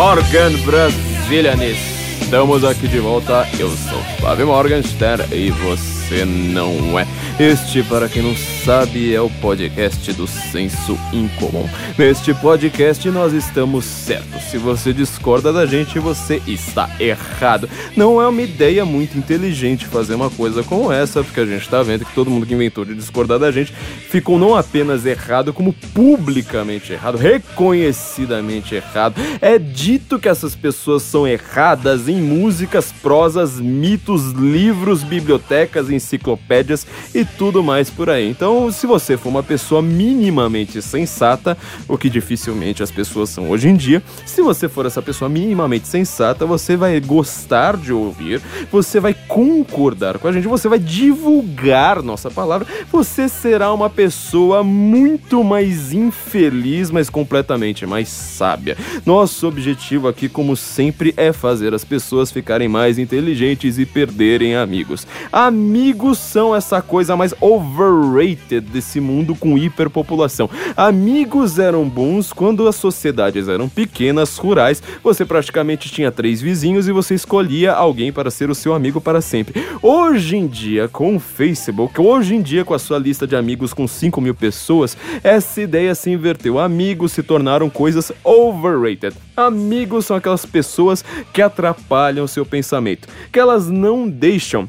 Guten Morgen, Brasilianes! Estamos aqui de volta. Eu sou Fábio Morgenstern e você não é. Este, para quem não sabe, é o podcast do Senso Incomum. Neste podcast nós estamos certos. Se você discorda da gente, você está errado. Não é uma ideia muito inteligente fazer uma coisa como essa, porque a gente está vendo que todo mundo que inventou de discordar da gente ficou não apenas errado, como publicamente errado, reconhecidamente errado. É dito que essas pessoas são erradas em músicas, prosas, mitos, livros, bibliotecas, enciclopédias e tudo mais por aí. Então, se você for uma pessoa minimamente sensata, o que dificilmente as pessoas são hoje em dia, se você for essa pessoa minimamente sensata, você vai gostar de ouvir, você vai concordar com a gente, você vai divulgar nossa palavra, você será uma pessoa muito mais infeliz, mas completamente mais sábia. Nosso objetivo aqui, como sempre, é fazer as pessoas ficarem mais inteligentes e perderem amigos. Amigos são essa coisa mais overrated desse mundo com hiperpopulação. Amigos eram bons quando as sociedades eram pequenas, rurais, você praticamente tinha três vizinhos e você escolhia alguém para ser o seu amigo para sempre. Hoje em dia, com o Facebook, hoje em dia com a sua lista de amigos com 5 mil pessoas, essa ideia se inverteu. Amigos se tornaram coisas overrated. Amigos são aquelas pessoas que atrapalham seu pensamento, que elas não deixam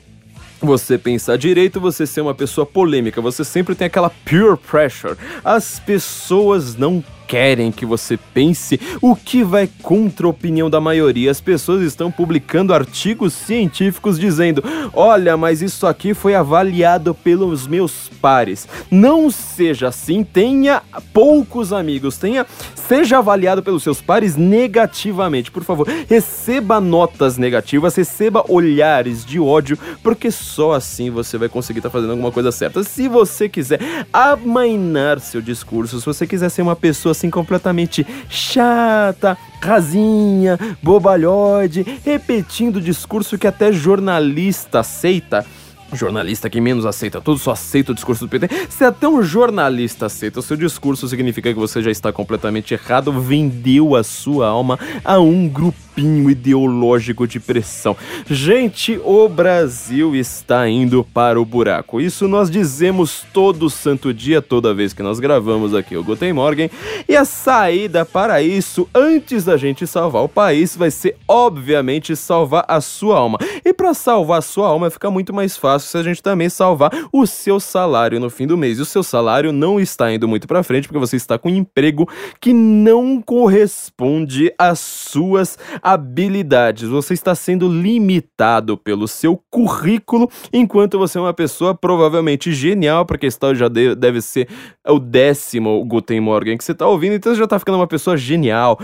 você pensar direito, você ser uma pessoa polêmica, você sempre tem aquela pure pressure. As pessoas não querem que você pense, o que vai contra a opinião da maioria. As pessoas estão publicando artigos científicos dizendo: olha, mas isso aqui foi avaliado pelos meus pares. Não seja assim, tenha poucos amigos, tenha seja avaliado pelos seus pares negativamente. Por favor, receba notas negativas, receba olhares de ódio, porque só assim você vai conseguir estar tá fazendo alguma coisa certa. Se você quiser amainar seu discurso, se você quiser ser uma pessoa assim completamente chata, rasinha, bobalhode, repetindo o discurso que até jornalista aceita jornalista que menos aceita tudo, só aceita o discurso do PT. Se até um jornalista aceita o seu discurso, significa que você já está completamente errado, vendeu a sua alma a um ideológico de pressão. Gente, o Brasil está indo para o buraco. Isso nós dizemos todo santo dia, toda vez que nós gravamos aqui o Guten Morgen. E a saída para isso, antes da gente salvar o país, vai ser obviamente salvar a sua alma. E para salvar a sua alma fica muito mais fácil fácil se a gente também salvar o seu salário no fim do mês. E o seu salário não está indo muito para frente porque você está com um emprego que não corresponde às suas habilidades. Você está sendo limitado pelo seu currículo, enquanto você é uma pessoa provavelmente genial, porque esse já deve ser o décimo Guten Morgen que você está ouvindo, então você já está ficando uma pessoa genial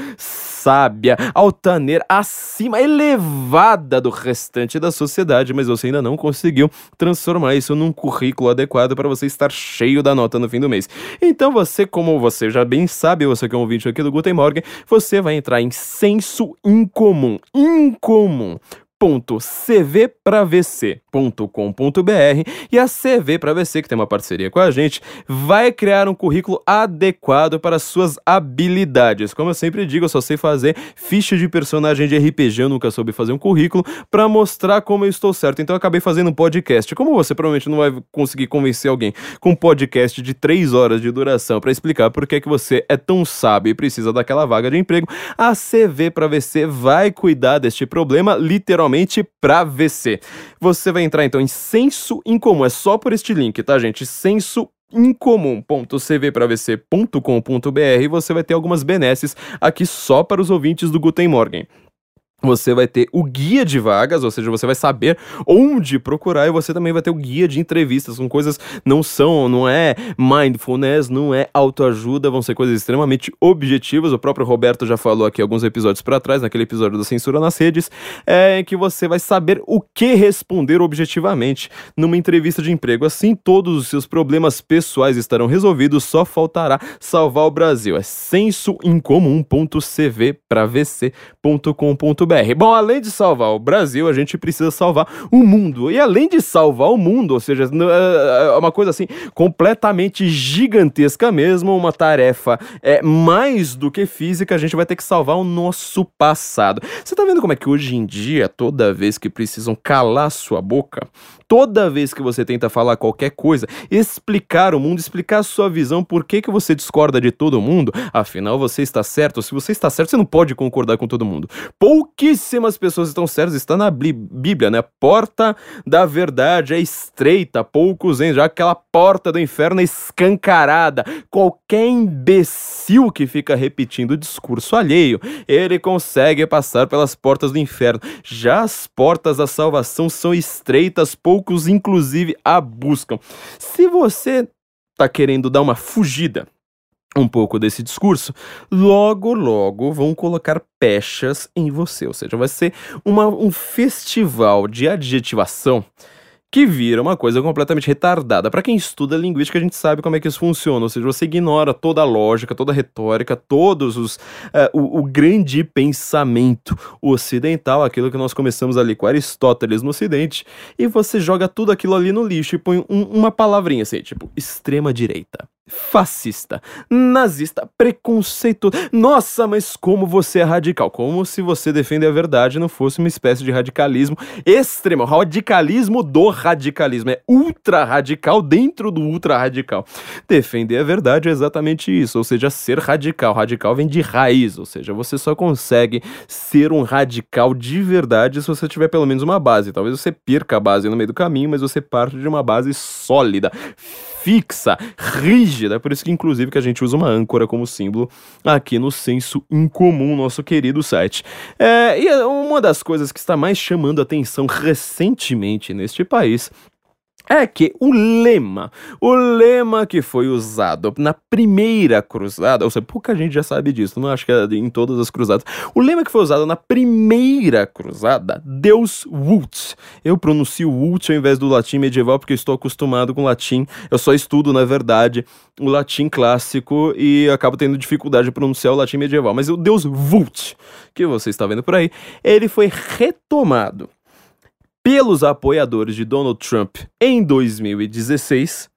sábia, altaneira, acima, elevada do restante da sociedade, mas você ainda não conseguiu transformar isso num currículo adequado para você estar cheio da nota no fim do mês. Então você, como você já bem sabe, você que é um vídeo aqui do Guten Morgen, você vai entrar em senso incomum, incomum www.cvpravc.com.br e a CV para VC, que tem uma parceria com a gente, vai criar um currículo adequado para suas habilidades. Como eu sempre digo, eu só sei fazer ficha de personagem de RPG, eu nunca soube fazer um currículo para mostrar como eu estou certo. Então eu acabei fazendo um podcast. Como você provavelmente não vai conseguir convencer alguém com um podcast de 3 horas de duração para explicar por que, que você é tão sábio e precisa daquela vaga de emprego, a CV para VC vai cuidar deste problema literalmente literalmente para VC. Você vai entrar então em senso incomum, é só por este link, tá, gente? Senso incomum.cvpravc.com.br e você vai ter algumas benesses aqui só para os ouvintes do Guten Morgen você vai ter o guia de vagas, ou seja, você vai saber onde procurar e você também vai ter o guia de entrevistas, com coisas não são, não é mindfulness, não é autoajuda, vão ser coisas extremamente objetivas. O próprio Roberto já falou aqui alguns episódios para trás, naquele episódio da censura nas redes, é que você vai saber o que responder objetivamente numa entrevista de emprego. Assim, todos os seus problemas pessoais estarão resolvidos, só faltará salvar o Brasil. É Bom, além de salvar o Brasil, a gente precisa salvar o mundo. E além de salvar o mundo, ou seja, é, é uma coisa assim completamente gigantesca mesmo, uma tarefa é mais do que física, a gente vai ter que salvar o nosso passado. Você tá vendo como é que hoje em dia, toda vez que precisam calar sua boca, toda vez que você tenta falar qualquer coisa, explicar o mundo, explicar a sua visão, por que, que você discorda de todo mundo, afinal você está certo. Se você está certo, você não pode concordar com todo mundo. Pouquíssimas pessoas estão certas, está na Bíblia, né? Porta da verdade é estreita, poucos entram, já aquela porta do inferno é escancarada. Qualquer imbecil que fica repetindo o discurso alheio, ele consegue passar pelas portas do inferno. Já as portas da salvação são estreitas, poucos inclusive, a buscam. Se você está querendo dar uma fugida um pouco desse discurso, logo, logo vão colocar pechas em você. Ou seja, vai ser uma, um festival de adjetivação que vira uma coisa completamente retardada. Para quem estuda linguística, a gente sabe como é que isso funciona, ou seja, você ignora toda a lógica, toda a retórica, todos os uh, o, o, grande pensamento ocidental, aquilo que nós começamos ali com Aristóteles no Ocidente, e você joga tudo aquilo ali no lixo e põe um, uma palavrinha assim, tipo extrema direita fascista, nazista, preconceituoso. Nossa, mas como você é radical? Como se você defende a verdade não fosse uma espécie de radicalismo extremo, radicalismo do radicalismo, é ultra radical dentro do ultra radical. Defender a verdade é exatamente isso, ou seja, ser radical. Radical vem de raiz, ou seja, você só consegue ser um radical de verdade se você tiver pelo menos uma base. Talvez você perca a base no meio do caminho, mas você parte de uma base sólida fixa, rígida. Por isso que, inclusive, que a gente usa uma âncora como símbolo aqui no senso incomum, nosso querido site. É, e uma das coisas que está mais chamando atenção recentemente neste país é que o lema, o lema que foi usado na primeira cruzada, ou seja, pouca gente já sabe disso, não acho que é em todas as cruzadas. O lema que foi usado na primeira cruzada, Deus Vult. Eu pronuncio Vult ao invés do latim medieval porque eu estou acostumado com latim. Eu só estudo, na verdade, o latim clássico e acabo tendo dificuldade de pronunciar o latim medieval. Mas o Deus Vult, que você está vendo por aí, ele foi retomado pelos apoiadores de Donald Trump em 2016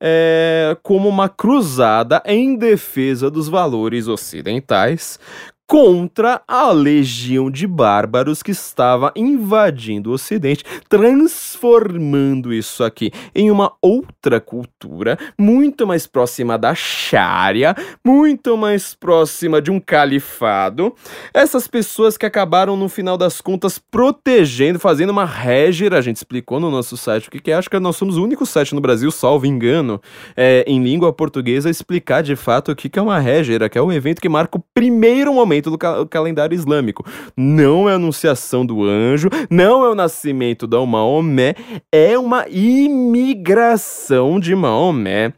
é, como uma cruzada em defesa dos valores ocidentais, contra a legião de bárbaros que estava invadindo o Ocidente, transformando isso aqui em uma outra cultura, muito mais próxima da Sharia, muito mais próxima de um califado. Essas pessoas que acabaram, no final das contas, protegendo, fazendo uma régira, a gente explicou no nosso site o que, é, acho que nós somos o único site no Brasil, salvo engano, é, em língua portuguesa, explicar de fato o que, é uma régira, que é um evento que marca o primeiro momento do ca calendário islâmico. Não é a anunciação do anjo, não é o nascimento da Maomé, é uma imigração de Maomé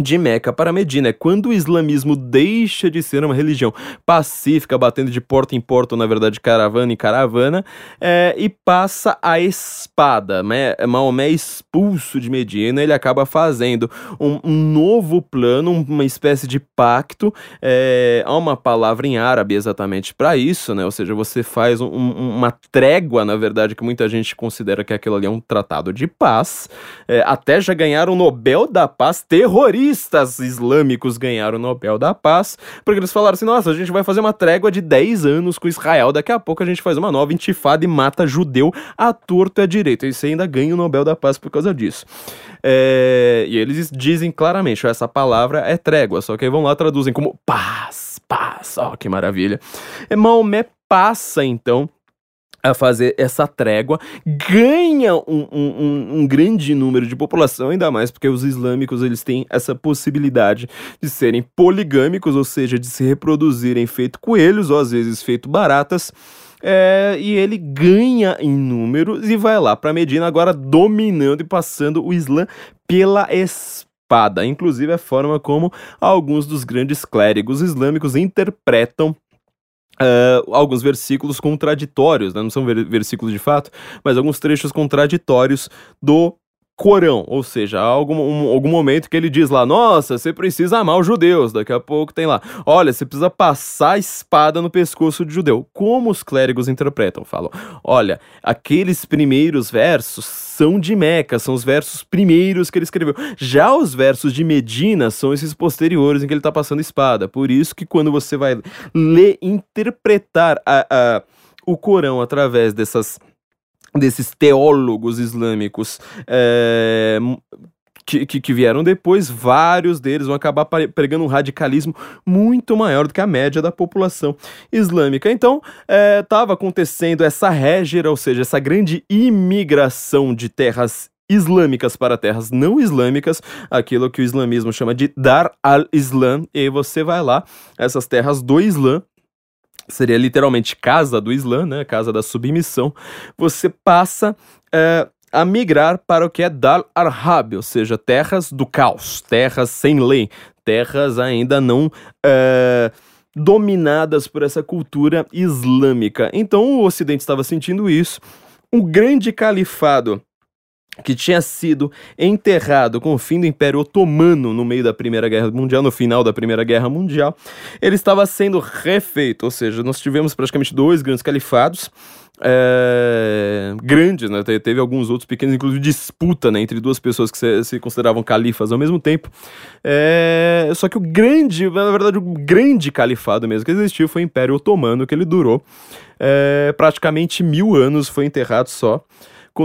de Meca para Medina. É quando o islamismo deixa de ser uma religião pacífica, batendo de porta em porta, ou na verdade caravana em caravana, é, e passa a espada. Né? Maomé é expulso de Medina, ele acaba fazendo um, um novo plano, uma espécie de pacto. É, há uma palavra em árabe exatamente para isso, né? ou seja, você faz um, uma trégua, na verdade, que muita gente considera que aquilo ali é um tratado de paz. É, até já ganharam o Nobel da Paz terrorista terroristas islâmicos ganharam o Nobel da Paz, porque eles falaram assim: nossa, a gente vai fazer uma trégua de 10 anos com Israel, daqui a pouco a gente faz uma nova intifada e mata judeu a torto e a direito. E você ainda ganha o Nobel da Paz por causa disso. É... E eles dizem claramente: essa palavra é trégua, só que aí vão lá traduzem como paz, paz, ó, oh, que maravilha. É, Maomé passa então a fazer essa trégua, ganha um, um, um, grande número de população, ainda mais porque os islâmicos eles têm essa possibilidade de serem poligâmicos, ou seja, de se reproduzirem feito coelhos ou às vezes feito baratas. É, e ele ganha em números e vai lá para Medina agora dominando e passando o Islã pela espada. Inclusive a forma como alguns dos grandes clérigos islâmicos interpretam Uh, alguns versículos contraditórios, né? não são ver versículos de fato, mas alguns trechos contraditórios do Corão, ou seja, algum, um, algum momento que ele diz lá, nossa, você precisa amar os judeus, daqui a pouco tem lá, olha, você precisa passar a espada no pescoço de judeu. Como os clérigos interpretam? Falam, olha, aqueles primeiros versos são de Meca, são os versos primeiros que ele escreveu. Já os versos de Medina são esses posteriores em que ele está passando espada. Por isso que quando você vai ler, interpretar a, a, o Corão através dessas desses teólogos islâmicos é, que, que, que, vieram depois, vários deles vão acabar pregando um radicalismo muito maior do que a média da população islâmica. Então, estava é, acontecendo essa régera, ou seja, essa grande imigração de terras islâmicas para terras não islâmicas, aquilo que o islamismo chama de Dar al-Islam, e você vai lá, essas terras do Islã, seria literalmente casa do Islã, né, casa da submissão, você passa é, a migrar para o que é Dal Arhab, ou seja, terras do caos, terras sem lei, terras ainda não é, dominadas por essa cultura islâmica. Então o Ocidente estava sentindo isso. O grande califado que tinha sido enterrado com o fim do Império Otomano no meio da Primeira Guerra Mundial, no final da Primeira Guerra Mundial, ele estava sendo refeito, ou seja, nós tivemos praticamente dois grandes califados, é, grandes, né? Teve alguns outros pequenos, inclusive disputa né, entre duas pessoas que se, se consideravam califas ao mesmo tempo. É, só que o grande, na verdade, o grande califado mesmo que existiu foi o Império Otomano, que ele durou é, praticamente mil anos, foi enterrado só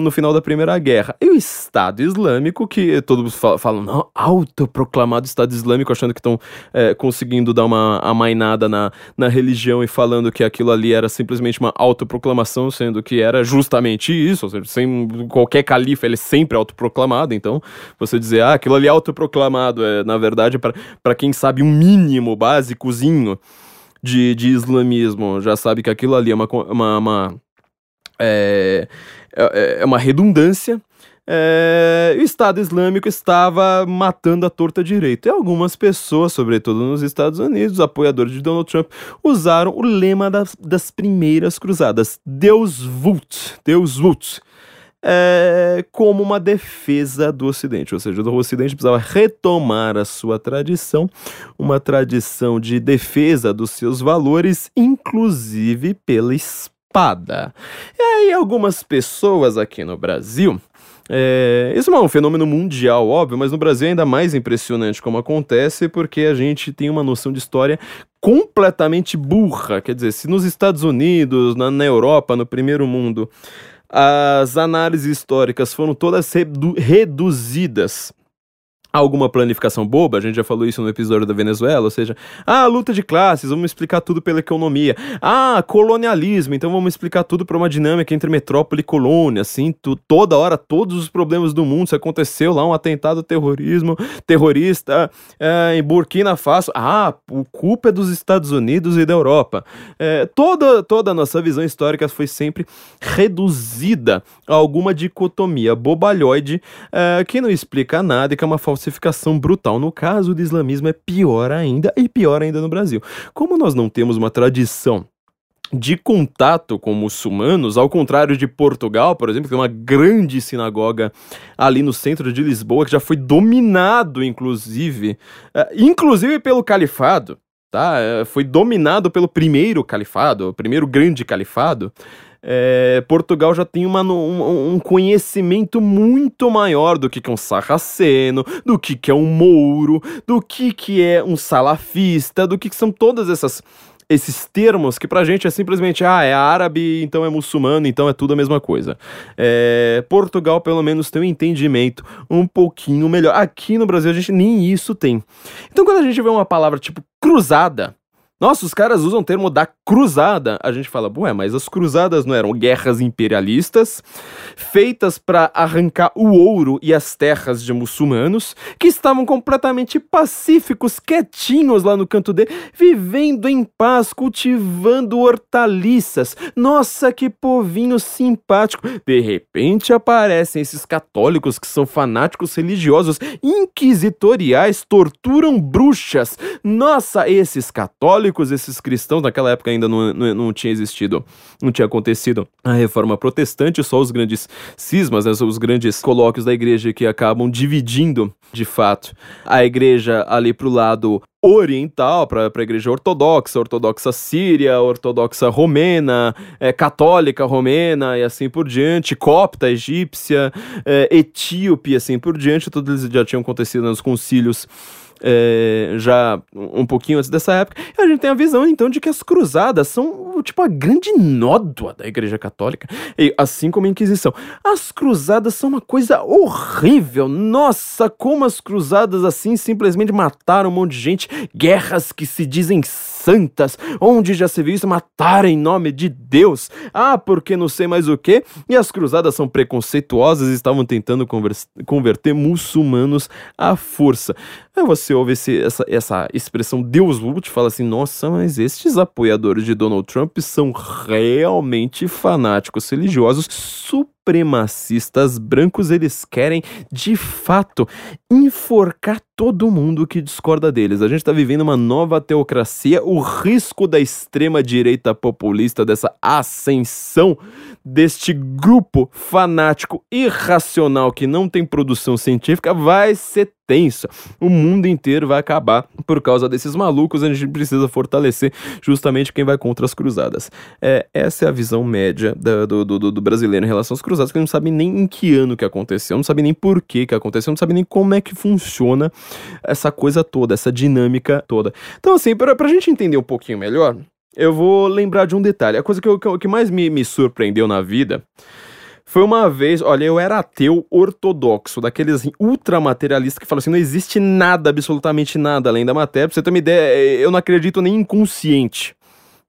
no final da Primeira Guerra. E o Estado Islâmico, que todos falam, não, autoproclamado Estado Islâmico, achando que estão é, conseguindo dar uma amainada na, na religião e falando que aquilo ali era simplesmente uma autoproclamação, sendo que era justamente isso, ou seja, sem qualquer califa ele é sempre autoproclamado, então você dizer, ah, aquilo ali é autoproclamado, é, na verdade, para quem sabe um mínimo básicozinho de, de islamismo, já sabe que aquilo ali é uma, uma, uma é, é, é uma redundância. É, o Estado Islâmico estava matando a torta direita. E algumas pessoas, sobretudo nos Estados Unidos, apoiadores de Donald Trump, usaram o lema das, das primeiras cruzadas: Deus vult, Deus vult. É, como uma defesa do Ocidente, ou seja, o Ocidente precisava retomar a sua tradição, uma tradição de defesa dos seus valores, inclusive pela espada. E aí, algumas pessoas aqui no Brasil. É, isso é um fenômeno mundial, óbvio, mas no Brasil é ainda mais impressionante como acontece, porque a gente tem uma noção de história completamente burra. Quer dizer, se nos Estados Unidos, na, na Europa, no primeiro mundo, as análises históricas foram todas redu reduzidas alguma planificação boba, a gente já falou isso no episódio da Venezuela, ou seja, ah, luta de classes, vamos explicar tudo pela economia. Ah, colonialismo, então vamos explicar tudo para uma dinâmica entre metrópole e colônia, assim, tu, toda hora, todos os problemas do mundo, se aconteceu lá um atentado terrorismo, terrorista é, em Burkina Faso, ah, o culpa é dos Estados Unidos e da Europa. É, toda, toda a nossa visão histórica foi sempre reduzida a alguma dicotomia bobalhoide é, que não explica nada e que é uma falsa falsificação brutal. No caso do islamismo é pior ainda e pior ainda no Brasil. Como nós não temos uma tradição de contato com muçulmanos, ao contrário de Portugal, por exemplo, que tem uma grande sinagoga ali no centro de Lisboa, que já foi dominado, inclusive, uh, inclusive pelo califado, tá? Uh, foi dominado pelo primeiro califado, o primeiro grande califado é, Portugal já tem uma, um, um, conhecimento muito maior do que, que é um sarraceno, do que, que é um mouro, do que, que é um salafista, do que, que são todas essas esses termos que pra gente é simplesmente, ah, é árabe, então é muçulmano, então é tudo a mesma coisa. É, Portugal, pelo menos, tem um entendimento um pouquinho melhor. Aqui no Brasil, a gente nem isso tem. Então, quando a gente vê uma palavra tipo cruzada, nossa, os caras usam o termo da cruzada. A gente fala, ué, mas as cruzadas não eram guerras imperialistas feitas para arrancar o ouro e as terras de muçulmanos que estavam completamente pacíficos, quietinhos lá no canto dele, vivendo em paz, cultivando hortaliças. Nossa, que povinho simpático. De repente aparecem esses católicos que são fanáticos religiosos, inquisitoriais, torturam bruxas. Nossa, esses católicos esses cristãos, naquela época ainda não, não, não tinha existido, não tinha acontecido a reforma protestante, só os grandes cismas, né, os grandes colóquios da igreja que acabam dividindo, de fato, a igreja ali pro lado oriental, para a igreja ortodoxa, ortodoxa síria, ortodoxa romena, é, católica romena e assim por diante, copta, egípcia, é, etíope e assim por diante, todos eles já tinham acontecido nos concílios é, já um pouquinho antes dessa época. E a gente tem a visão, então, de que as cruzadas são, tipo, a grande nódoa da Igreja Católica, e, assim como a Inquisição. As cruzadas são uma coisa horrível. Nossa, como as cruzadas, assim, simplesmente mataram um monte de gente. Guerras que se dizem santas, onde já se viu isso matar em nome de Deus. Ah, porque não sei mais o que. E as cruzadas são preconceituosas e estavam tentando converter muçulmanos à força. Aí você ouve esse, essa, essa expressão Deus lute, fala assim: nossa, mas estes apoiadores de Donald Trump são realmente fanáticos religiosos supremacistas brancos, eles querem de fato enforcar todo mundo que discorda deles. A gente está vivendo uma nova teocracia, o risco da extrema direita populista, dessa ascensão deste grupo fanático irracional que não tem produção científica vai ser tensa. O mundo inteiro vai acabar por causa desses malucos. A gente precisa fortalecer justamente quem vai contra as cruzadas. É, essa é a visão média do, do, do, brasileiro em relação às cruzadas, que não sabe nem em que ano que aconteceu, não sabe nem por que que aconteceu, não sabe nem como é que funciona essa coisa toda, essa dinâmica toda. Então, assim, para a gente entender um pouquinho melhor, eu vou lembrar de um detalhe. A coisa que, eu, que mais me, me surpreendeu na vida foi uma vez, olha, eu era ateu ortodoxo, daqueles ultramaterialistas que falam assim: não existe nada, absolutamente nada além da matéria. Pra você ter uma ideia, eu não acredito nem em consciente.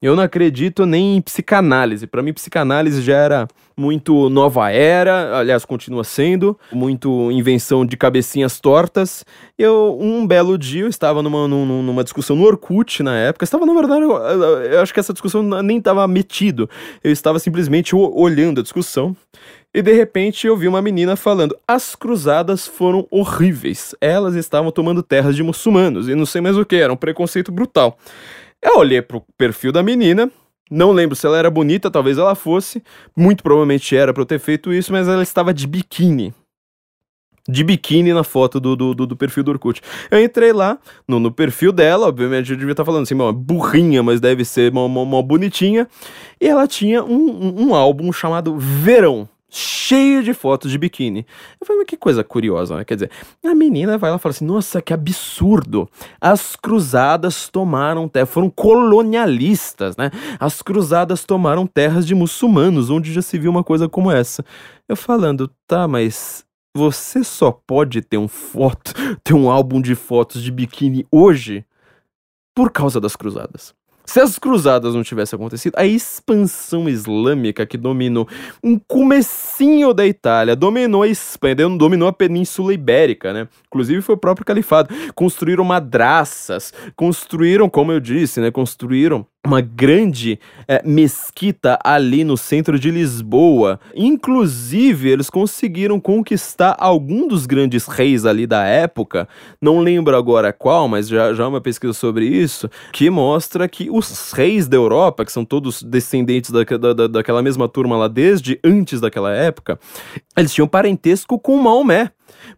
Eu não acredito nem em psicanálise. Para mim, psicanálise já era muito nova era, aliás, continua sendo, muito invenção de cabecinhas tortas. Eu, um belo dia, eu estava numa, numa, numa discussão no Orkut na época. Estava, na verdade, eu, eu acho que essa discussão nem estava metido. Eu estava simplesmente olhando a discussão. E de repente eu vi uma menina falando: as cruzadas foram horríveis. Elas estavam tomando terras de muçulmanos e não sei mais o que, era um preconceito brutal. Eu olhei pro perfil da menina, não lembro se ela era bonita, talvez ela fosse, muito provavelmente era pra eu ter feito isso, mas ela estava de biquíni. De biquíni na foto do, do, do, do perfil do Orkut. Eu entrei lá, no, no perfil dela, obviamente eu devia estar falando assim, uma burrinha, mas deve ser uma, uma, uma bonitinha. E ela tinha um, um, um álbum chamado Verão cheio de fotos de biquíni. Eu falei, mas que coisa curiosa, né? Quer dizer, a menina vai lá e fala assim: nossa, que absurdo! As cruzadas tomaram terra, foram colonialistas, né? As cruzadas tomaram terras de muçulmanos, onde já se viu uma coisa como essa. Eu falando, tá, mas você só pode ter um foto, ter um álbum de fotos de biquíni hoje por causa das cruzadas. Se as cruzadas não tivessem acontecido, a expansão islâmica que dominou um comecinho da Itália, dominou a Espanha, dominou a Península Ibérica, né? Inclusive foi o próprio califado. Construíram madraças, construíram, como eu disse, né? Construíram uma grande é, mesquita ali no centro de Lisboa. Inclusive, eles conseguiram conquistar algum dos grandes reis ali da época, não lembro agora qual, mas já, já uma pesquisa sobre isso, que mostra que os reis da Europa, que são todos descendentes da, da, daquela mesma turma lá desde antes daquela época, eles tinham parentesco com Maomé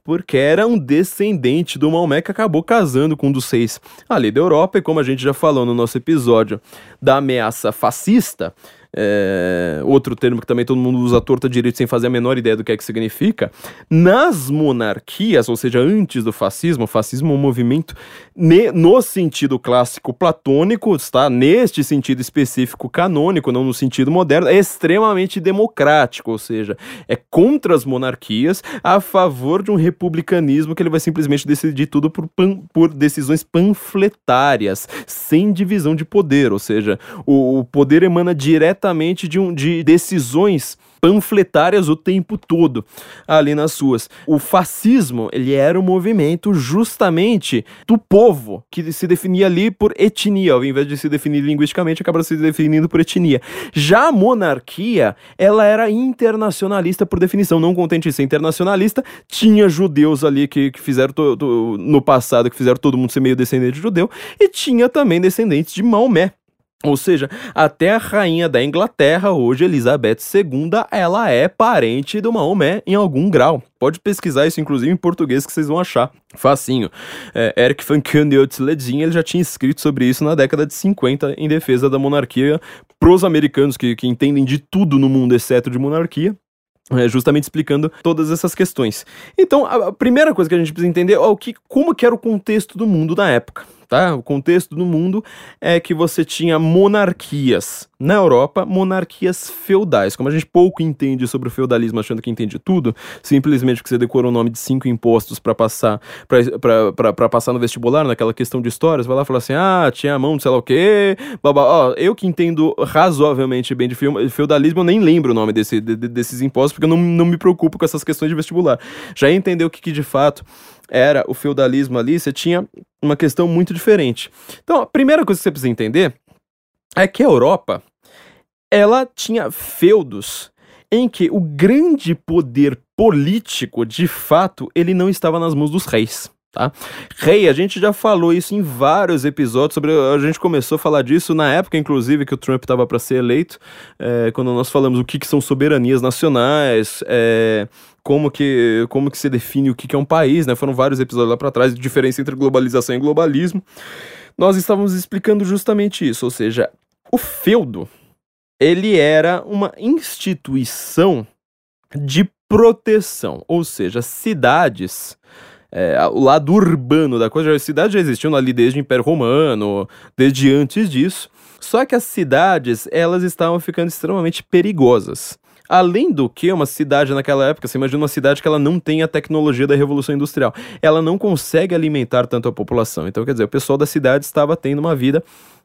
porque era um descendente do Maomé que acabou casando com um dos seis ali da Europa, e como a gente já falou no nosso episódio da ameaça fascista, é, outro termo que também todo mundo usa torta direito sem fazer a menor ideia do que é que significa, nas monarquias, ou seja, antes do fascismo, o fascismo é um movimento ne, no sentido clássico platônico, está neste sentido específico canônico, não no sentido moderno, é extremamente democrático, ou seja, é contra as monarquias, a favor de um republicanismo que ele vai simplesmente decidir tudo por, pan, por decisões panfletárias, sem divisão de poder, ou seja, o, o poder emana diretamente completamente de, um, de decisões panfletárias o tempo todo ali nas ruas. O fascismo, ele era um movimento justamente do povo, que se definia ali por etnia, ao invés de se definir linguisticamente, acaba se definindo por etnia. Já a monarquia, ela era internacionalista por definição, não contente de ser internacionalista, tinha judeus ali que, que fizeram no passado, que fizeram todo mundo ser meio descendente de judeu, e tinha também descendentes de Maomé. Ou seja, até a rainha da Inglaterra, hoje Elizabeth II, ela é parente do Maomé em algum grau. Pode pesquisar isso, inclusive, em português, que vocês vão achar facinho. É, Eric van Kunde ele já tinha escrito sobre isso na década de 50, em defesa da monarquia, pros americanos que, que entendem de tudo no mundo, exceto de monarquia. É, justamente explicando todas essas questões. Então, a primeira coisa que a gente precisa entender é o que, como que era o contexto do mundo na época tá? O contexto do mundo é que você tinha monarquias na Europa, monarquias feudais. Como a gente pouco entende sobre o feudalismo, achando que entende tudo, simplesmente porque você decorou o nome de cinco impostos para passar para passar no vestibular, naquela questão de história, você vai lá fala assim: "Ah, tinha a mão de sei lá o quê". Babá. Ó, eu que entendo razoavelmente bem de feudalismo, eu nem lembro o nome desse, de, desses impostos, porque eu não, não me preocupo com essas questões de vestibular. Já entendeu o que, que de fato era o feudalismo ali, você tinha uma questão muito diferente. Então, a primeira coisa que você precisa entender é que a Europa ela tinha feudos em que o grande poder político, de fato, ele não estava nas mãos dos reis. Tá? Rei, a gente já falou isso em vários episódios, sobre, a gente começou a falar disso na época, inclusive, que o Trump estava para ser eleito, é, quando nós falamos o que, que são soberanias nacionais, é, como que, como que se define o que, que é um país, né? Foram vários episódios lá para trás, diferença entre globalização e globalismo. Nós estávamos explicando justamente isso, ou seja, o feudo, ele era uma instituição de proteção, ou seja, cidades é, o lado urbano da coisa. As cidades já existiam ali desde o Império Romano, desde antes disso. Só que as cidades, elas estavam ficando extremamente perigosas. Além do que, uma cidade naquela época, você imagina uma cidade que ela não tem a tecnologia da Revolução Industrial. Ela não consegue alimentar tanto a população. Então, quer dizer, o pessoal da cidade estava tendo uma vida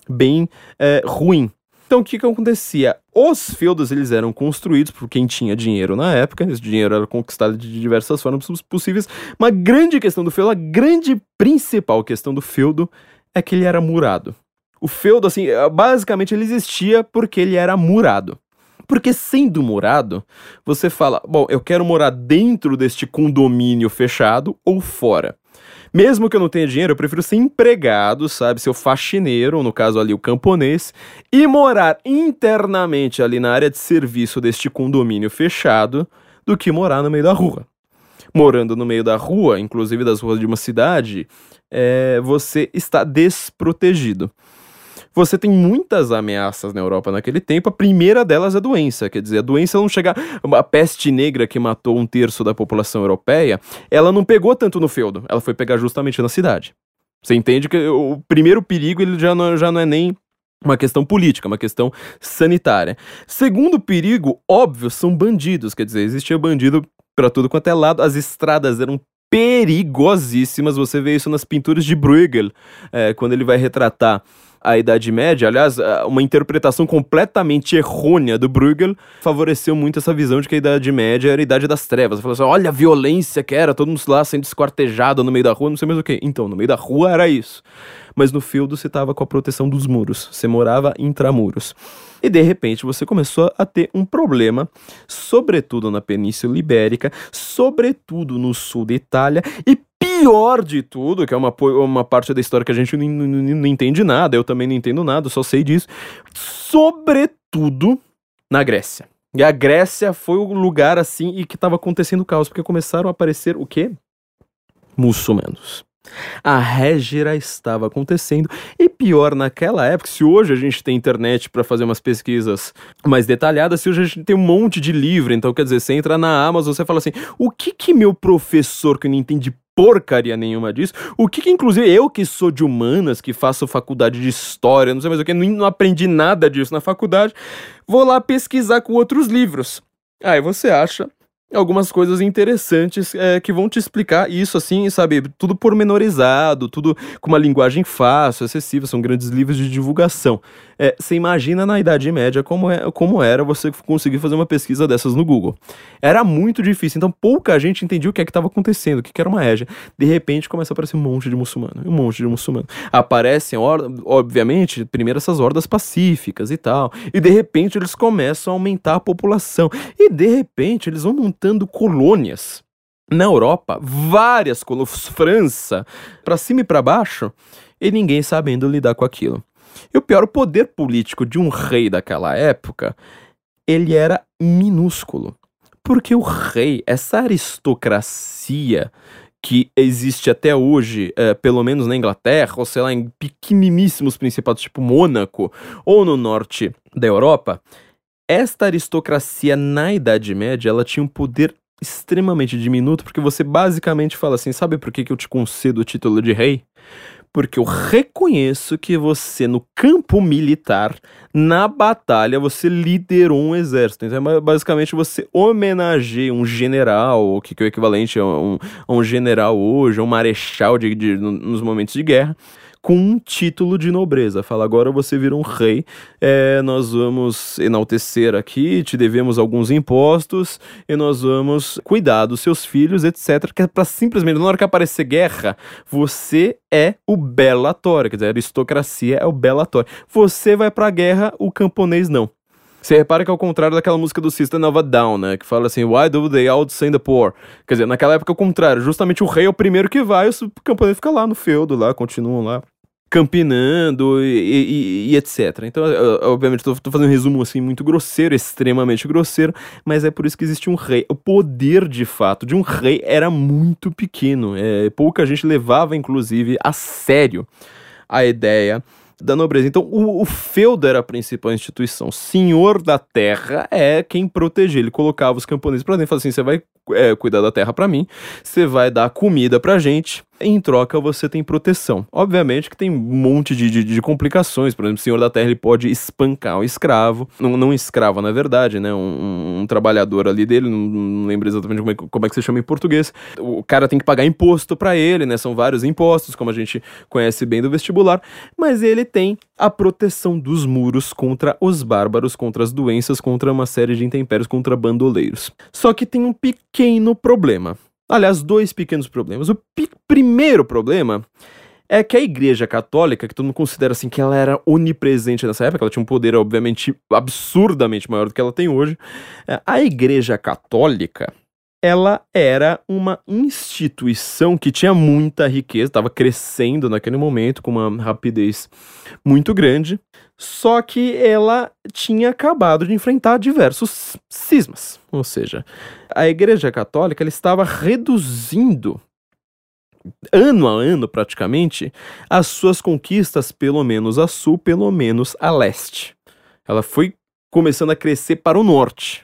bem é, ruim. Então, o que, que acontecia? Os feudos eles eram construídos por quem tinha dinheiro na época, esse dinheiro era conquistado de diversas formas possíveis. Uma grande questão do feudo, a grande principal questão do feudo é que ele era murado. O feudo, assim, basicamente ele existia porque ele era murado. Porque sendo morado, você fala, bom, eu quero morar dentro deste condomínio fechado ou fora. Mesmo que eu não tenha dinheiro, eu prefiro ser empregado, sabe? Ser o faxineiro, no caso ali o camponês, e morar internamente ali na área de serviço deste condomínio fechado, do que morar no meio da rua. Morando no meio da rua, inclusive das ruas de uma cidade, é, você está desprotegido você tem muitas ameaças na Europa naquele tempo. A primeira delas é a doença. Quer dizer, a doença não chega. A peste negra que matou um terço da população europeia, ela não pegou tanto no feudo, ela foi pegar justamente na cidade. Você entende que o primeiro perigo ele já não, já não é nem uma questão política, uma questão sanitária. Segundo perigo, óbvio, são bandidos. Quer dizer, existia bandido para tudo quanto é lado. As estradas eram perigosíssimas. Você vê isso nas pinturas de Bruegel, é, quando ele vai retratar a Idade Média. Aliás, uma interpretação completamente errônea do Bruegel favoreceu muito essa visão de que a Idade Média era a Idade das Trevas. Falou assim: olha a violência que era, todo mundo lá sendo esquartejado no meio da rua, não sei mais o que. Então, no meio da rua era isso. Mas no feudo você estava com a proteção dos muros, você morava intramuros. E de repente você começou a ter um problema, sobretudo na Península Ibérica, sobretudo no sul da Itália e pior de tudo, que é uma, uma parte da história que a gente não, não, não entende nada, eu também não entendo nada, só sei disso, sobretudo na Grécia. E a Grécia foi o lugar assim e que estava acontecendo caos, porque começaram a aparecer o quê? Muçulmanos. A régira estava acontecendo e pior naquela época, se hoje a gente tem internet para fazer umas pesquisas mais detalhadas, se hoje a gente tem um monte de livro, então quer dizer, você entra na Amazon, você fala assim: "O que que meu professor que não entende porcaria nenhuma disso. O que, que, inclusive, eu que sou de humanas, que faço faculdade de história, não sei mais o que, não, não aprendi nada disso na faculdade, vou lá pesquisar com outros livros. Aí você acha algumas coisas interessantes é, que vão te explicar isso assim, sabe? Tudo pormenorizado, tudo com uma linguagem fácil, acessível, são grandes livros de divulgação. É, você imagina na Idade Média como, é, como era você conseguir fazer uma pesquisa dessas no Google. Era muito difícil, então pouca gente entendia o que é que estava acontecendo, o que, que era uma régia. De repente começa a aparecer um monte de muçulmano, um monte de muçulmano. Aparecem, obviamente, primeiro essas hordas pacíficas e tal, e de repente eles começam a aumentar a população, e de repente eles vão montando colônias na Europa, várias colônias, França, para cima e para baixo, e ninguém sabendo lidar com aquilo. E o pior, o poder político de um rei daquela época, ele era minúsculo. Porque o rei, essa aristocracia que existe até hoje, é, pelo menos na Inglaterra, ou sei lá, em pequeniníssimos principados tipo Mônaco, ou no norte da Europa, esta aristocracia na Idade Média, ela tinha um poder extremamente diminuto, porque você basicamente fala assim, sabe por que, que eu te concedo o título de rei? Porque eu reconheço que você, no campo militar, na batalha, você liderou um exército. Então, é basicamente, você homenageia um general, o que, que é o equivalente a um, a um general hoje, um marechal de, de, nos momentos de guerra com um título de nobreza. Fala, agora você vira um rei, é, nós vamos enaltecer aqui, te devemos alguns impostos e nós vamos cuidar dos seus filhos, etc. Que é pra simplesmente, na hora que aparecer guerra, você é o belatório, quer dizer, a aristocracia é o belatório. Você vai pra guerra, o camponês não. Você repara que é o contrário daquela música do System of a Down, né? Que fala assim, Why do they outsend the poor? Quer dizer, naquela época é o contrário. Justamente o rei é o primeiro que vai, o camponês fica lá no feudo, lá, continuam lá campinando e, e, e, etc. Então, obviamente, estou fazendo um resumo assim muito grosseiro, extremamente grosseiro, mas é por isso que existe um rei. O poder, de fato, de um rei era muito pequeno. É, pouca gente levava, inclusive, a sério a ideia da nobreza. Então, o, o feudo era a principal instituição. Senhor da terra é quem protegia. Ele colocava os camponeses para dentro e falava assim: você vai é, cuidar da terra para mim, você vai dar comida pra gente, em troca você tem proteção. Obviamente que tem um monte de, de, de complicações, por exemplo, o senhor da terra ele pode espancar um escravo, não, não escravo na verdade, né, um, um, trabalhador ali dele, não, não lembro exatamente como é, como é, que se chama em português, o cara tem que pagar imposto para ele, né, são vários impostos, como a gente conhece bem do vestibular, mas ele tem a proteção dos muros contra os bárbaros, contra as doenças, contra uma série de intempéries, contra bandoleiros. Só que tem um pequeno problema. Aliás, dois pequenos problemas. O primeiro problema é que a Igreja Católica, que todo mundo considera assim que ela era onipresente nessa época, ela tinha um poder obviamente absurdamente maior do que ela tem hoje. É, a Igreja Católica, ela era uma instituição que tinha muita riqueza, estava crescendo naquele momento com uma rapidez muito grande, só que ela tinha acabado de enfrentar diversos cismas, ou seja, a Igreja Católica ela estava reduzindo ano a ano praticamente as suas conquistas, pelo menos a sul, pelo menos a leste. Ela foi começando a crescer para o norte.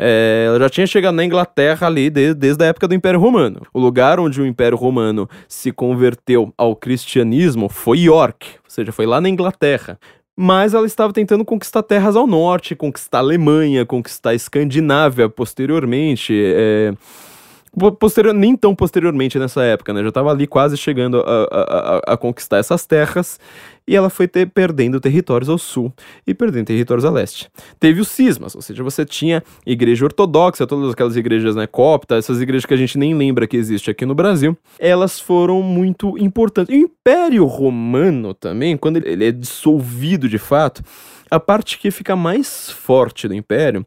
É, ela já tinha chegado na Inglaterra ali desde, desde a época do Império Romano. O lugar onde o Império Romano se converteu ao cristianismo foi York, ou seja, foi lá na Inglaterra. Mas ela estava tentando conquistar terras ao norte, conquistar a Alemanha, conquistar a Escandinávia posteriormente. É, posterior, nem tão posteriormente nessa época, né? Já estava ali quase chegando a, a, a, a, conquistar essas terras e ela foi ter, perdendo territórios ao sul e perdendo territórios a leste. Teve os cismas, ou seja, você tinha igreja ortodoxa, todas aquelas igrejas né, copta, essas igrejas que a gente nem lembra que existe aqui no Brasil, elas foram muito importantes. E o Império Romano também, quando ele é dissolvido de fato, a parte que fica mais forte do império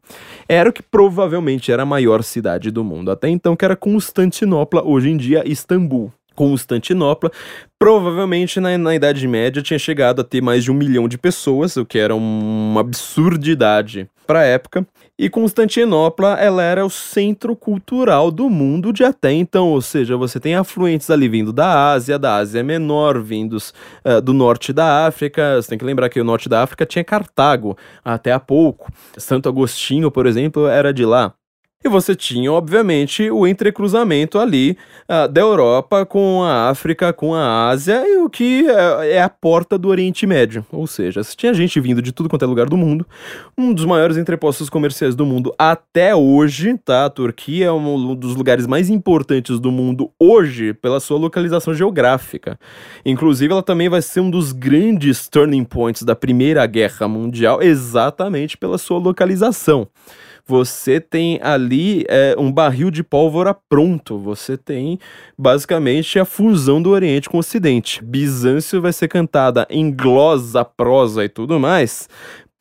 era o que provavelmente era a maior cidade do mundo até então, que era Constantinopla, hoje em dia Istambul. Constantinopla, provavelmente na, na Idade Média tinha chegado a ter mais de um milhão de pessoas, o que era uma absurdidade para a época. E Constantinopla, ela era o centro cultural do mundo de até então, ou seja, você tem afluentes ali vindo da Ásia, da Ásia Menor, vindos uh, do norte da África. Você tem que lembrar que o norte da África tinha Cartago até há pouco. Santo Agostinho, por exemplo, era de lá. E você tinha, obviamente, o entrecruzamento ali uh, da Europa com a África, com a Ásia, e o que é, é, a porta do Oriente Médio. Ou seja, você tinha gente vindo de tudo quanto é lugar do mundo. Um dos maiores entrepostos comerciais do mundo até hoje, tá? A Turquia é um dos lugares mais importantes do mundo hoje pela sua localização geográfica. Inclusive, ela também vai ser um dos grandes turning points da Primeira Guerra Mundial, exatamente pela sua localização você tem ali é, um barril de pólvora pronto. Você tem basicamente a fusão do Oriente com o Ocidente. Bizâncio vai ser cantada em glosa, prosa e tudo mais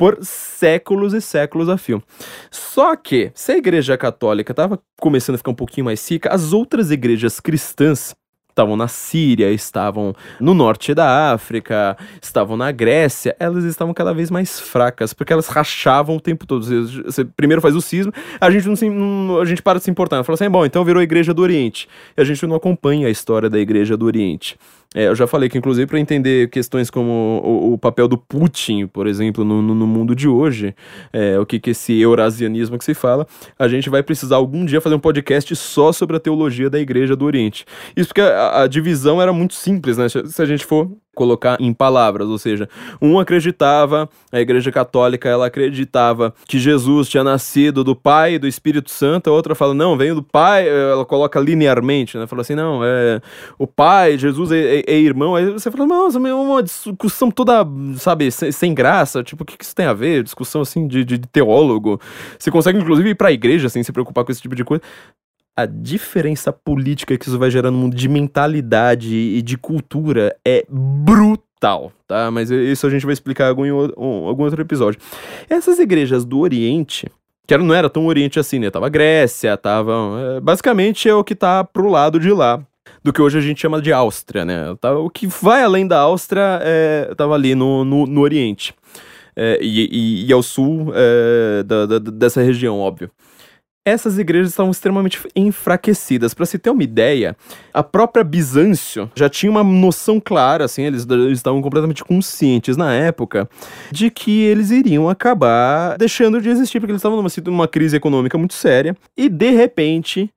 por séculos e séculos a fio. Só que, se a Igreja Católica estava começando a ficar um pouquinho mais rica, as outras igrejas cristãs estavam na Síria, estavam no norte da África, estavam na Grécia, elas estavam cada vez mais fracas, porque elas rachavam o tempo todo. Você primeiro faz o cisma, a gente não, se, não a gente para de se importar. Fala assim, bom, então virou a Igreja do Oriente. E a gente não acompanha a história da Igreja do Oriente. É, eu já falei que, inclusive, para entender questões como o, o, papel do Putin, por exemplo, no, no, no mundo de hoje, é, o que, que esse eurasianismo que se fala, a gente vai precisar algum dia fazer um podcast só sobre a teologia da Igreja do Oriente. Isso porque a, divisão era muito simples, né? Se a gente for colocar em palavras, ou seja, um acreditava, a Igreja Católica ela acreditava que Jesus tinha nascido do Pai e do Espírito Santo, a outra fala não, veio do Pai, ela coloca linearmente, né? Fala assim, não, é o Pai, Jesus é, é, é irmão, aí você fala, nossa, é uma discussão toda, sabe, sem, sem graça, tipo, o que, que isso tem a ver? Discussão assim de, de teólogo. Você consegue inclusive ir para a igreja sem se preocupar com esse tipo de coisa a diferença política que isso vai gerar no mundo de mentalidade e de cultura é brutal, tá? Mas isso a gente vai explicar em algum, algum outro episódio. Essas igrejas do Oriente, que não era tão Oriente assim, né? Tava Grécia, tava. É, basicamente é o que tá pro lado de lá. Do que hoje a gente chama de Áustria, né? Tá, o que vai além da Áustria é, tava ali no, no, no Oriente. É, e, e, e, ao sul é, da, da, dessa região, óbvio essas igrejas estavam extremamente enfraquecidas. Para se ter uma ideia, a própria Bizâncio já tinha uma noção clara, assim, eles, eles estavam completamente conscientes na época de que eles iriam acabar deixando de existir, porque eles estavam numa, numa crise econômica muito séria. E de repente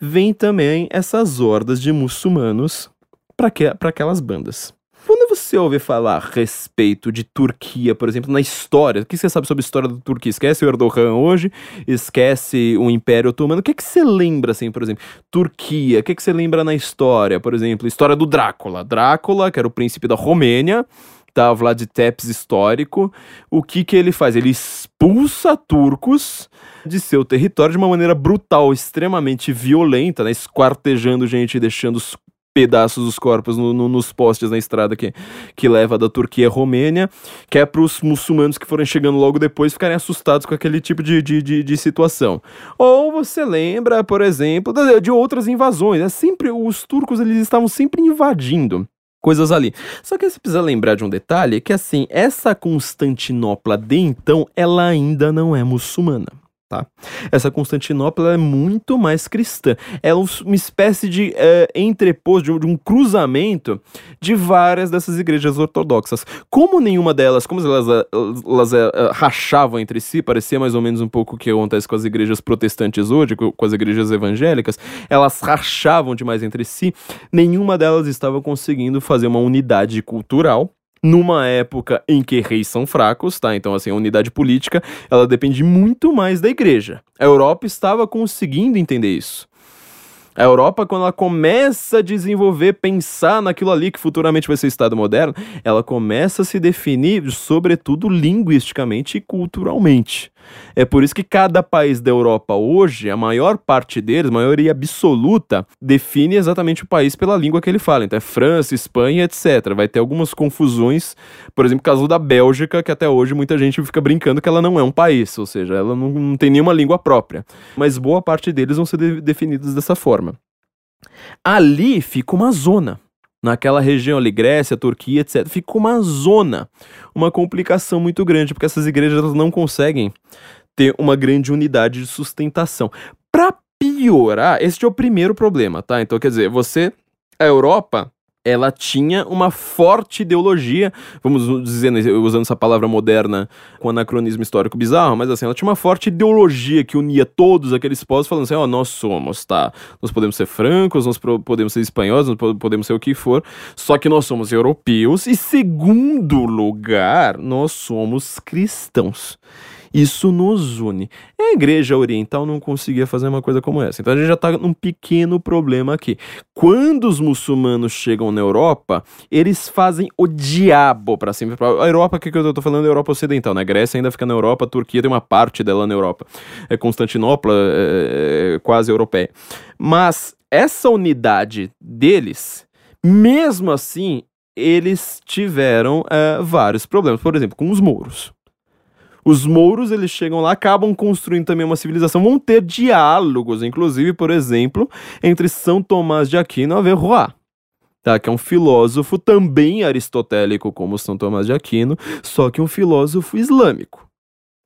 vem também essas hordas de muçulmanos para aquelas bandas. Quando você ouve falar a respeito de Turquia, por exemplo, na história, o que você sabe sobre a história da Turquia? Esquece o Erdogan hoje, esquece o Império Otomano. O que, é que você lembra, assim, por exemplo? Turquia, o que, é que você lembra na história? Por exemplo, história do Drácula. Drácula, que era o príncipe da Romênia, tá? Vlad Tepes histórico. O que que ele faz? Ele expulsa turcos de seu território de uma maneira brutal, extremamente violenta, né? Esquartejando gente deixando os pedaços dos corpos no, no, nos postes na estrada que, que leva da Turquia à Romênia, que é para os muçulmanos que forem chegando logo depois ficarem assustados com aquele tipo de, de, de, de situação. Ou você lembra, por exemplo, de, de outras invasões. É sempre os turcos eles estavam sempre invadindo coisas ali. Só que você precisa lembrar de um detalhe que assim, essa Constantinopla de então, ela ainda não é muçulmana. Tá? Essa Constantinopla é muito mais cristã. É uma espécie de é, entrepôs, de um, cruzamento de várias dessas igrejas ortodoxas. Como nenhuma delas, como elas, eh, elas, eh, rachavam entre si, parecia mais ou menos um pouco o que acontece com as igrejas protestantes hoje, com as igrejas evangélicas, elas rachavam demais entre si, nenhuma delas estava conseguindo fazer uma unidade cultural numa época em que reis são fracos, tá? Então, assim, a unidade política, ela depende muito mais da igreja. A Europa estava conseguindo entender isso. A Europa, quando ela começa a desenvolver, pensar naquilo ali que futuramente vai ser Estado moderno, ela começa a se definir, sobretudo linguisticamente e culturalmente. É por isso que cada país da Europa hoje, a maior parte deles, maioria absoluta, define exatamente o país pela língua que ele fala. Então é França, Espanha, etc. Vai ter algumas confusões, por exemplo, o caso da Bélgica, que até hoje muita gente fica brincando que ela não é um país, ou seja, ela não, não tem nenhuma língua própria. Mas boa parte deles vão ser de definidos dessa forma. Ali fica uma zona naquela região ali, Grécia, Turquia, etc., fica uma zona, uma complicação muito grande, porque essas igrejas não conseguem ter uma grande unidade de sustentação. Para piorar, este é o primeiro problema, tá? Então, quer dizer, você, a Europa, ela tinha uma forte ideologia, vamos dizer, né, usando essa palavra moderna com anacronismo histórico bizarro, mas assim, ela tinha uma forte ideologia que unia todos aqueles povos falando assim, ó, oh, nós somos, tá? Nós podemos ser francos, nós podemos ser espanhóis, nós podemos ser o que for, só que nós somos europeus e segundo lugar, nós somos cristãos. Isso nos une. A igreja oriental não conseguia fazer uma coisa como essa. Então a gente já está num pequeno problema aqui. Quando os muçulmanos chegam na Europa, eles fazem o diabo para cima. A Europa, que, que eu estou falando? A Europa Ocidental, né? A Grécia ainda fica na Europa, a Turquia tem uma parte dela na Europa. É Constantinopla, é, é quase europeia. Mas essa unidade deles, mesmo assim, eles tiveram é, vários problemas. Por exemplo, com os mouros. Os mouros, eles chegam lá, acabam construindo também uma civilização, vão ter diálogos, inclusive, por exemplo, entre São Tomás de Aquino e Averroes. Tá, que é um filósofo também aristotélico como São Tomás de Aquino, só que um filósofo islâmico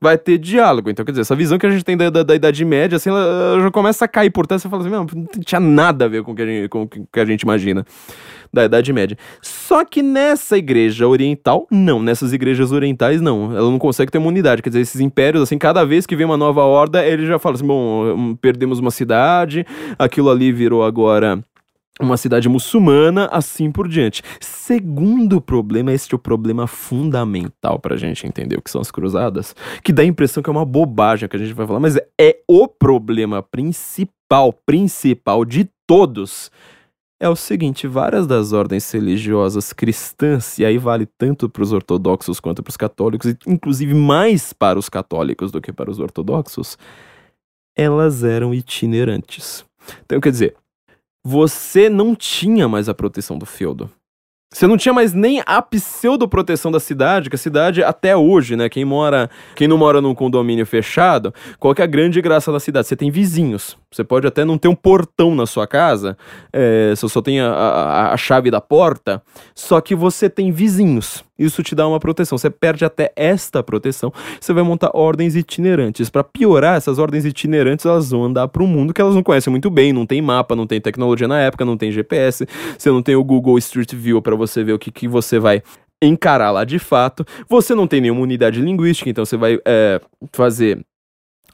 vai ter diálogo. Então, quer dizer, essa visão que a gente tem da, da, da Idade Média, assim, ela, já começa a cair por terra. Você fala assim, não, não tinha nada a ver com o que a gente, com o que a gente imagina da Idade Média. Só que nessa igreja oriental, não. Nessas igrejas orientais, não. Ela não consegue ter uma unidade. Quer dizer, esses impérios, assim, cada vez que vem uma nova horda, ele já fala assim: bom, hum, perdemos uma cidade, aquilo ali virou agora uma cidade muçulmana, assim por diante. Segundo problema, este é o problema fundamental pra gente entender o que são as cruzadas, que dá a impressão que é uma bobagem que a gente vai falar, mas é o problema principal, principal de todos é o seguinte: várias das ordens religiosas cristãs, e aí vale tanto para os ortodoxos quanto para os católicos, e inclusive mais para os católicos do que para os ortodoxos, elas eram itinerantes. Então, quer dizer, você não tinha mais a proteção do feudo. Você não tinha mais nem a pseudo-proteção da cidade, que a cidade até hoje, né? Quem mora, quem não mora num condomínio fechado, qual que é a grande graça da cidade? Você tem vizinhos. Você pode até não ter um portão na sua casa, é, você só tem a, a, a chave da porta, só que você tem vizinhos. Isso te dá uma proteção. Você perde até esta proteção. Você vai montar ordens itinerantes. Para piorar, essas ordens itinerantes elas vão andar para um mundo que elas não conhecem muito bem. Não tem mapa, não tem tecnologia na época, não tem GPS. Você não tem o Google Street View para você ver o que, que você vai encarar lá de fato. Você não tem nenhuma unidade linguística, então você vai é, fazer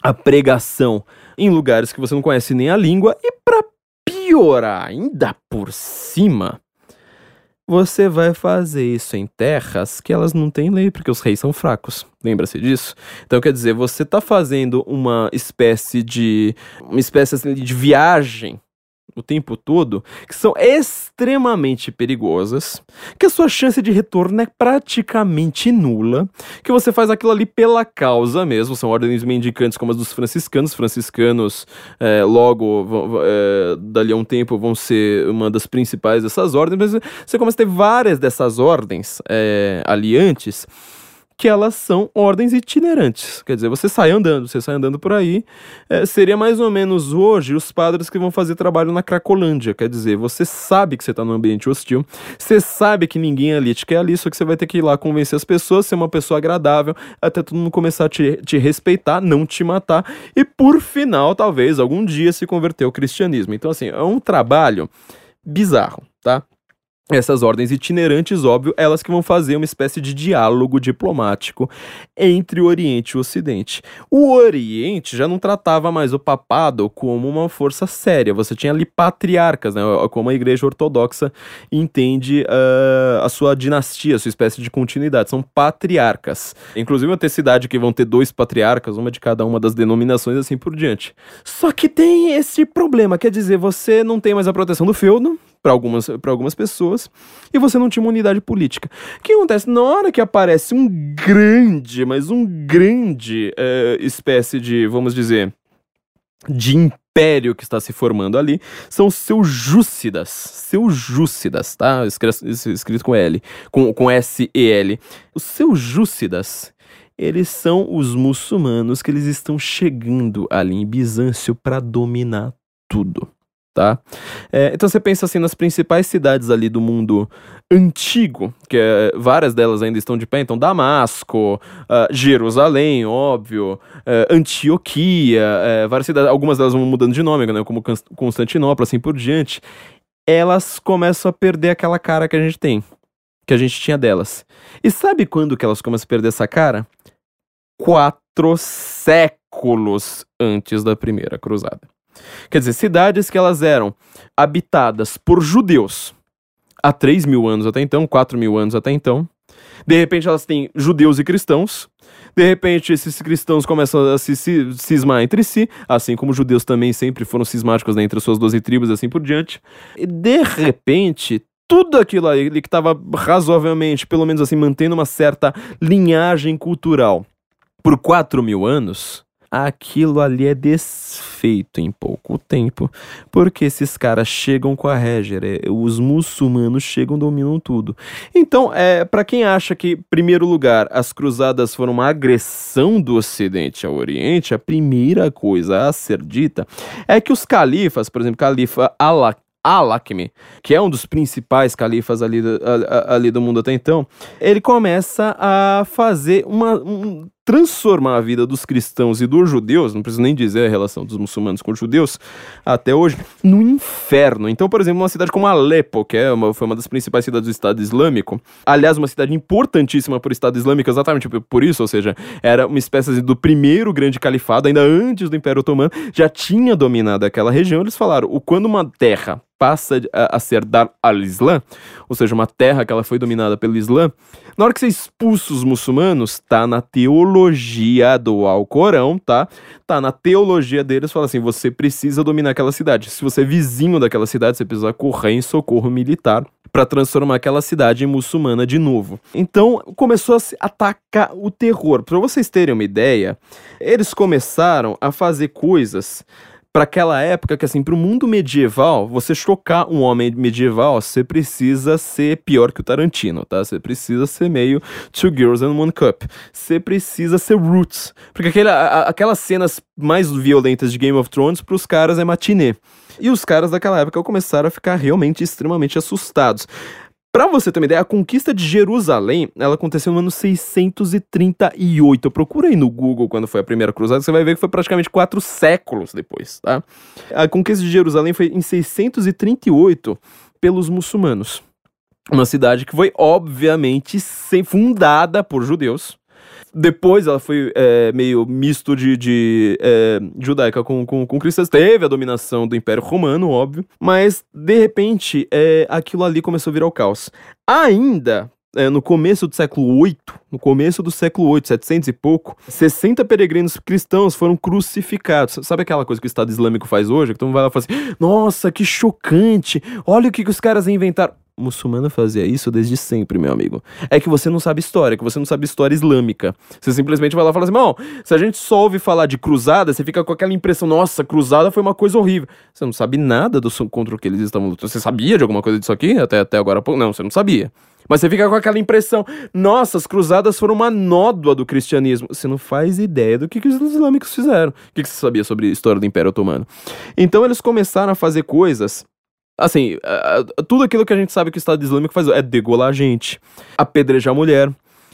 a pregação em lugares que você não conhece nem a língua. E para piorar ainda por cima, você vai fazer isso em terras que elas não têm lei, porque os reis são fracos. Lembra-se disso? Então, quer dizer, você está fazendo uma espécie de. uma espécie assim, de viagem o tempo todo, que são extremamente perigosas, que a sua chance de retorno é praticamente nula, que você faz aquilo ali pela causa mesmo, são ordens mendicantes como as dos franciscanos, franciscanos é, logo, é, dali a um tempo, vão ser uma das principais dessas ordens, mas você começa a ter várias dessas ordens é, ali antes, que elas são ordens itinerantes. Quer dizer, você sai andando, você sai andando por aí. É, seria mais ou menos hoje os padres que vão fazer trabalho na Cracolândia. Quer dizer, você sabe que você está num ambiente hostil, você sabe que ninguém ali te quer ali, só que você vai ter que ir lá convencer as pessoas, ser uma pessoa agradável, até todo mundo começar a te, te respeitar, não te matar, e por final, talvez, algum dia se converter ao cristianismo. Então, assim, é um trabalho bizarro, tá? Essas ordens itinerantes, óbvio, elas que vão fazer uma espécie de diálogo diplomático entre o Oriente e o Ocidente. O Oriente já não tratava mais o papado como uma força séria, você tinha ali patriarcas, né, como a Igreja Ortodoxa entende uh, a sua dinastia, a sua espécie de continuidade, são patriarcas. Inclusive, vai ter cidade que vão ter dois patriarcas, uma de cada uma das denominações, assim por diante. Só que tem esse problema, quer dizer, você não tem mais a proteção do feudo, para algumas, algumas pessoas, e você não tinha uma unidade política. O que acontece? Na hora que aparece um grande, mas um grande uh, espécie de, vamos dizer, de império que está se formando ali, são seus Júcidas. Seus Júcidas, tá? Escrito com L, com, com S-E-L. Os seus Júcidas, eles são os muçulmanos que eles estão chegando ali em Bizâncio para dominar tudo tá? É, então você pensa assim nas principais cidades ali do mundo antigo, que é, várias delas ainda estão de pé, então Damasco, uh, Jerusalém, óbvio, uh, Antioquia, uh, várias cidades, algumas delas vão mudando de nome, né, como Constantinopla, assim por diante. elas começam a perder aquela cara que a gente tem, que a gente tinha delas. E sabe quando que elas começam a perder essa cara? Quatro séculos antes da primeira cruzada. Quer dizer, cidades que elas eram habitadas por judeus há 3 mil anos até então, 4 mil anos até então. De repente elas têm judeus e cristãos. De repente esses cristãos começam a se, cismar entre si, assim como os judeus também sempre foram cismáticos né, entre as suas 12 tribos, assim por diante. E de repente tudo aquilo ali que estava razoavelmente, pelo menos assim, mantendo uma certa linhagem cultural por 4 mil anos, aquilo ali é desfeito em pouco tempo, porque esses caras chegam com a Réger, é, os muçulmanos chegam dominam tudo. Então, é, para quem acha que, primeiro lugar, as cruzadas foram uma agressão do Ocidente ao Oriente, a primeira coisa a ser dita é que os califas, por exemplo, califa Allah Al-Hakmi, que é um dos principais califas ali do, ali do mundo até então, ele começa a fazer uma. Um, transformar a vida dos cristãos e dos judeus, não preciso nem dizer a relação dos muçulmanos com os judeus, até hoje, no inferno. Então, por exemplo, uma cidade como Alepo, que é uma, foi uma das principais cidades do Estado Islâmico, aliás, uma cidade importantíssima para o Estado Islâmico, exatamente por isso, ou seja, era uma espécie do primeiro grande califado, ainda antes do Império Otomano, já tinha dominado aquela região. Eles falaram: o quando uma terra passa a, a ser dar al-Islã, ou seja, uma terra que ela foi dominada pelo Islã, na hora que você expulsa os muçulmanos, tá na teologia do Alcorão, tá? Tá na teologia deles, fala assim, você precisa dominar aquela cidade. Se você é vizinho daquela cidade, você precisa correr em socorro militar para transformar aquela cidade em muçulmana de novo. Então começou a se atacar o terror. Para vocês terem uma ideia, eles começaram a fazer coisas para aquela época que assim, para o mundo medieval, você chocar um homem medieval, você precisa ser pior que o Tarantino, tá? Você precisa ser meio Two Girls and One Cup. Você precisa ser Roots, porque aquele, a, aquelas cenas mais violentas de Game of Thrones para os caras é matinê. E os caras daquela época começaram a ficar realmente extremamente assustados. Para você ter uma ideia, a conquista de Jerusalém, ela aconteceu no ano 638. Procura aí no Google quando foi a primeira cruzada, você vai ver que foi praticamente quatro séculos depois, tá? A conquista de Jerusalém foi em 638 pelos muçulmanos. Uma cidade que foi, obviamente, fundada por judeus depois ela foi é, meio misto de, de é, judaica com, com, com cristãs. Teve a dominação do Império Romano, óbvio. Mas, de repente, é, aquilo ali começou a virar o caos. Ainda é, no começo do século VIII, no começo do século VIII, 700 e pouco, 60 peregrinos cristãos foram crucificados. Sabe aquela coisa que o Estado Islâmico faz hoje? Que todo mundo vai lá e fala assim: nossa, que chocante! Olha o que, que os caras inventaram muçulmana fazia isso desde sempre, meu amigo. É que você não sabe história, que você não sabe história islâmica. Você simplesmente vai lá e fala assim, irmão, se a gente só ouve falar de cruzada, você fica com aquela impressão, nossa, cruzada foi uma coisa horrível. Você não sabe nada do contra o que eles estavam lutando. Você sabia de alguma coisa disso aqui até, até agora? Não, você não sabia. Mas você fica com aquela impressão, nossa, as cruzadas foram uma nódoa do cristianismo. Você não faz ideia do que, que os islâmicos fizeram. O que, que você sabia sobre a história do Império Otomano? Então eles começaram a fazer coisas Assim, tudo aquilo que a gente sabe que o Estado Islâmico faz é degolar a gente, apedrejar a mulher,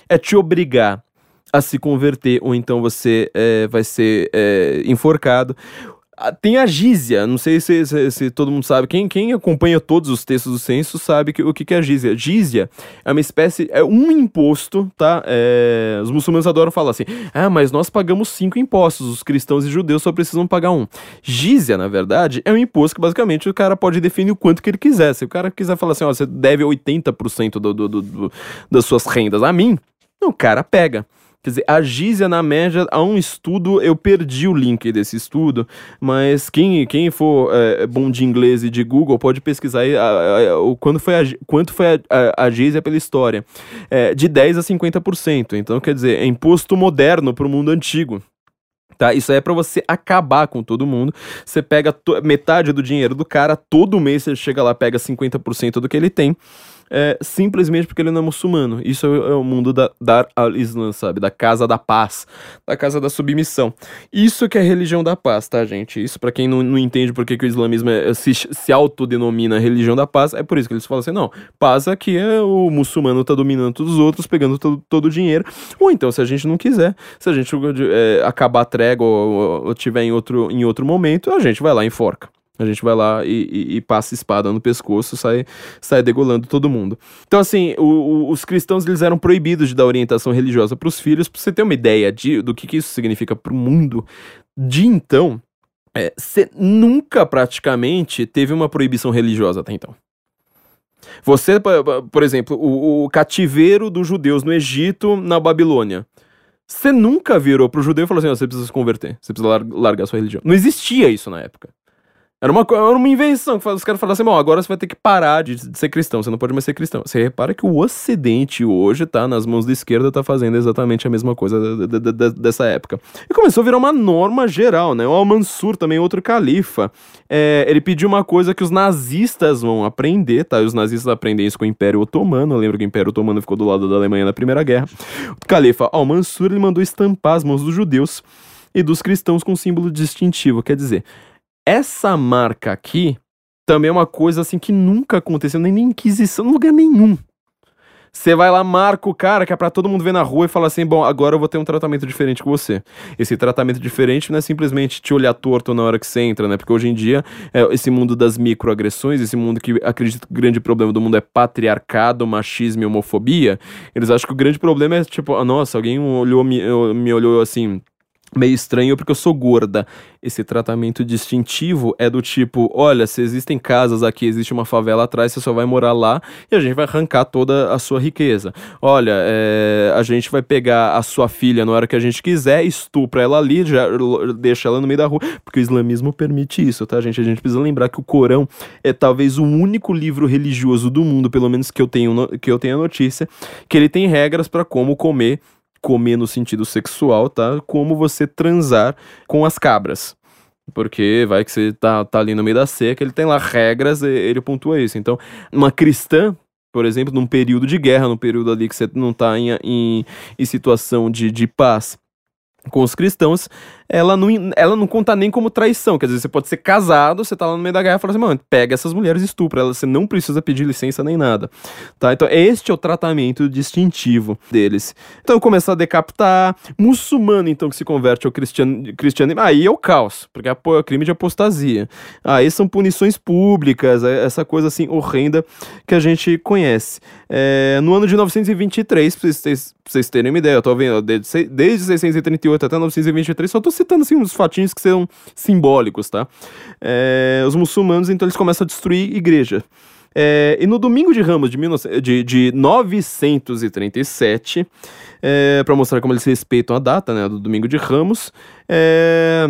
é te obrigar a se converter, ou então você é, vai ser é, enforcado. Ah, tem a Gízia, não sei se, se, se, todo mundo sabe, quem, quem acompanha todos os textos do censo sabe que, o que, que é a Gízia. Gízia é uma espécie, é um imposto, tá? É, os muçulmanos adoram falar assim, ah, mas nós pagamos cinco impostos, os cristãos e judeus só precisam pagar um. Gízia, na verdade, é um imposto que basicamente o cara pode definir o quanto que ele quiser. Se o cara quiser falar assim, ó, você deve 80% do, do, do, do, das suas rendas a mim, o cara pega. Quer dizer, a Gízia na média, há um estudo, eu perdi o link desse estudo, mas quem, quem for é, bom de inglês e de Google pode pesquisar aí a, quando foi a, quanto foi a, a, Gízia pela história. É, de 10% a 50%. Então, quer dizer, é imposto moderno para o mundo antigo. Tá? Isso é para você acabar com todo mundo. Você pega metade do dinheiro do cara, todo mês você chega lá, pega 50% do que ele tem é, simplesmente porque ele não é muçulmano. Isso é, é o mundo da Dar al-Islam, sabe? Da casa da paz, da casa da submissão. Isso que é a religião da paz, tá, gente? Isso para quem não, não entende por que, o islamismo é, se, se autodenomina religião da paz, é por isso que eles falam assim, não, paz aqui é o muçulmano tá dominando todos os outros, pegando todo, todo o dinheiro. Ou então, se a gente não quiser, se a gente é, acabar a trégua ou, ou tiver em outro, em outro momento, a gente vai lá e enforca. A gente vai lá e, e, e passa espada no pescoço, sai, sai degolando todo mundo. Então, assim, o, o, os cristãos eles eram proibidos de dar orientação religiosa para os filhos. Pra você ter uma ideia de, do que, que isso significa para o mundo, de então, você é, nunca praticamente teve uma proibição religiosa até então. Você, por exemplo, o, o cativeiro dos judeus no Egito, na Babilônia. Você nunca virou pro judeu e falou assim: você precisa se converter, você precisa lar largar sua religião. Não existia isso na época. Era uma, era uma invenção que os caras falaram assim: bom, agora você vai ter que parar de, de, ser cristão, você não pode mais ser cristão. Você repara que o Ocidente hoje, tá, nas mãos da esquerda, tá fazendo exatamente a mesma coisa dessa época. E começou a virar uma norma geral, né? O Al-Mansur, também outro califa, é, ele pediu uma coisa que os nazistas vão aprender, tá? E os nazistas aprendem isso com o Império Otomano. Lembra que o Império Otomano ficou do lado da Alemanha na Primeira Guerra. O califa Al-Mansur, ele mandou estampar as mãos dos judeus e dos cristãos com símbolo distintivo, quer dizer essa marca aqui também é uma coisa assim que nunca aconteceu, nem na Inquisição, em lugar nenhum. Você vai lá, marca o cara, que é pra todo mundo ver na rua e fala assim: bom, agora eu vou ter um tratamento diferente com você. Esse tratamento diferente não é simplesmente te olhar torto na hora que você entra, né? Porque hoje em dia, é, esse mundo das microagressões, esse mundo que acredita que o grande problema do mundo é patriarcado, machismo e homofobia, eles acham que o grande problema é tipo, ah, nossa, alguém olhou, me, me olhou assim meio estranho porque eu sou gorda. Esse tratamento distintivo é do tipo: olha, se existem casas aqui, existe uma favela atrás, você só vai morar lá e a gente vai arrancar toda a sua riqueza. Olha, é, a gente vai pegar a sua filha na hora que a gente quiser, estupra ela ali, já deixa ela no meio da rua, porque o islamismo permite isso, tá, gente? A gente precisa lembrar que o Corão é talvez o único livro religioso do mundo, pelo menos que eu tenho, que eu tenho a notícia, que ele tem regras para como comer comer no sentido sexual, tá? Como você transar com as cabras. Porque vai que você tá, tá ali no meio da seca, ele tem lá regras, ele pontua isso. Então, uma cristã, por exemplo, num período de guerra, num período ali que você não tá em, em, em situação de, de paz com os cristãos, ela não, ela não conta nem como traição. Quer dizer, você pode ser casado, você tá lá no meio da guerra e fala assim, mano, pega essas mulheres e estupra elas, você não precisa pedir licença nem nada. Tá? Então, este é o tratamento distintivo deles. Então, começar a decapitar. Muçulmano, então, que se converte ao cristiano, cristianismo, aí é o caos, porque é crime de apostasia. Aí são punições públicas, é essa coisa assim horrenda que a gente conhece. É, no ano de 923, pra vocês, pra vocês terem uma ideia, eu tô vendo, desde, desde 638 até 923, só tô citando assim uns fatinhos que são simbólicos, tá? É, os muçulmanos, então, eles começam a destruir igreja. É, e no domingo de Ramos de, 19, de, de 937, é, para mostrar como eles respeitam a data né, do domingo de Ramos, é,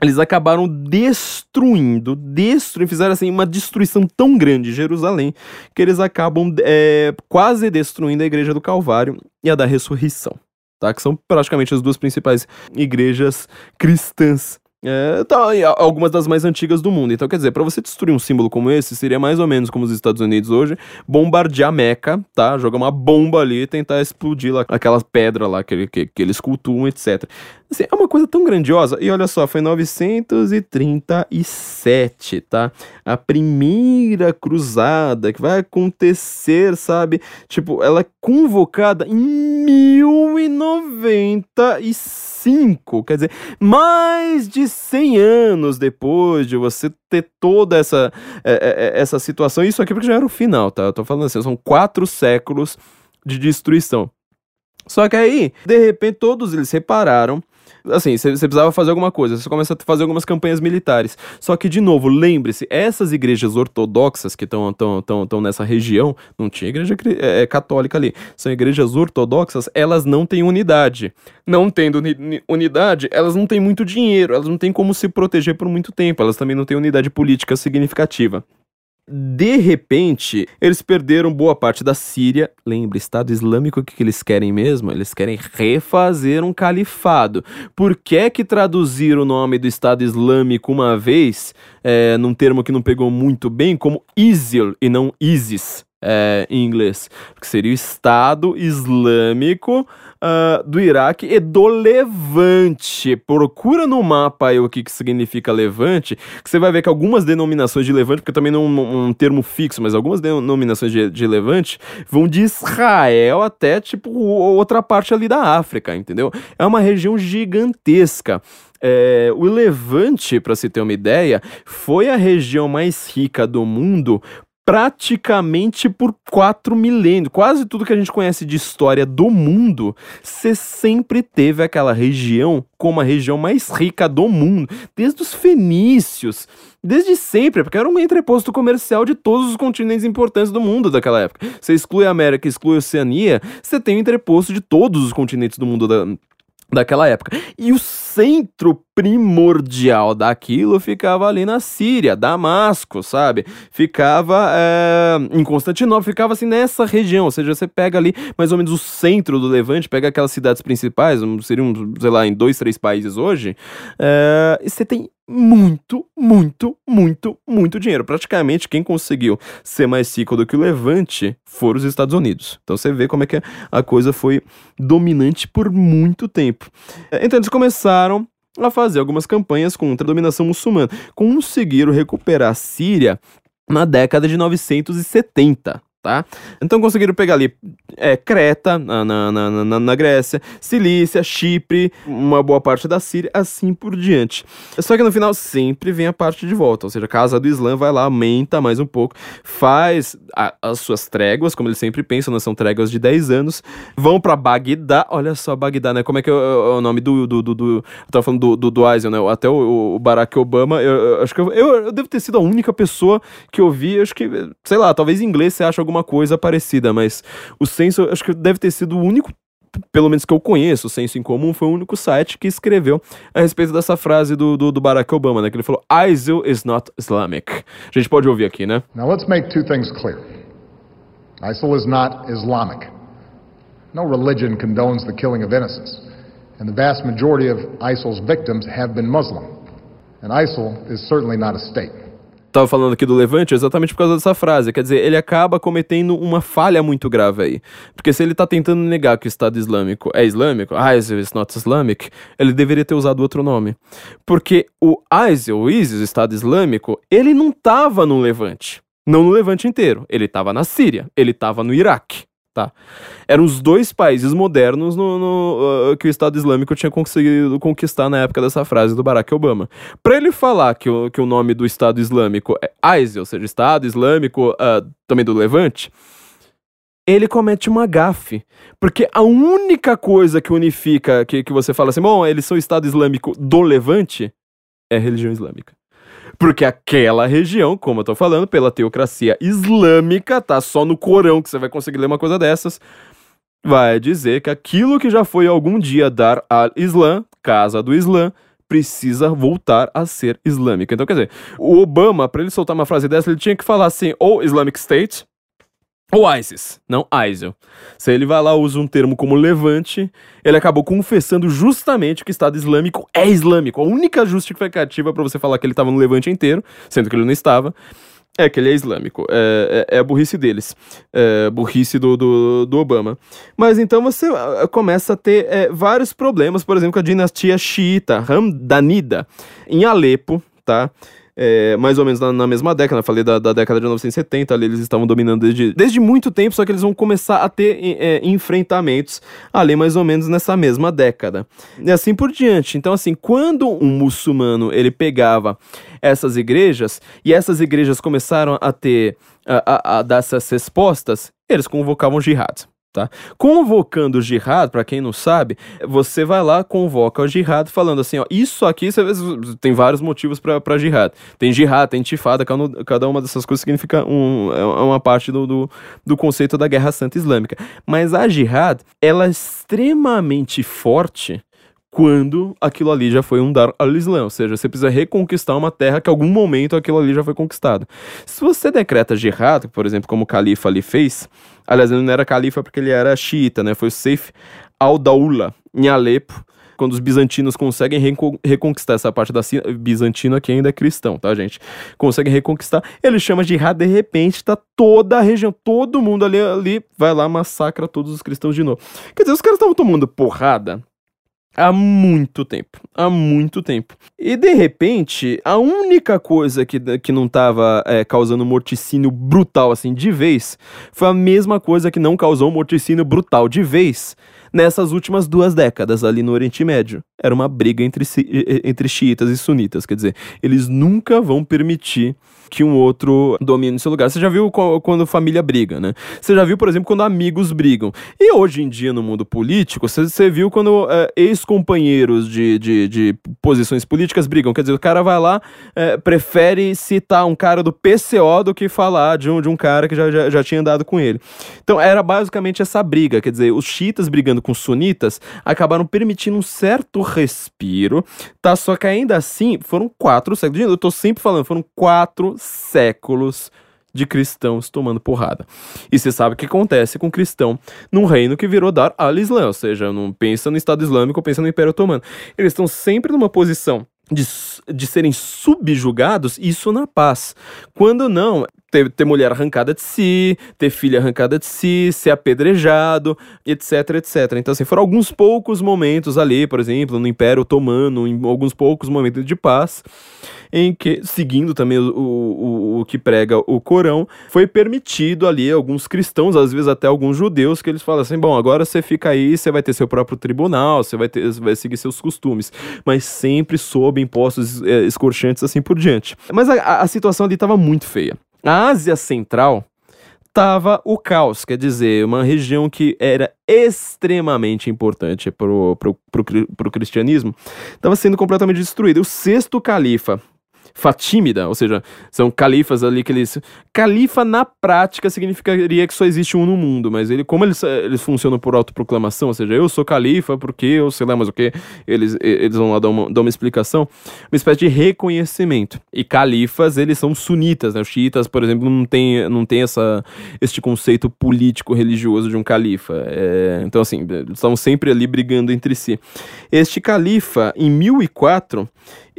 eles acabaram destruindo, destruindo, fizeram assim uma destruição tão grande de Jerusalém que eles acabam é, quase destruindo a igreja do Calvário e a da ressurreição tá? Que são praticamente as duas principais igrejas cristãs é, tá, algumas das mais antigas do mundo. Então, quer dizer, para você destruir um símbolo como esse, seria mais ou menos como os Estados Unidos hoje, bombardear Meca, tá? Jogar uma bomba ali e tentar explodir lá, aquela pedra lá que, que, que eles cultuam, etc. Assim, é uma coisa tão grandiosa. E olha só, foi 937, tá? A primeira cruzada que vai acontecer, sabe? Tipo, ela é convocada em 1095 5, quer dizer, mais de 100 anos depois de você ter toda essa, é, é, essa situação, isso aqui porque já era o final, tá? Eu tô falando assim, são quatro séculos de destruição. Só que aí, de repente, todos eles repararam assim, você precisava fazer alguma coisa, você começa a fazer algumas campanhas militares. Só que, de novo, lembre-se, essas igrejas ortodoxas que estão tão, tão, tão nessa região, não tinha igreja é, é, católica ali, são igrejas ortodoxas, elas não têm unidade. Não tendo unidade, elas não têm muito dinheiro, elas não têm como se proteger por muito tempo, elas também não têm unidade política significativa de repente, eles perderam boa parte da Síria. Lembra, Estado Islâmico, o que, que eles querem mesmo? Eles querem refazer um califado. Por que é que traduzir o nome do Estado Islâmico uma vez, é, num termo que não pegou muito bem, como ISIL e não ISIS? É, em inglês, porque seria o Estado Islâmico uh, do Iraque e do Levante. Procura no mapa aí o que, que significa Levante, que você vai ver que algumas denominações de Levante, porque também não é um, um termo fixo, mas algumas denominações de, de Levante vão de Israel até, tipo, outra parte ali da África, entendeu? É uma região gigantesca. É, o Levante, para se ter uma ideia, foi a região mais rica do mundo praticamente por quatro milênios. Quase tudo que a gente conhece de história do mundo, você sempre teve aquela região como a região mais rica do mundo, desde os fenícios, desde sempre, porque era um entreposto comercial de todos os continentes importantes do mundo daquela época. Você exclui a América, exclui a Oceania, você tem um entreposto de todos os continentes do mundo da, daquela época. E o centro primordial daquilo ficava ali na Síria, Damasco, sabe? Ficava é, em Constantinopla, ficava assim nessa região. Ou seja, você pega ali mais ou menos o centro do Levante, pega aquelas cidades principais, seriam, sei lá, em dois, três países hoje, é, e você tem muito, muito, muito, muito dinheiro. Praticamente quem conseguiu ser mais rico do que o Levante foram os Estados Unidos. Então você vê como é que a coisa foi dominante por muito tempo. Então eles começaram a fazer algumas campanhas contra a dominação muçulmana. Conseguiram recuperar a Síria na década de 970 tá? Então conseguiram pegar ali é, Creta, na, na, na, na, Grécia, Cilícia, Chipre, uma boa parte da Síria, assim por diante. Só que no final sempre vem a parte de volta, ou seja, a Casa do Islã vai lá, aumenta mais um pouco, faz a, as suas tréguas, como eles sempre pensam, né? são tréguas de 10 anos, vão para Bagdá, olha só Bagdá, né? Como é que é o, o nome do, do, do, do, eu tava falando do, do, do Eisen, né? Até o, o Barack Obama, eu, eu acho que eu, eu, eu, devo ter sido a única pessoa que eu vi, acho que, sei lá, talvez em inglês você acha alguma coisa parecida, mas o Senso, acho que deve ter sido o único pelo menos que eu conheço, o Senso em Comum, foi o único site que escreveu a respeito dessa frase do, do, do, Barack Obama, né? Que ele falou, ISIL is not Islamic. A gente pode ouvir aqui, né? Now let's make two things clear. ISIL is not Islamic. No religion condones the killing of innocents. And the vast majority of ISIL's victims have been Muslim. And ISIL is certainly not a state tava falando aqui do Levante exatamente por causa dessa frase. Quer dizer, ele acaba cometendo uma falha muito grave aí. Porque se ele tá tentando negar que o Estado Islâmico é islâmico, ISIL is not Islamic, ele deveria ter usado outro nome. Porque o ISIL, o ISIS, o Estado Islâmico, ele não tava no Levante. Não no Levante inteiro. Ele tava na Síria, ele tava no Iraque. Tá. Eram os dois países modernos no, no uh, que o Estado Islâmico tinha conseguido conquistar na época dessa frase do Barack Obama. Para ele falar que o, que o nome do Estado Islâmico é ISIL, ou seja, Estado Islâmico uh, também do Levante, ele comete uma gafe. Porque a única coisa que unifica, que, que você fala assim, bom, eles são Estado Islâmico do Levante, é religião islâmica. Porque aquela região, como eu tô falando, pela teocracia islâmica, tá só no Corão que você vai conseguir ler uma coisa dessas, vai dizer que aquilo que já foi algum dia dar al Islã, casa do Islã, precisa voltar a ser islâmica. Então, quer dizer, o Obama, para ele soltar uma frase dessa, ele tinha que falar assim, ou Islamic State, ou ISIS, não ISIL. Se ele vai lá usa um termo como levante, ele acabou confessando justamente que o Estado Islâmico é islâmico. A única justificativa para você falar que ele estava no levante inteiro, sendo que ele não estava, é que ele é islâmico. É, é, é a burrice deles. É a burrice do, do, do, Obama. Mas então você ah, começa a ter é, vários problemas, por exemplo, com a dinastia xiita, Hamdanida, em Alepo, tá? É, mais ou menos na, na, mesma década, falei da, da, década de 1970, ali eles estavam dominando desde, desde muito tempo, só que eles vão começar a ter é, enfrentamentos ali mais ou menos nessa mesma década. E assim por diante. Então, assim, quando um muçulmano ele pegava essas igrejas e essas igrejas começaram a ter a, a, a dar essas respostas, eles convocavam jihad. Tá? Convocando o jihad, para quem não sabe, você vai lá, convoca o jihad falando assim, ó, isso aqui você, tem vários motivos para jihad. Tem jihad, tem tifada, cada uma dessas coisas significa um, é, é uma parte do, do, do conceito da Guerra Santa Islâmica. Mas a jihad, ela é extremamente forte quando aquilo ali já foi um dar al Islã, ou seja, você precisa reconquistar uma terra que em algum momento aquilo ali já foi conquistado. Se você decreta jihad, por exemplo, como o califa ali fez, aliás, ele não era califa porque ele era xiita, né? Foi o Seif al-Daula em Alepo, quando os bizantinos conseguem reconquistar essa parte da Síria, bizantino aqui ainda é cristão, tá, gente? Conseguem reconquistar, ele chama de jihad, de repente tá toda a região, todo mundo ali, ali vai lá, massacra todos os cristãos de novo. Quer dizer, os caras estavam tomando porrada há muito tempo. Há muito tempo. E de repente, a única coisa que, que não estava é, causando morticínio brutal assim de vez foi a mesma coisa que não causou morticínio brutal de vez nessas últimas duas décadas ali no Oriente Médio. Era uma briga entre, entre xiitas e sunitas, quer dizer, eles nunca vão permitir que um outro domine seu lugar. Você já viu quando família briga, né? Você já viu, por exemplo, quando amigos brigam. E hoje em dia, no mundo político, você, você viu quando é, ex-companheiros de, de, de, posições políticas brigam. Quer dizer, o cara vai lá, é, prefere citar um cara do PCO do que falar de um, de um cara que já, já, já tinha andado com ele. Então, era basicamente essa briga. Quer dizer, os chiitas brigando com os sunitas acabaram permitindo um certo respiro, tá? Só que ainda assim, foram quatro séculos. Eu tô sempre falando, foram quatro séculos de cristãos tomando porrada. E você sabe o que acontece com cristão num reino que virou Dar al-Islã, ou seja, não pensa no Estado Islâmico, pensa no Império Otomano. Eles estão sempre numa posição de, de serem subjugados, isso na paz. Quando não, ter, ter mulher arrancada de si, ter filha arrancada de si, ser apedrejado, etc, etc. Então, assim, foram alguns poucos momentos ali, por exemplo, no Império Otomano, em alguns poucos momentos de paz, em que, seguindo também o, o, o que prega o Corão, foi permitido ali alguns cristãos, às vezes até alguns judeus, que eles falam assim: bom, agora você fica aí, você vai ter seu próprio tribunal, você vai, ter, vai seguir seus costumes, mas sempre sob impostos é, escorchantes assim por diante. Mas a, a situação ali estava muito feia. A Ásia Central estava o caos, quer dizer, uma região que era extremamente importante para o cristianismo, estava sendo completamente destruída. O sexto califa, Fatímida, ou seja, são califas ali que eles. Califa na prática significaria que só existe um no mundo, mas ele, como eles, eles funcionam por autoproclamação, ou seja, eu sou califa porque eu sei lá mais o que, eles, eles vão lá dar uma, dar uma explicação, uma espécie de reconhecimento. E califas, eles são sunitas, né? Os xiitas, por exemplo, não tem, não tem essa, este conceito político-religioso de um califa. É, então, assim, eles estavam sempre ali brigando entre si. Este califa, em 1004,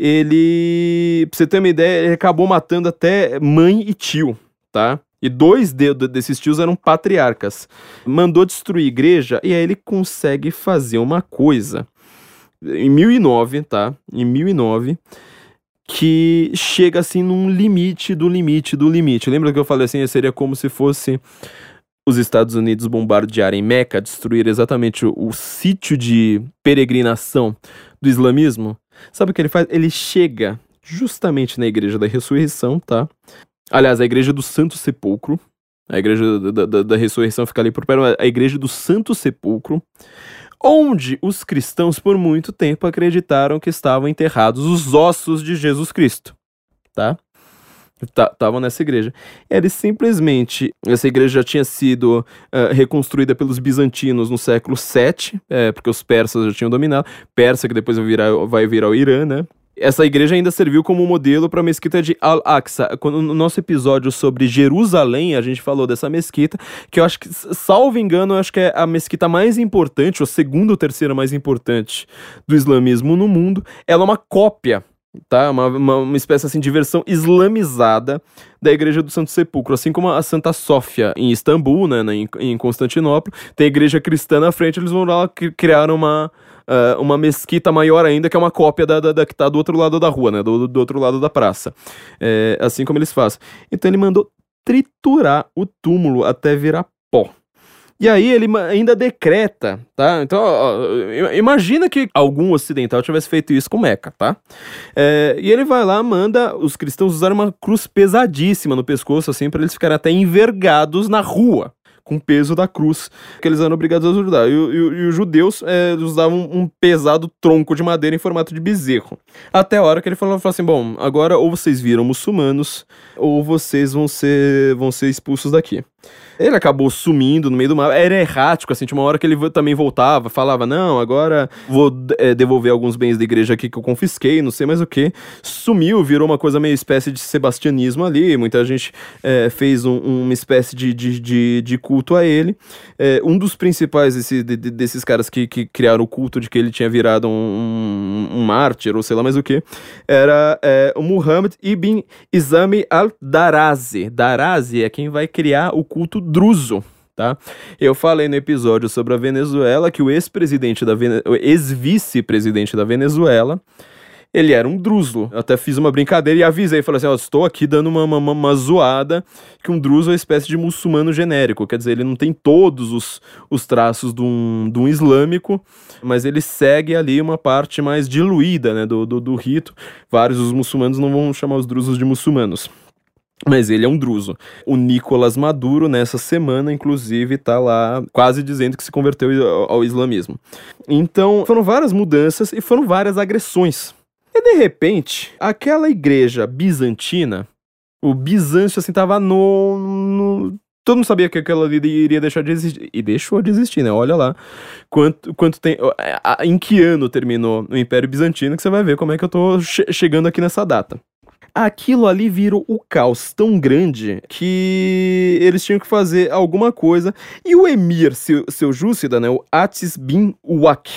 ele, pra você ter uma ideia, ele acabou matando até mãe e tio, tá? E dois de, desses tios eram patriarcas. Mandou destruir igreja e aí ele consegue fazer uma coisa. Em 1009, tá? Em 1009, que chega assim num limite do limite do limite. Lembra que eu falei assim? Seria como se fosse os Estados Unidos bombardearem Meca, destruir exatamente o, o sítio de peregrinação do islamismo? Sabe o que ele faz? Ele chega justamente na igreja da ressurreição, tá? Aliás, a igreja do Santo Sepulcro. A igreja da, da, da ressurreição fica ali por perto, a igreja do Santo Sepulcro, onde os cristãos por muito tempo acreditaram que estavam enterrados os ossos de Jesus Cristo, tá? Estavam nessa igreja. Eles simplesmente. Essa igreja já tinha sido uh, reconstruída pelos bizantinos no século VII, é, porque os persas já tinham dominado. Pérsia, que depois vai virar, vai virar o Irã, né? Essa igreja ainda serviu como modelo para a mesquita de Al-Aqsa. No nosso episódio sobre Jerusalém, a gente falou dessa mesquita, que eu acho que, salvo engano, eu acho que é a mesquita mais importante, ou segunda ou terceira mais importante do islamismo no mundo. Ela é uma cópia tá? Uma, uma, uma, espécie assim de versão islamizada da Igreja do Santo Sepulcro, assim como a Santa Sófia em Istambul, né, em, em Constantinopla, tem a igreja cristã na frente, eles vão lá criar uma, uh, uma mesquita maior ainda, que é uma cópia da, da, da que está do outro lado da rua, né, do, do outro lado da praça, é, assim como eles fazem. Então ele mandou triturar o túmulo até virar pó. E aí ele ainda decreta, tá? Então, ó, imagina que algum ocidental tivesse feito isso com Meca, tá? É, e ele vai lá, manda os cristãos usarem uma cruz pesadíssima no pescoço, assim, para eles ficarem até envergados na rua com o peso da cruz que eles eram obrigados a ajudar. E, e, e os judeus é, usavam um pesado tronco de madeira em formato de bezerro. Até a hora que ele falou, falou assim: bom, agora ou vocês viram muçulmanos, ou vocês vão ser, vão ser expulsos daqui. Ele acabou sumindo no meio do mar. Era errático, assim, tinha uma hora que ele também voltava, falava: Não, agora vou é, devolver alguns bens da igreja aqui que eu confisquei, não sei mais o que. Sumiu, virou uma coisa meio espécie de sebastianismo ali. Muita gente é, fez um, uma espécie de, de, de, de, culto a ele. É, um dos principais desse, de, desses caras que, que criaram o culto de que ele tinha virado um, um, um mártir, ou sei lá mais o que, era o Muhammad ibn Izami al-Darazi. Darazi é quem vai criar o culto druso. Tá? Eu falei no episódio sobre a Venezuela que o ex-presidente da Vene... ex-vice-presidente da Venezuela ele era um druso. Eu até fiz uma brincadeira e avisei, falei assim, ó, estou aqui dando uma, uma, uma zoada, que um druso é uma espécie de muçulmano genérico, quer dizer, ele não tem todos os, os traços de um, de um islâmico, mas ele segue ali uma parte mais diluída, né, do, do, do rito. Vários dos muçulmanos não vão chamar os drusos de muçulmanos. Mas ele é um druso. O Nicolas Maduro, nessa semana, inclusive, tá lá quase dizendo que se converteu ao, ao islamismo. Então, foram várias mudanças e foram várias agressões e de repente, aquela igreja bizantina, o Bizâncio assim tava no, no todo mundo sabia que aquela ali iria deixar de existir. E deixou de existir, né? Olha lá quanto, quanto tem. Em que ano terminou o Império Bizantino, que você vai ver como é que eu tô che chegando aqui nessa data. Aquilo ali virou o caos tão grande que eles tinham que fazer alguma coisa. E o emir, seu, seu Júcida, né? O Atis bin Wak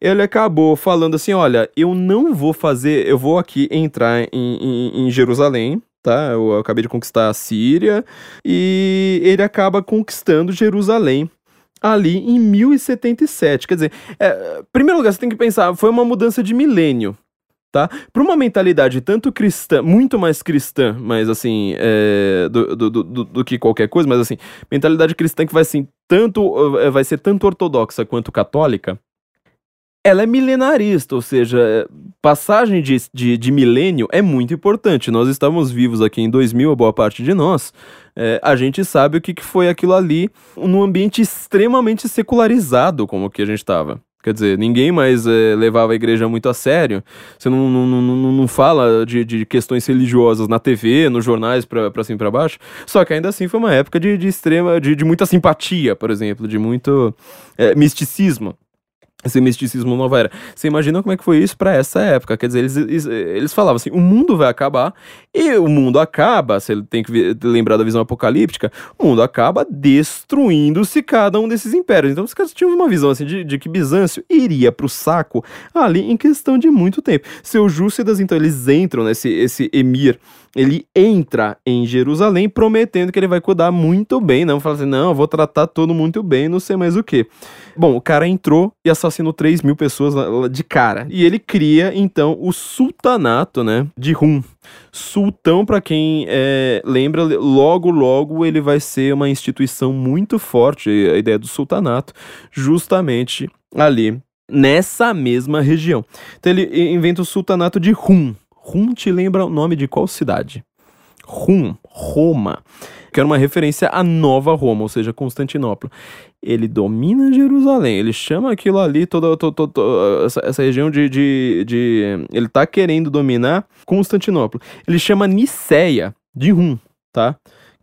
ele acabou falando assim: olha, eu não vou fazer, eu vou aqui entrar em, em, em Jerusalém, tá? Eu, acabei de conquistar a Síria, e ele acaba conquistando Jerusalém ali em 1077. Quer dizer, é, primeiro lugar, você tem que pensar, foi uma mudança de milênio. Tá? Para uma mentalidade tanto cristã, muito mais cristã, mas assim, é, do, do, do, do, que qualquer coisa, mas assim, mentalidade cristã que vai assim, tanto, vai ser tanto ortodoxa quanto católica, ela é milenarista, ou seja, passagem de, de, de, milênio é muito importante. Nós estamos vivos aqui em 2000, a boa parte de nós. É, a gente sabe o que, que foi aquilo ali num ambiente extremamente secularizado, como que a gente estava. Quer dizer, ninguém mais é, levava a igreja muito a sério. Você não, não, não, não fala de, de questões religiosas na TV, nos jornais, pra, pra cima e pra baixo. Só que ainda assim foi uma época de, de extrema, de, de muita simpatia, por exemplo, de muito é, misticismo esse misticismo nova era. Você imagina como é que foi isso para essa época? Quer dizer, eles, eles, eles, falavam assim: o mundo vai acabar, e o mundo acaba, você tem que lembrar da visão apocalíptica, o mundo acaba destruindo-se cada um desses impérios. Então os caras tinham uma visão assim de, de que Bizâncio iria pro saco ali em questão de muito tempo. Seus Júcidas, então, eles entram nesse esse emir ele entra em Jerusalém prometendo que ele vai cuidar muito bem, não fala assim, não, eu vou tratar todo muito bem, não sei mais o que. Bom, o cara entrou e assassinou 3 mil pessoas de cara. E ele cria, então, o sultanato, né, de Rum. Sultão, para quem é, lembra, logo, logo ele vai ser uma instituição muito forte, a ideia do sultanato, justamente ali nessa mesma região. Então ele inventa o sultanato de Rum. Rum te lembra o nome de qual cidade? Rum, Roma, que era uma referência à nova Roma, ou seja, Constantinopla. Ele domina Jerusalém, ele chama aquilo ali, toda, toda, toda essa, essa, região de, de, de. Ele está querendo dominar Constantinopla. Ele chama Niceia de Rum, tá?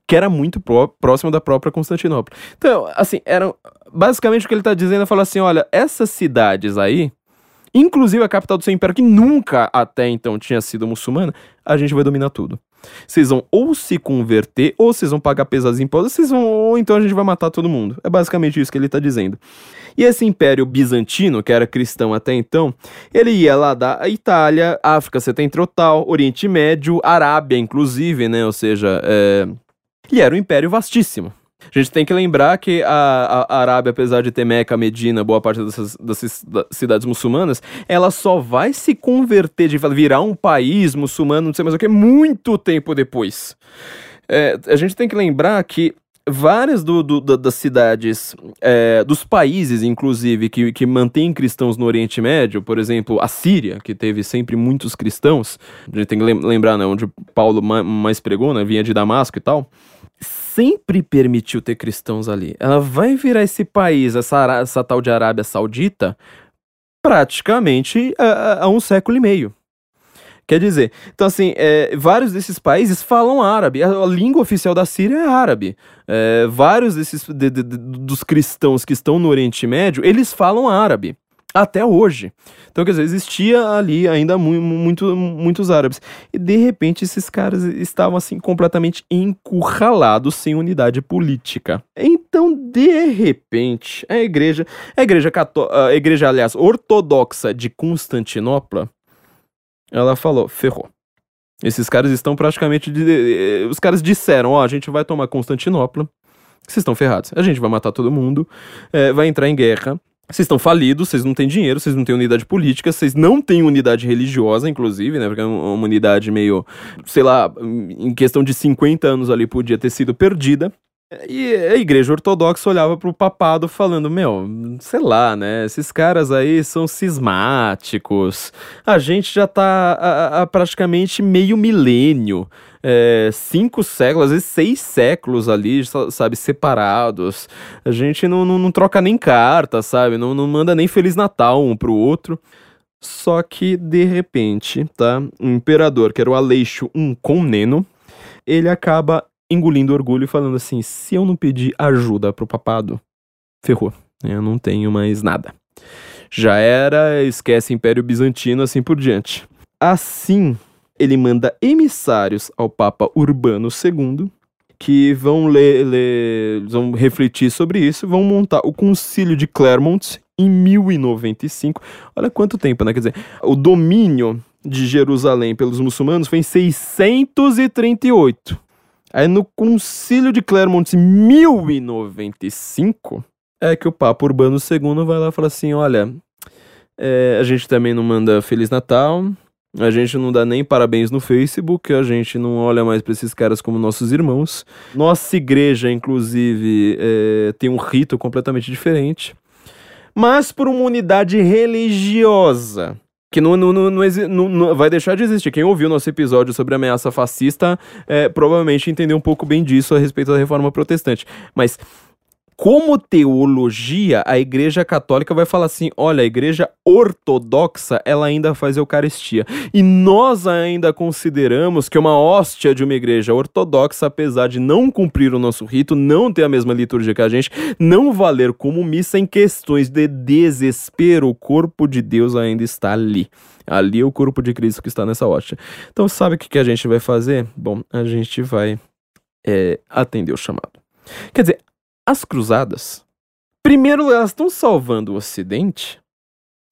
Que era muito pró, próximo da própria Constantinopla. Então, assim, era. Basicamente o que ele está dizendo é falar assim: olha, essas cidades aí inclusive a capital do seu império, que nunca até então tinha sido muçulmana, a gente vai dominar tudo. Vocês vão ou se converter, ou vocês vão pagar pesados impostos, vocês vão, ou então a gente vai matar todo mundo. É basicamente isso que ele está dizendo. E esse império bizantino, que era cristão até então, ele ia lá da Itália, África Setentrional, Oriente Médio, Arábia, inclusive, né? Ou seja, é... era um império vastíssimo. A gente tem que lembrar que a, a Arábia, apesar de ter Meca, Medina, boa parte dessas, dessas cidades muçulmanas, ela só vai se converter, de virar um país muçulmano, não sei mais o que, muito tempo depois. É, a gente tem que lembrar que várias do, do, das cidades, é, dos países, inclusive, que, que mantêm cristãos no Oriente Médio, por exemplo, a Síria, que teve sempre muitos cristãos, a gente tem que lembrar, né, onde Paulo mais pregou, né, vinha de Damasco e tal, sempre permitiu ter cristãos ali. Ela vai virar esse país, essa, essa tal de Arábia Saudita, praticamente há, um século e meio. Quer dizer, então assim, é, vários desses países falam árabe. A, a língua oficial da Síria é árabe. É, vários desses de, de, de, dos cristãos que estão no Oriente Médio, eles falam árabe até hoje. Então, quer dizer, existia ali ainda muito, muito, muitos árabes. E de repente esses caras estavam assim completamente encurralados sem unidade política. Então, de repente, a igreja, a igreja a igreja, aliás, ortodoxa de Constantinopla, ela falou: ferrou. Esses caras estão praticamente. De, os caras disseram: ó, oh, a gente vai tomar Constantinopla. Vocês estão ferrados. A gente vai matar todo mundo, é, vai entrar em guerra vocês estão falidos, vocês não têm dinheiro, vocês não têm unidade política, vocês não têm unidade religiosa, inclusive, né? Porque é uma unidade meio, sei lá, em questão de 50 anos ali podia ter sido perdida. E a igreja ortodoxa olhava pro papado falando: Meu, sei lá, né? Esses caras aí são cismáticos. A gente já tá há, praticamente meio milênio. É, cinco séculos, às vezes seis séculos ali, sabe, separados. A gente não, não, não troca nem carta, sabe? Não, não manda nem Feliz Natal um pro outro. Só que, de repente, tá? O imperador, que era o Aleixo I Comneno, ele acaba engolindo orgulho e falando assim: se eu não pedir ajuda pro papado, ferrou. Eu não tenho mais nada. Já era, esquece Império Bizantino, assim por diante. Assim, ele manda emissários ao Papa Urbano II, que vão ler, ler, vão refletir sobre isso, vão montar o Concílio de Clermont em 1095. Olha quanto tempo, né? Quer dizer, o domínio de Jerusalém pelos muçulmanos foi em 638. Aí no Concílio de Clermont, 1095, é que o Papa Urbano II vai lá e fala assim: olha, é, a gente também não manda Feliz Natal, a gente não dá nem parabéns no Facebook, a gente não olha mais para esses caras como nossos irmãos. Nossa igreja, inclusive, é, tem um rito completamente diferente. Mas por uma unidade religiosa que não, não, não, não, vai deixar de existir. Quem ouviu nosso episódio sobre ameaça fascista é, provavelmente entendeu um pouco bem disso a respeito da reforma protestante. Mas como teologia, a Igreja Católica vai falar assim: olha, a Igreja Ortodoxa ela ainda faz Eucaristia. E nós ainda consideramos que uma hóstia de uma igreja ortodoxa, apesar de não cumprir o nosso rito, não ter a mesma liturgia que a gente, não valer como missa em questões de desespero, o corpo de Deus ainda está ali. Ali é o corpo de Cristo que está nessa hóstia. Então, sabe o que, que a gente vai fazer? Bom, a gente vai é, atender o chamado. Quer dizer, as cruzadas, primeiro elas estão salvando o Ocidente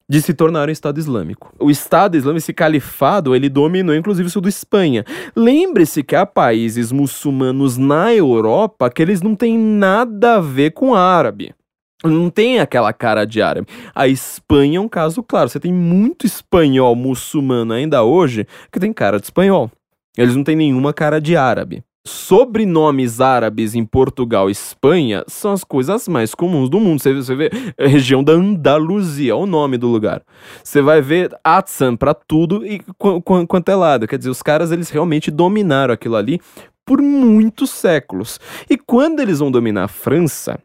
de se tornar um Estado Islâmico. O Estado Islâmico, esse califado, ele dominou inclusive o sul da Espanha. Lembre-se que há países muçulmanos na Europa que eles não têm nada a ver com árabe. Não tem aquela cara de árabe. A Espanha é um caso claro. Você tem muito espanhol muçulmano ainda hoje que tem cara de espanhol. Eles não têm nenhuma cara de árabe. Sobrenomes árabes em Portugal e Espanha são as coisas mais comuns do mundo. Você, vê a região da Andaluzia, é o nome do lugar. Você vai ver Atsan para tudo e qu qu quanto é lado. Quer dizer, os caras eles realmente dominaram aquilo ali por muitos séculos. E quando eles vão dominar a França,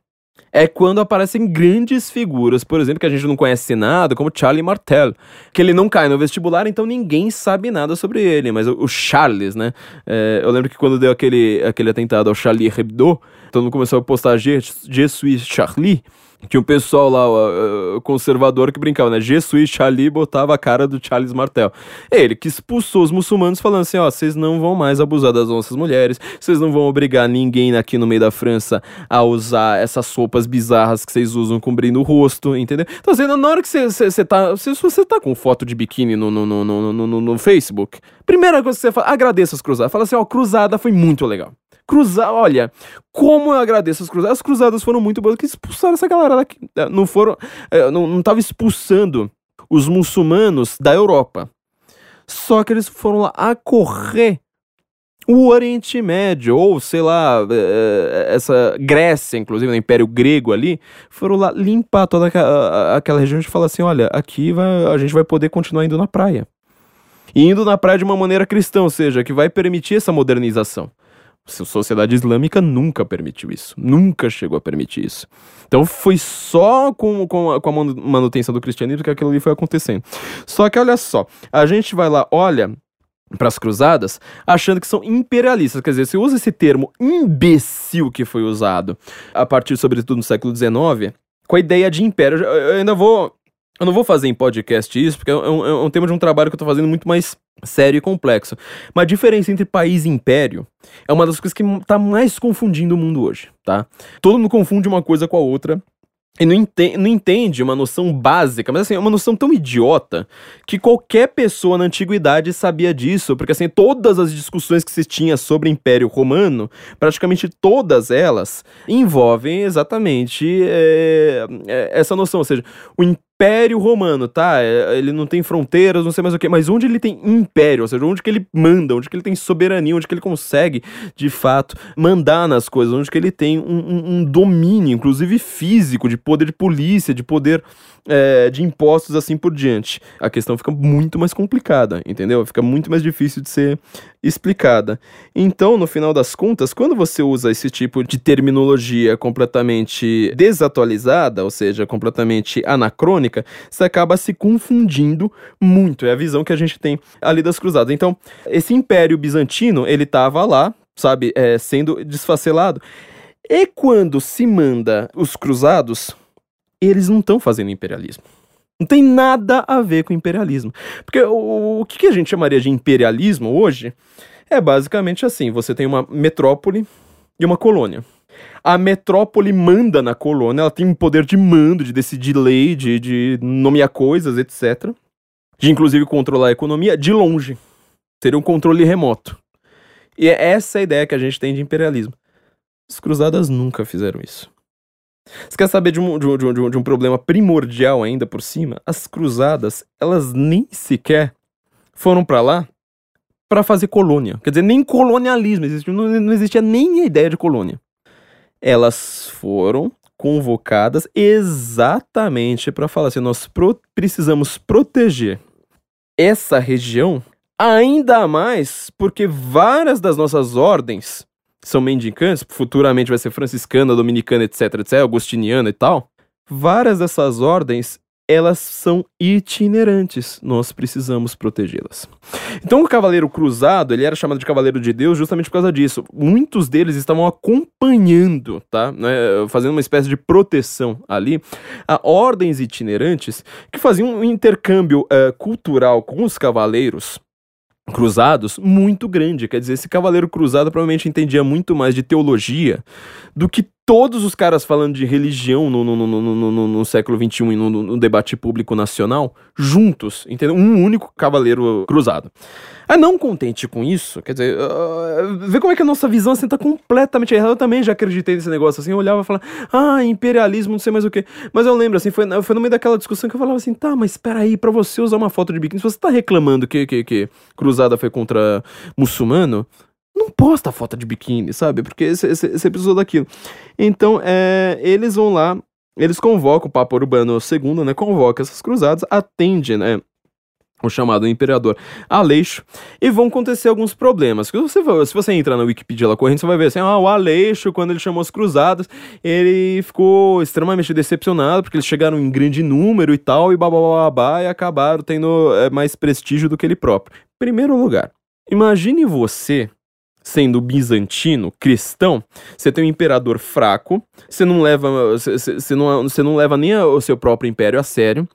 é quando aparecem grandes figuras, por exemplo, que a gente não conhece nada, como Charlie Martel, que ele não cai no vestibular, então ninguém sabe nada sobre ele, mas o, Charles, né? É, eu lembro que quando deu aquele, aquele atentado ao Charlie Hebdo, todo mundo começou a postar Je, Je suis Charlie, tinha um pessoal lá, uh, conservador, que brincava, né? Jesus Charlie botava a cara do Charles Martel. Ele que expulsou os muçulmanos, falando assim: ó, vocês não vão mais abusar das nossas mulheres, vocês não vão obrigar ninguém aqui no meio da França a usar essas sopas bizarras que vocês usam cobrindo o rosto, entendeu? Então, assim, na hora que você tá. Se você tá com foto de biquíni no, no, no, no, no, no Facebook, primeira coisa que você fala, agradeça as cruzadas. Fala assim: ó, cruzada foi muito legal. Cruzar, olha, como eu agradeço as cruzadas. As cruzadas foram muito boas, que expulsaram essa galera daqui. É, não foram, é, não, não tava expulsando os muçulmanos da Europa. Só que eles foram lá a correr o Oriente Médio, ou sei lá, é, essa Grécia, inclusive, no Império Grego ali, foram lá limpar toda aquela região e falar assim: olha, aqui vai, a gente vai poder continuar indo na praia. E indo na praia de uma maneira cristã, ou seja, que vai permitir essa modernização. Sociedade islâmica nunca permitiu isso. Nunca chegou a permitir isso. Então foi só com, com, a, com a manutenção do cristianismo que aquilo ali foi acontecendo. Só que olha só, a gente vai lá, olha para as cruzadas, achando que são imperialistas. Quer dizer, você usa esse termo imbecil que foi usado a partir, sobretudo, do século XIX, com a ideia de império. Eu ainda vou. Eu não vou fazer em podcast isso, porque é um, é um tema de um trabalho que eu estou fazendo muito mais sério e complexo. Mas a diferença entre país e império é uma das coisas que está mais confundindo o mundo hoje, tá? Todo mundo confunde uma coisa com a outra. e não entende, não entende uma noção básica, mas assim, é uma noção tão idiota que qualquer pessoa na antiguidade sabia disso, porque assim, todas as discussões que se tinha sobre o Império Romano, praticamente todas elas envolvem exatamente é, é, essa noção, ou seja, o Império Romano, tá? É, ele não tem fronteiras, não sei mais o que, mas onde ele tem império, ou seja, onde que ele manda, onde que ele tem soberania, onde que ele consegue, de fato, mandar nas coisas, onde que ele tem um, um, um domínio, inclusive físico, de poder de polícia, de poder é, de impostos, assim por diante. A questão fica muito mais complicada, entendeu? Fica muito mais difícil de ser explicada. Então, no final das contas, quando você usa esse tipo de terminologia completamente desatualizada, ou seja, completamente anacrônica, você acaba se confundindo muito. É a visão que a gente tem ali das cruzadas. Então, esse Império Bizantino, ele estava lá, sabe, é, sendo desfacelado. E quando se manda os cruzados, eles não estão fazendo imperialismo. Não tem nada a ver com imperialismo. Porque o, o que a gente chamaria de imperialismo hoje é basicamente assim: você tem uma metrópole e uma colônia. A metrópole manda na colônia, ela tem um poder de mando, de decidir lei, de, de nomear coisas, etc. De inclusive controlar a economia de longe. Seria um controle remoto. E é essa a ideia que a gente tem de imperialismo. As cruzadas nunca fizeram isso. Você quer saber de um, de, um, de, um, de um problema primordial ainda por cima? As cruzadas, elas nem sequer foram para lá para fazer colônia. Quer dizer, nem colonialismo, existe, não, não existia nem a ideia de colônia. Elas foram convocadas exatamente para falar assim: nós pro precisamos proteger essa região ainda mais porque várias das nossas ordens são mendicantes, futuramente vai ser franciscana, dominicana, etc, etc, agostiniana e tal. Várias dessas ordens, elas são itinerantes, nós precisamos protegê-las. Então o cavaleiro cruzado, ele era chamado de cavaleiro de Deus justamente por causa disso. Muitos deles estavam acompanhando, tá? Né, fazendo uma espécie de proteção ali, a ordens itinerantes que faziam um intercâmbio uh, cultural com os cavaleiros cruzados muito grande. Quer dizer, esse cavaleiro cruzado provavelmente entendia muito mais de teologia do que todos os caras falando de religião no, no, no, no, no, no século XXI e no, no, debate público nacional, juntos, entendeu? Um único cavaleiro cruzado. Ah, não contente com isso, quer dizer, uh, vê como é que a nossa visão assim tá completamente errada. Eu também já acreditei nesse negócio assim, eu olhava e falava, ah, imperialismo, não sei mais o que. Mas eu lembro, assim, foi, foi no meio daquela discussão que eu falava assim, tá, mas aí, pra você usar uma foto de biquíni, se você tá reclamando que, que, que cruzada foi contra muçulmano, não posta foto de biquíni, sabe? Porque você precisou daquilo. Então, é, eles vão lá, eles convocam o Papa Urbano II, né? Convoca essas cruzadas, atende, né? o chamado imperador Aleixo, e vão acontecer alguns problemas. Se você, se você entrar na Wikipedia lá correndo, você vai ver assim, ah, o Aleixo, quando ele chamou as cruzadas, ele ficou extremamente decepcionado, porque eles chegaram em grande número e tal, e babá, e acabaram tendo é, mais prestígio do que ele próprio. Primeiro lugar, imagine você sendo bizantino, cristão, você tem um imperador fraco, você não leva, você, não, você não leva nem o seu próprio império a sério,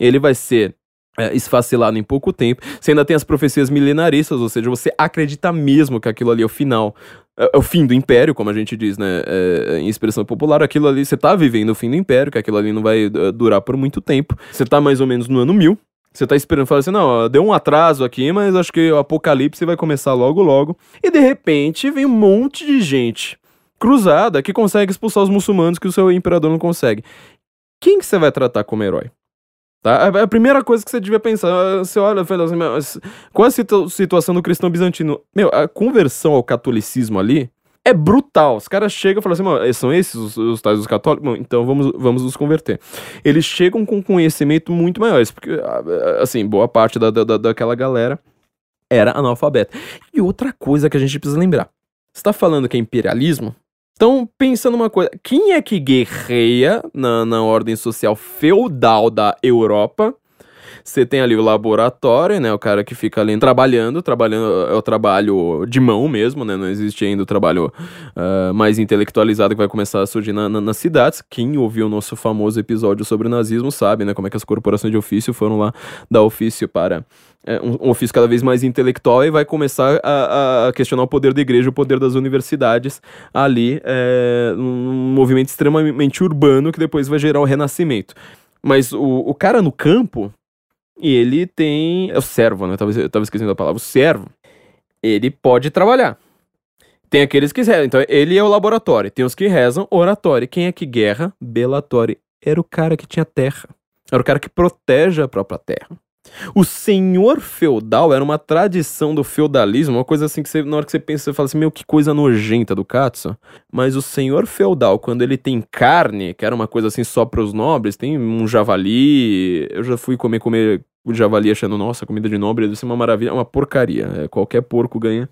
ele vai ser é, esfacelado em pouco tempo. Você ainda tem as profecias milenaristas, ou seja, você acredita mesmo que aquilo ali é o final, é, é o fim do império, como a gente diz, né, é, em expressão popular, aquilo ali, você tá vivendo o fim do império, que aquilo ali não vai uh, durar por muito tempo. Você tá mais ou menos no ano mil. Você tá esperando, fala assim, não, deu um atraso aqui, mas acho que o apocalipse vai começar logo logo. E de repente vem um monte de gente cruzada que consegue expulsar os muçulmanos que o seu imperador não consegue. Quem que você vai tratar como herói? Tá? É a primeira coisa que você devia pensar. Você olha fala assim, qual a situ situação do cristão bizantino? Meu, a conversão ao catolicismo ali é brutal. Os caras chegam e falam assim, são esses os, os tais dos católicos? Então vamos, vamos nos converter. Eles chegam com conhecimento muito maiores, porque, assim, boa parte da, da, daquela galera era analfabeta. E outra coisa que a gente precisa lembrar. Você está falando que é imperialismo? Então, pensando uma coisa, quem é que guerreia na, na ordem social feudal da Europa Você tem ali o laboratório, né? O cara que fica ali trabalhando, trabalhando é o trabalho de mão mesmo, né? Não existe ainda o trabalho uh, mais intelectualizado que vai começar a surgir na, na, nas cidades. Quem ouviu o nosso famoso episódio sobre o nazismo sabe, né? Como é que as corporações de ofício foram lá dar ofício para é, um, um, ofício cada vez mais intelectual e vai começar a, a, questionar o poder da igreja, o poder das universidades ali, é, um movimento extremamente urbano que depois vai gerar o renascimento. Mas o, o cara no campo, ele tem. É o servo, né? Talvez eu tava esquecendo a palavra. O servo, ele pode trabalhar. Tem aqueles que rezam. Então, ele é o laboratório. Tem os que rezam, oratório. Quem é que guerra? Belatório. Era o cara que tinha terra. Era o cara que protege a própria terra. O senhor feudal era uma tradição do feudalismo, uma coisa assim que você, na hora que você pensa, você fala assim, meu, que coisa nojenta do Katsu. Mas o senhor feudal, quando ele tem carne, que era uma coisa assim só para os nobres, tem um javali. Eu já fui comer, comer o javali achando, nossa, comida de nobre deve ser uma maravilha, é uma porcaria. É, qualquer porco ganha.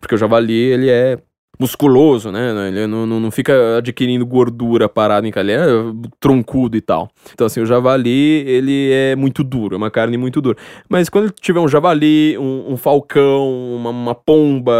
Porque o javali, ele é musculoso, né? Ele não, não, não fica adquirindo gordura parada em ele é troncudo e tal. Então, assim, o javali, ele é muito duro, é uma carne muito dura. Mas quando tiver um javali, um, um falcão, uma, uma pomba,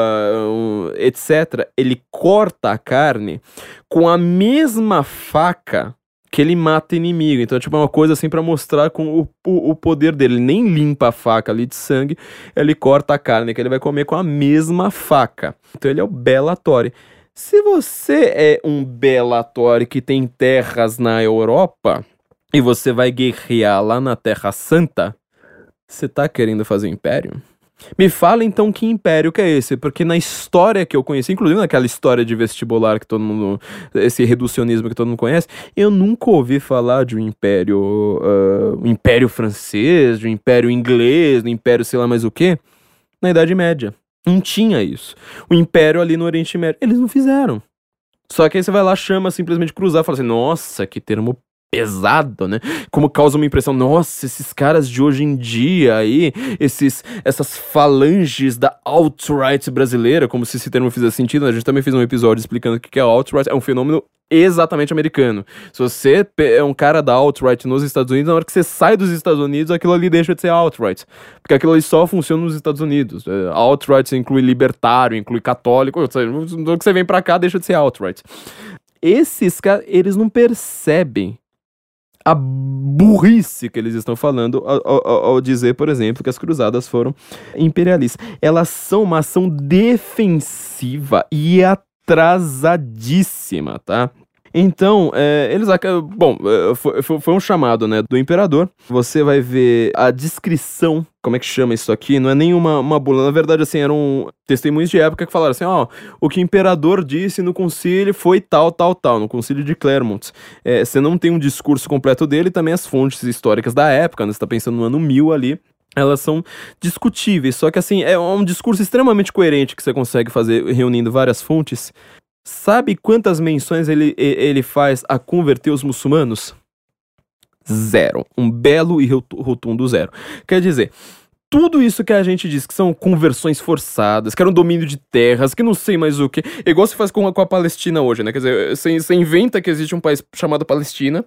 um, etc., ele corta a carne com a mesma faca que ele mata inimigo. Então, tipo, é uma coisa assim para mostrar com o, o, o, poder dele. Ele nem limpa a faca ali de sangue, ele corta a carne que ele vai comer com a mesma faca. Então, ele é o Bellatori. Se você é um Bellatori que tem terras na Europa e você vai guerrear lá na Terra Santa, você tá querendo fazer império? Me fala então que império que é esse, porque na história que eu conheci, inclusive naquela história de vestibular que todo mundo, esse reducionismo que todo mundo conhece, eu nunca ouvi falar de um império, uh, um império francês, de um império inglês, de um império sei lá mais o que, na Idade Média. Não tinha isso. O império ali no Oriente Médio, eles não fizeram. Só que aí você vai lá, chama simplesmente cruzar, fala assim, nossa, que termo pesado, né? Como causa uma impressão, nossa, esses caras de hoje em dia aí, esses, essas falanges da alt-right brasileira, como se esse termo fizesse sentido, né? a gente também fez um episódio explicando o que é alt-right, é um fenômeno exatamente americano. Se você é um cara da alt-right nos Estados Unidos, na hora que você sai dos Estados Unidos, aquilo ali deixa de ser alt-right. Porque aquilo ali só funciona nos Estados Unidos. É, alt-right inclui libertário, inclui católico, ou seja, que você vem pra cá, deixa de ser alt-right. Esses caras, eles não percebem a burrice que eles estão falando ao, ao, ao, dizer, por exemplo, que as cruzadas foram imperialistas. Elas são uma ação defensiva e atrasadíssima, tá? Então, é, eles Bom, é, foi, foi, um chamado, né, do imperador. Você vai ver a descrição. Como é que chama isso aqui? Não é nenhuma uma bula. Na verdade, assim, eram testemunhos de época que falaram assim: ó, o que o imperador disse no concílio foi tal, tal, tal, no concílio de Clermont. É, você não tem um discurso completo dele, também as fontes históricas da época, né? Você tá pensando no ano mil ali elas são discutíveis. Só que assim, é um discurso extremamente coerente que você consegue fazer reunindo várias fontes. Sabe quantas menções ele, ele faz a converter os muçulmanos? Zero. Um belo e rotundo zero. Quer dizer, tudo isso que a gente diz que são conversões forçadas, que era um domínio de terras, que não sei mais o que. É igual se faz com a, com a Palestina hoje, né? Quer dizer, você, inventa que existe um país chamado Palestina,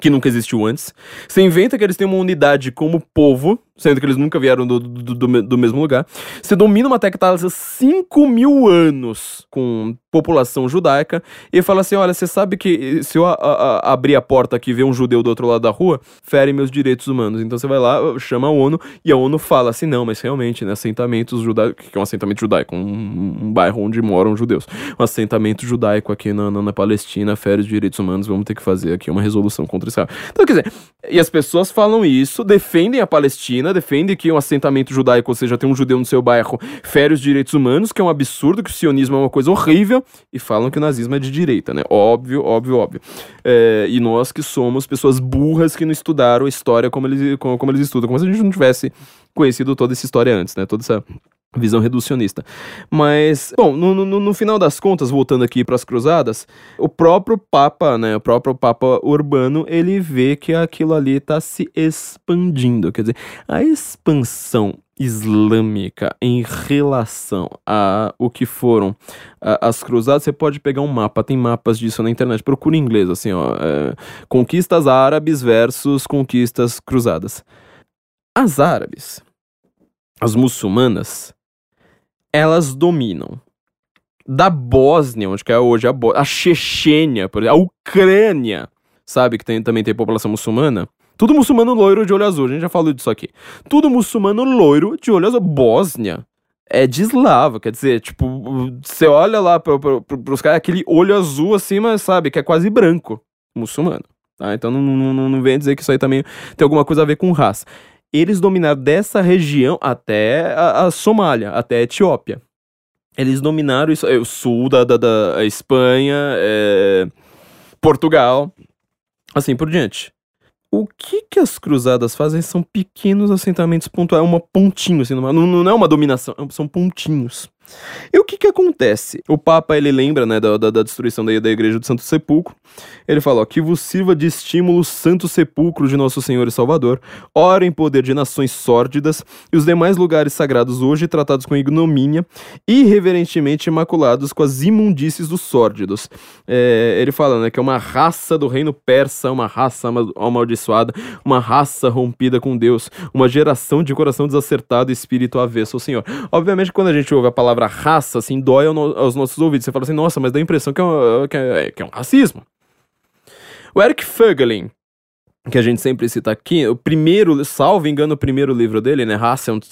que nunca existiu antes. Você inventa que eles têm uma unidade como povo, sendo que eles nunca vieram do, do, do, do mesmo lugar. Você domina uma terra que está há 5 mil anos com população judaica e fala assim: olha, você sabe que se eu a, a, abrir a porta aqui e ver um judeu do outro lado da rua, fere meus direitos humanos. Então você vai lá, chama a ONU e a ONU fala assim: não, mas realmente, né, assentamentos judaicos, que é um assentamento judaico, um, um, bairro onde moram judeus, um assentamento judaico aqui na, na, na, Palestina fere os direitos humanos, vamos ter que fazer aqui uma resolução contra Israel. Então, quer dizer, e as pessoas falam isso, defendem a Palestina, defendem que um assentamento judaico, ou seja, tem um judeu no seu bairro, fere os direitos humanos, que é um absurdo, que o sionismo é uma coisa horrível e falam que o nazismo é de direita, né? Óbvio, óbvio, óbvio. É, e nós que somos pessoas burras que não estudaram a história como eles, como, como eles estudam, como se a gente não tivesse conhecido toda essa história antes, né? Toda essa visão reducionista. Mas, bom, no, no, no final das contas, voltando aqui para as cruzadas, o próprio Papa, né, o próprio Papa Urbano, ele vê que aquilo ali está se expandindo. Quer dizer, a expansão islâmica em relação a o que foram as cruzadas, você pode pegar um mapa, tem mapas disso na internet, procura em inglês, assim, ó, é, conquistas árabes versus conquistas cruzadas As árabes, as muçulmanas, elas dominam da Bósnia, onde que é hoje a, a Chechênia, por exemplo, a Ucrânia, sabe, que tem, também tem população muçulmana. Tudo muçulmano loiro de olho azul, a gente já falou disso aqui. Tudo muçulmano loiro de olho azul. Bósnia é de eslavo, quer dizer, tipo, você olha lá pro, pro, pro, pros caras, aquele olho azul assim, mas sabe, que é quase branco, muçulmano. Tá? Então não, não, não vem dizer que isso aí também tem alguma coisa a ver com raça. Eles dominaram dessa região até a, a Somália, até a Etiópia. Eles dominaram isso, é, o sul da, da, da Espanha, é, Portugal, assim por diante. O que que as cruzadas fazem são pequenos assentamentos pontuais, é uma pontinho, assim, não, não é uma dominação, são pontinhos. E o que que acontece? O Papa, ele lembra, né, da, da, destruição da, da Igreja do Santo Sepulcro. Ele fala, ó, que vos sirva de estímulo Santo Sepulcro de Nosso Senhor e Salvador, ora em poder de nações sórdidas e os demais lugares sagrados hoje tratados com ignomínia, irreverentemente imaculados com as imundícies dos sórdidos. É, ele fala, né, que é uma raça do reino persa, uma raça amaldiçoada, uma raça rompida com Deus, uma geração de coração desacertado e espírito avesso ao Senhor. Obviamente, quando a gente ouve a palavra palavra raça, assim, dói aos nossos ouvidos. Você fala assim, nossa, mas dá a impressão que é, um, que é, que é um racismo. O Eric Fögelin, que a gente sempre cita aqui, o primeiro, salvo engano, o primeiro livro dele, né, Raça und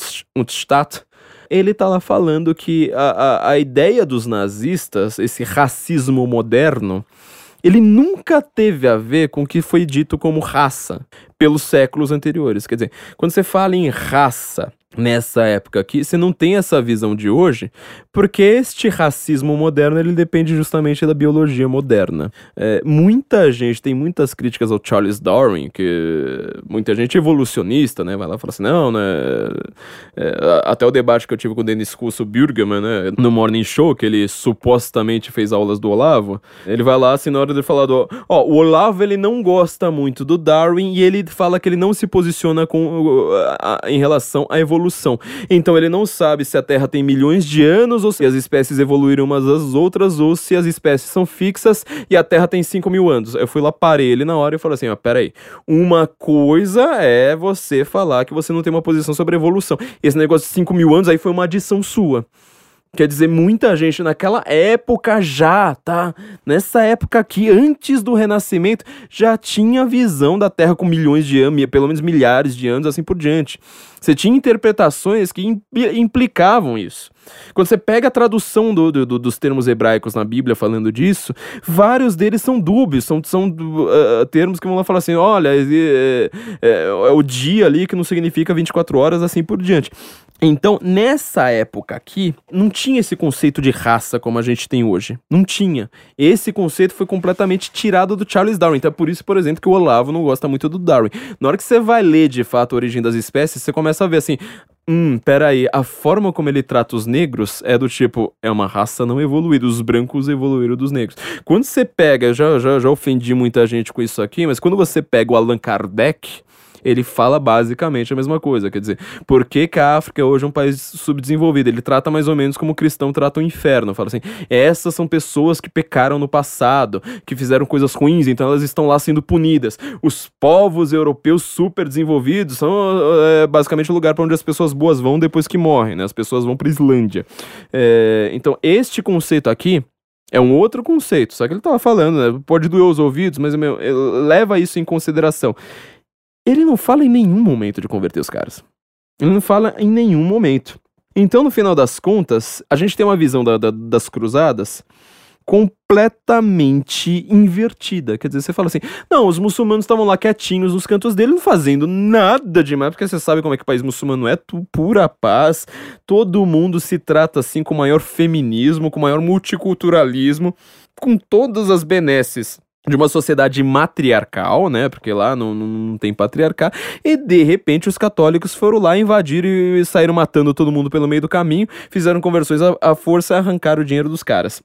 Stadt, ele tá lá falando que a, a, a ideia dos nazistas, esse racismo moderno, ele nunca teve a ver com o que foi dito como raça pelos séculos anteriores. Quer dizer, quando você fala em raça nessa época aqui, você não tem essa visão de hoje, porque este racismo moderno ele depende justamente da biologia moderna. É, muita gente tem muitas críticas ao Charles Darwin, que muita gente evolucionista, né, vai lá e fala assim, não, né, é, até o debate que eu tive com o Dennis Cusso Burgerman, né, no Morning Show, que ele supostamente fez aulas do Olavo, ele vai lá assim na hora de falar do, ó, o Olavo ele não gosta muito do Darwin e ele fala que ele não se posiciona com, em relação à evolução evolução. Então ele não sabe se a Terra tem milhões de anos, ou se as espécies evoluíram umas das outras, ou se as espécies são fixas e a Terra tem 5 mil anos. Eu fui lá, parei ele na hora e falei assim: ó, peraí. Uma coisa é você falar que você não tem uma posição sobre evolução. Esse negócio de 5 mil anos aí foi uma adição sua. Quer dizer, muita gente naquela época já, tá? Nessa época aqui, antes do Renascimento, já tinha visão da Terra com milhões de anos, pelo menos milhares de anos, assim por diante. Você tinha interpretações que implicavam isso. Quando você pega a tradução do, do, dos termos hebraicos na Bíblia falando disso, vários deles são dúbios, são, são uh, termos que vão lá falar assim: olha, é, é, é o dia ali que não significa 24 horas, assim por diante. Então, nessa época aqui, não tinha esse conceito de raça como a gente tem hoje. Não tinha. Esse conceito foi completamente tirado do Charles Darwin. Então é por isso, por exemplo, que o Olavo não gosta muito do Darwin. Na hora que você vai ler de fato a origem das espécies, você começa a ver assim: hum, peraí, a forma como ele trata os negros é do tipo, é uma raça não evoluída, os brancos evoluíram dos negros. Quando você pega, já, já, já ofendi muita gente com isso aqui, mas quando você pega o Allan Kardec ele fala basicamente a mesma coisa. Quer dizer, por que, que a África hoje é um país subdesenvolvido? Ele trata mais ou menos como o cristão trata o inferno. Fala assim: essas são pessoas que pecaram no passado, que fizeram coisas ruins, então elas estão lá sendo punidas. Os povos europeus super desenvolvidos são é, basicamente o lugar para onde as pessoas boas vão depois que morrem, né? As pessoas vão para Islândia. É, então, este conceito aqui. É um outro conceito, só que ele estava falando, né? Pode doer os ouvidos, mas meu, leva isso em consideração. Ele não fala em nenhum momento de converter os caras. Ele não fala em nenhum momento. Então, no final das contas, a gente tem uma visão da, da, das cruzadas completamente invertida. Quer dizer, você fala assim: não, os muçulmanos estavam lá quietinhos nos cantos dele, não fazendo nada demais, porque você sabe como é que o país muçulmano é, tu, pura paz, todo mundo se trata assim com maior feminismo, com maior multiculturalismo, com todas as benesses de uma sociedade matriarcal, né? Porque lá não, não tem patriarcado. E de repente os católicos foram lá invadir e saíram matando todo mundo pelo meio do caminho, fizeram conversões à, força arrancaram o dinheiro dos caras.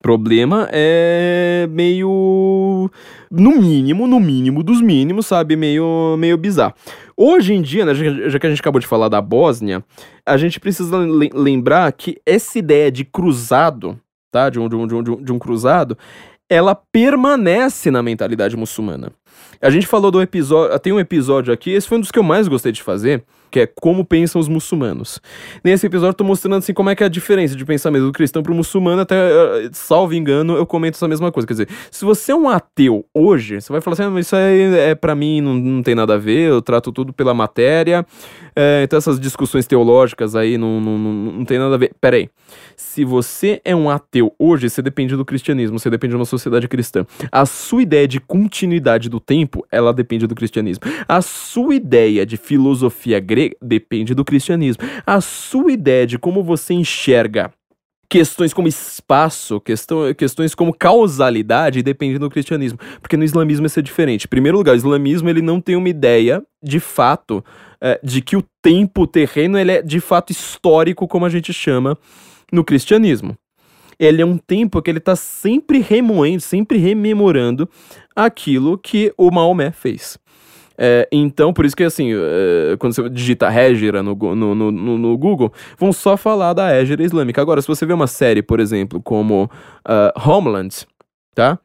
Problema é meio. No mínimo, no mínimo dos mínimos, sabe? Meio, meio bizarro. Hoje em dia, né, já que a gente acabou de falar da Bósnia, a gente precisa lembrar que essa ideia de cruzado, tá? De um, de um, de um, de um cruzado, ela permanece na mentalidade muçulmana. A gente falou do episódio. Tem um episódio aqui, esse foi um dos que eu mais gostei de fazer, que é como pensam os muçulmanos. Nesse episódio eu tô mostrando assim como é que é a diferença de pensamento do cristão pro muçulmano, até, eh, salvo engano, eu comento essa mesma coisa. Quer dizer, se você é um ateu hoje, você vai falar assim, ah, isso aí é para mim, não, não tem nada a ver, eu trato tudo pela matéria, é, então essas discussões teológicas aí não, não, não, não tem nada a ver. Pera aí, se você é um ateu hoje, você depende do cristianismo, você depende de uma sociedade cristã. A sua ideia de continuidade do tempo, ela depende do cristianismo. A sua ideia de filosofia grega depende do cristianismo. A sua ideia de como você enxerga questões como espaço, questão, questões como causalidade depende do cristianismo, porque no islamismo isso é diferente. Em primeiro lugar, o islamismo ele não tem uma ideia de fato é, de que o tempo o terreno ele é de fato histórico, como a gente chama no cristianismo. Ele é um tempo que ele está sempre remoendo, sempre rememorando aquilo que o Maomé fez. É, então, por isso que, assim, é, quando você digita Hégira no, no, no, no, Google, vão só falar da Hégira islâmica. Agora, se você vê uma série, por exemplo, como uh, Homeland, tá?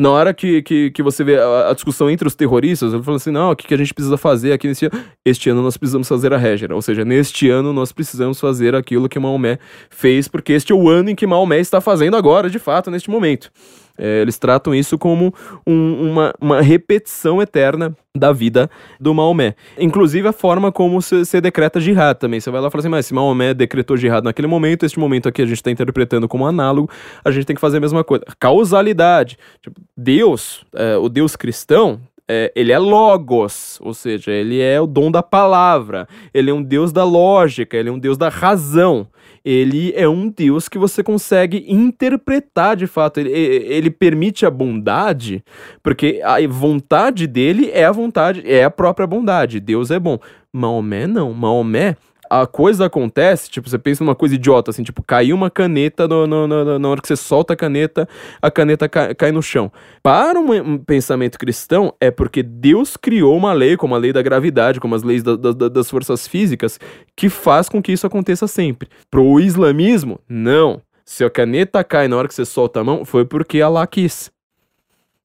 Na hora que, que, que você vê a, a discussão entre os terroristas, ele fala assim: não, o que, que a gente precisa fazer aqui nesse ano? Este ano nós precisamos fazer a Hégira. Ou seja, neste ano nós precisamos fazer aquilo que Maomé fez, porque este é o ano em que Maomé está fazendo agora, de fato, neste momento. É, eles tratam isso como um, uma, uma repetição eterna da vida do Maomé. Inclusive a forma como você decreta jihad também. Você vai lá e fala assim, mas se Maomé decretou jihad naquele momento, este momento aqui a gente está interpretando como análogo, a gente tem que fazer a mesma coisa. Causalidade. Tipo, Deus, é, o Deus cristão, é, ele é logos, ou seja, ele é o dom da palavra, ele é um Deus da lógica, ele é um Deus da razão ele é um Deus que você consegue interpretar de fato. Ele, ele permite a bondade, porque a vontade dele é a vontade, é a própria bondade. Deus é bom. Maomé não. Maomé a coisa acontece, tipo, você pensa numa coisa idiota, assim, tipo, caiu uma caneta no, no, no, na hora que você solta a caneta, a caneta cai, cai no chão. Para um, um, pensamento cristão, é porque Deus criou uma lei, como a lei da gravidade, como as leis da, da, das forças físicas, que faz com que isso aconteça sempre. Pro islamismo, não. Se a caneta cai na hora que você solta a mão, foi porque Allah quis.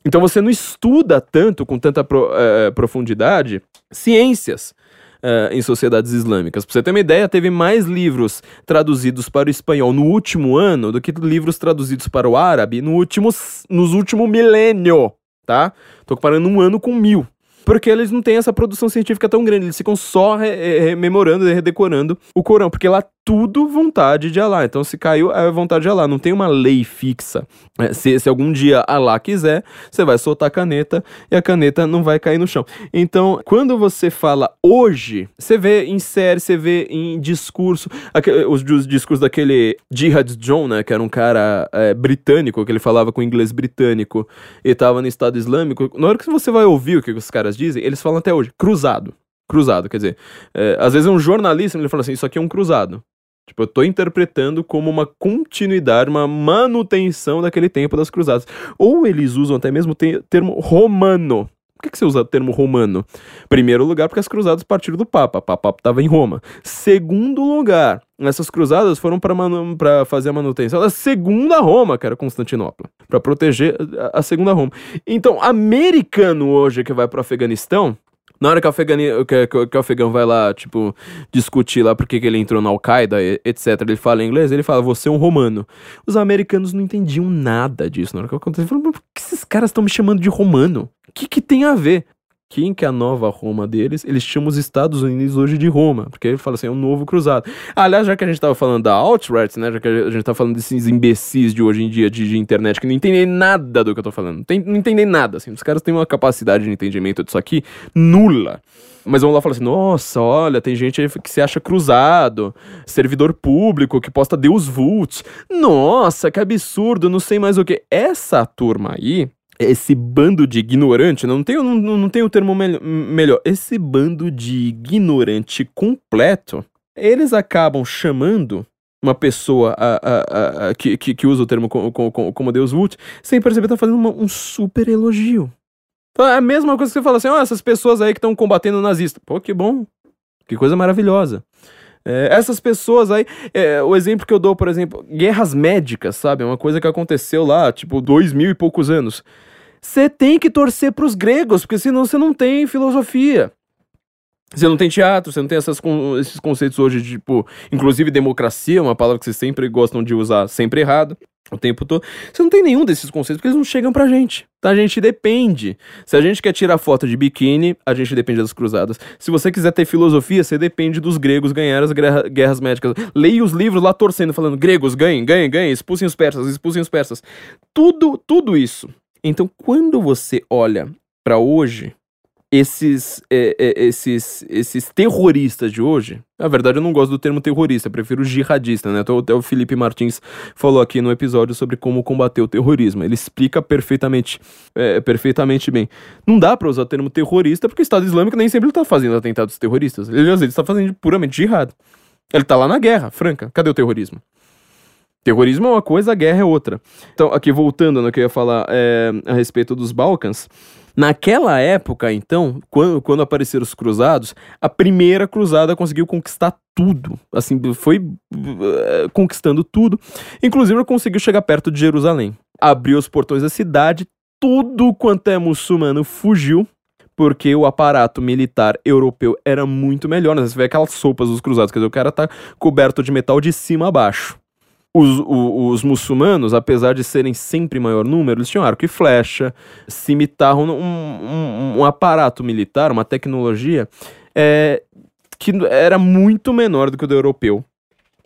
Então você não estuda tanto, com tanta pro, é, profundidade, ciências uh, em sociedades islâmicas. Pra você ter uma ideia, teve mais livros traduzidos para o espanhol no último ano do que livros traduzidos para o árabe no último, nos último milênio, tá? Tô comparando um ano com mil. Porque eles não têm essa produção científica tão grande, eles ficam só rememorando e redecorando o Corão, porque lá tudo vontade de Allah. Então, se caiu, é vontade de Allah. Não tem uma lei fixa. É, se, se algum dia Allah quiser, você vai soltar a caneta e a caneta não vai cair no chão. Então, quando você fala hoje, você vê em série, você vê em discurso, aquele, os, os, discursos daquele Jihad John, né, que era um cara é, britânico, que ele falava com inglês britânico e estava no Estado Islâmico. Na hora que você vai ouvir o que os caras dizem, eles falam até hoje, cruzado cruzado. Quer dizer, é, às vezes um jornalista ele fala assim: Isso aqui é um cruzado. Tipo, eu tô interpretando como uma continuidade, uma manutenção daquele tempo das cruzadas. Ou eles usam até mesmo o termo romano. Por que, que você usa o termo romano? Primeiro lugar, porque as cruzadas partiram do Papa. O Papa estava em Roma. Segundo lugar, essas cruzadas foram para fazer a manutenção da segunda Roma, que era Constantinopla, para proteger a, a segunda Roma. Então, americano hoje que vai para o Afeganistão, na hora que o, que, que, que o afegão vai lá, tipo, discutir lá porque que ele entrou na Al-Qaeda, etc., ele fala em inglês, ele fala, você é um romano. Os americanos não entendiam nada disso. Na hora que aconteceu, falaram, por que esses caras estão me chamando de romano? O que, que tem a ver? Quem que é a nova Roma deles, eles chamam os Estados Unidos hoje de Roma, porque ele fala assim, é um novo cruzado. Aliás, já que a gente tava falando da alt-right, né, já que a gente tá falando desses imbecis de hoje em dia de, de, internet que não entendem nada do que eu tô falando, tem, não entendem nada, assim, os caras têm uma capacidade de entendimento disso aqui nula. Mas vão lá falar assim, nossa, olha, tem gente que se acha cruzado, servidor público que posta Deus Vult. Nossa, que absurdo, não sei mais o que. Essa turma aí, esse bando de ignorante, não tem, não, não tem o termo me melhor, esse bando de ignorante completo, eles acabam chamando uma pessoa a, a, a, que, que, que, usa o termo como, como, como Deus Vult, sem perceber, tá fazendo uma, um super elogio. Então, é a mesma coisa que você fala assim, ó, oh, essas pessoas aí que estão combatendo o nazista. Pô, que bom. Que coisa maravilhosa. É, essas pessoas aí, é, o exemplo que eu dou, por exemplo, guerras médicas, sabe? Uma coisa que aconteceu lá, tipo, dois mil e poucos anos. Você tem que torcer para os gregos, porque senão você não tem filosofia. Você não tem teatro, você não tem essas, esses conceitos hoje de, tipo, inclusive democracia, uma palavra que vocês sempre gostam de usar, sempre errado, o tempo todo. Você não tem nenhum desses conceitos, porque eles não chegam pra gente. Tá? A gente depende. Se a gente quer tirar foto de biquíni, a gente depende das cruzadas. Se você quiser ter filosofia, você depende dos gregos ganhar as guerra, guerras médicas. Leia os livros lá torcendo, falando, gregos, ganhem, ganhem, ganhem, expulsem os persas, expulsem os persas. Tudo, tudo isso. Então, quando você olha para hoje, esses, é, é, esses, esses terroristas de hoje, na verdade eu não gosto do termo terrorista, prefiro jihadista, né? Até o Felipe Martins falou aqui no episódio sobre como combater o terrorismo. Ele explica perfeitamente, é, perfeitamente bem. Não dá para usar o termo terrorista porque o Estado Islâmico nem sempre está fazendo atentados terroristas. Ele às vezes está fazendo puramente jihad. Ele está lá na guerra, franca. Cadê o terrorismo? Terrorismo é uma coisa, a guerra é outra. Então, aqui voltando no que eu ia falar é, a respeito dos Balcãs, Naquela época, então, quando, quando apareceram os cruzados, a primeira cruzada conseguiu conquistar tudo. Assim, foi uh, conquistando tudo. Inclusive, conseguiu chegar perto de Jerusalém. Abriu os portões da cidade, tudo quanto é muçulmano fugiu. Porque o aparato militar europeu era muito melhor. Né? Você vê aquelas sopas dos cruzados, quer dizer, o cara tá coberto de metal de cima a baixo os, os, os, muçulmanos, apesar de serem sempre maior número, eles tinham arco e flecha, cimitarro, um, um, um aparato militar, uma tecnologia é, que era muito menor do que o do europeu.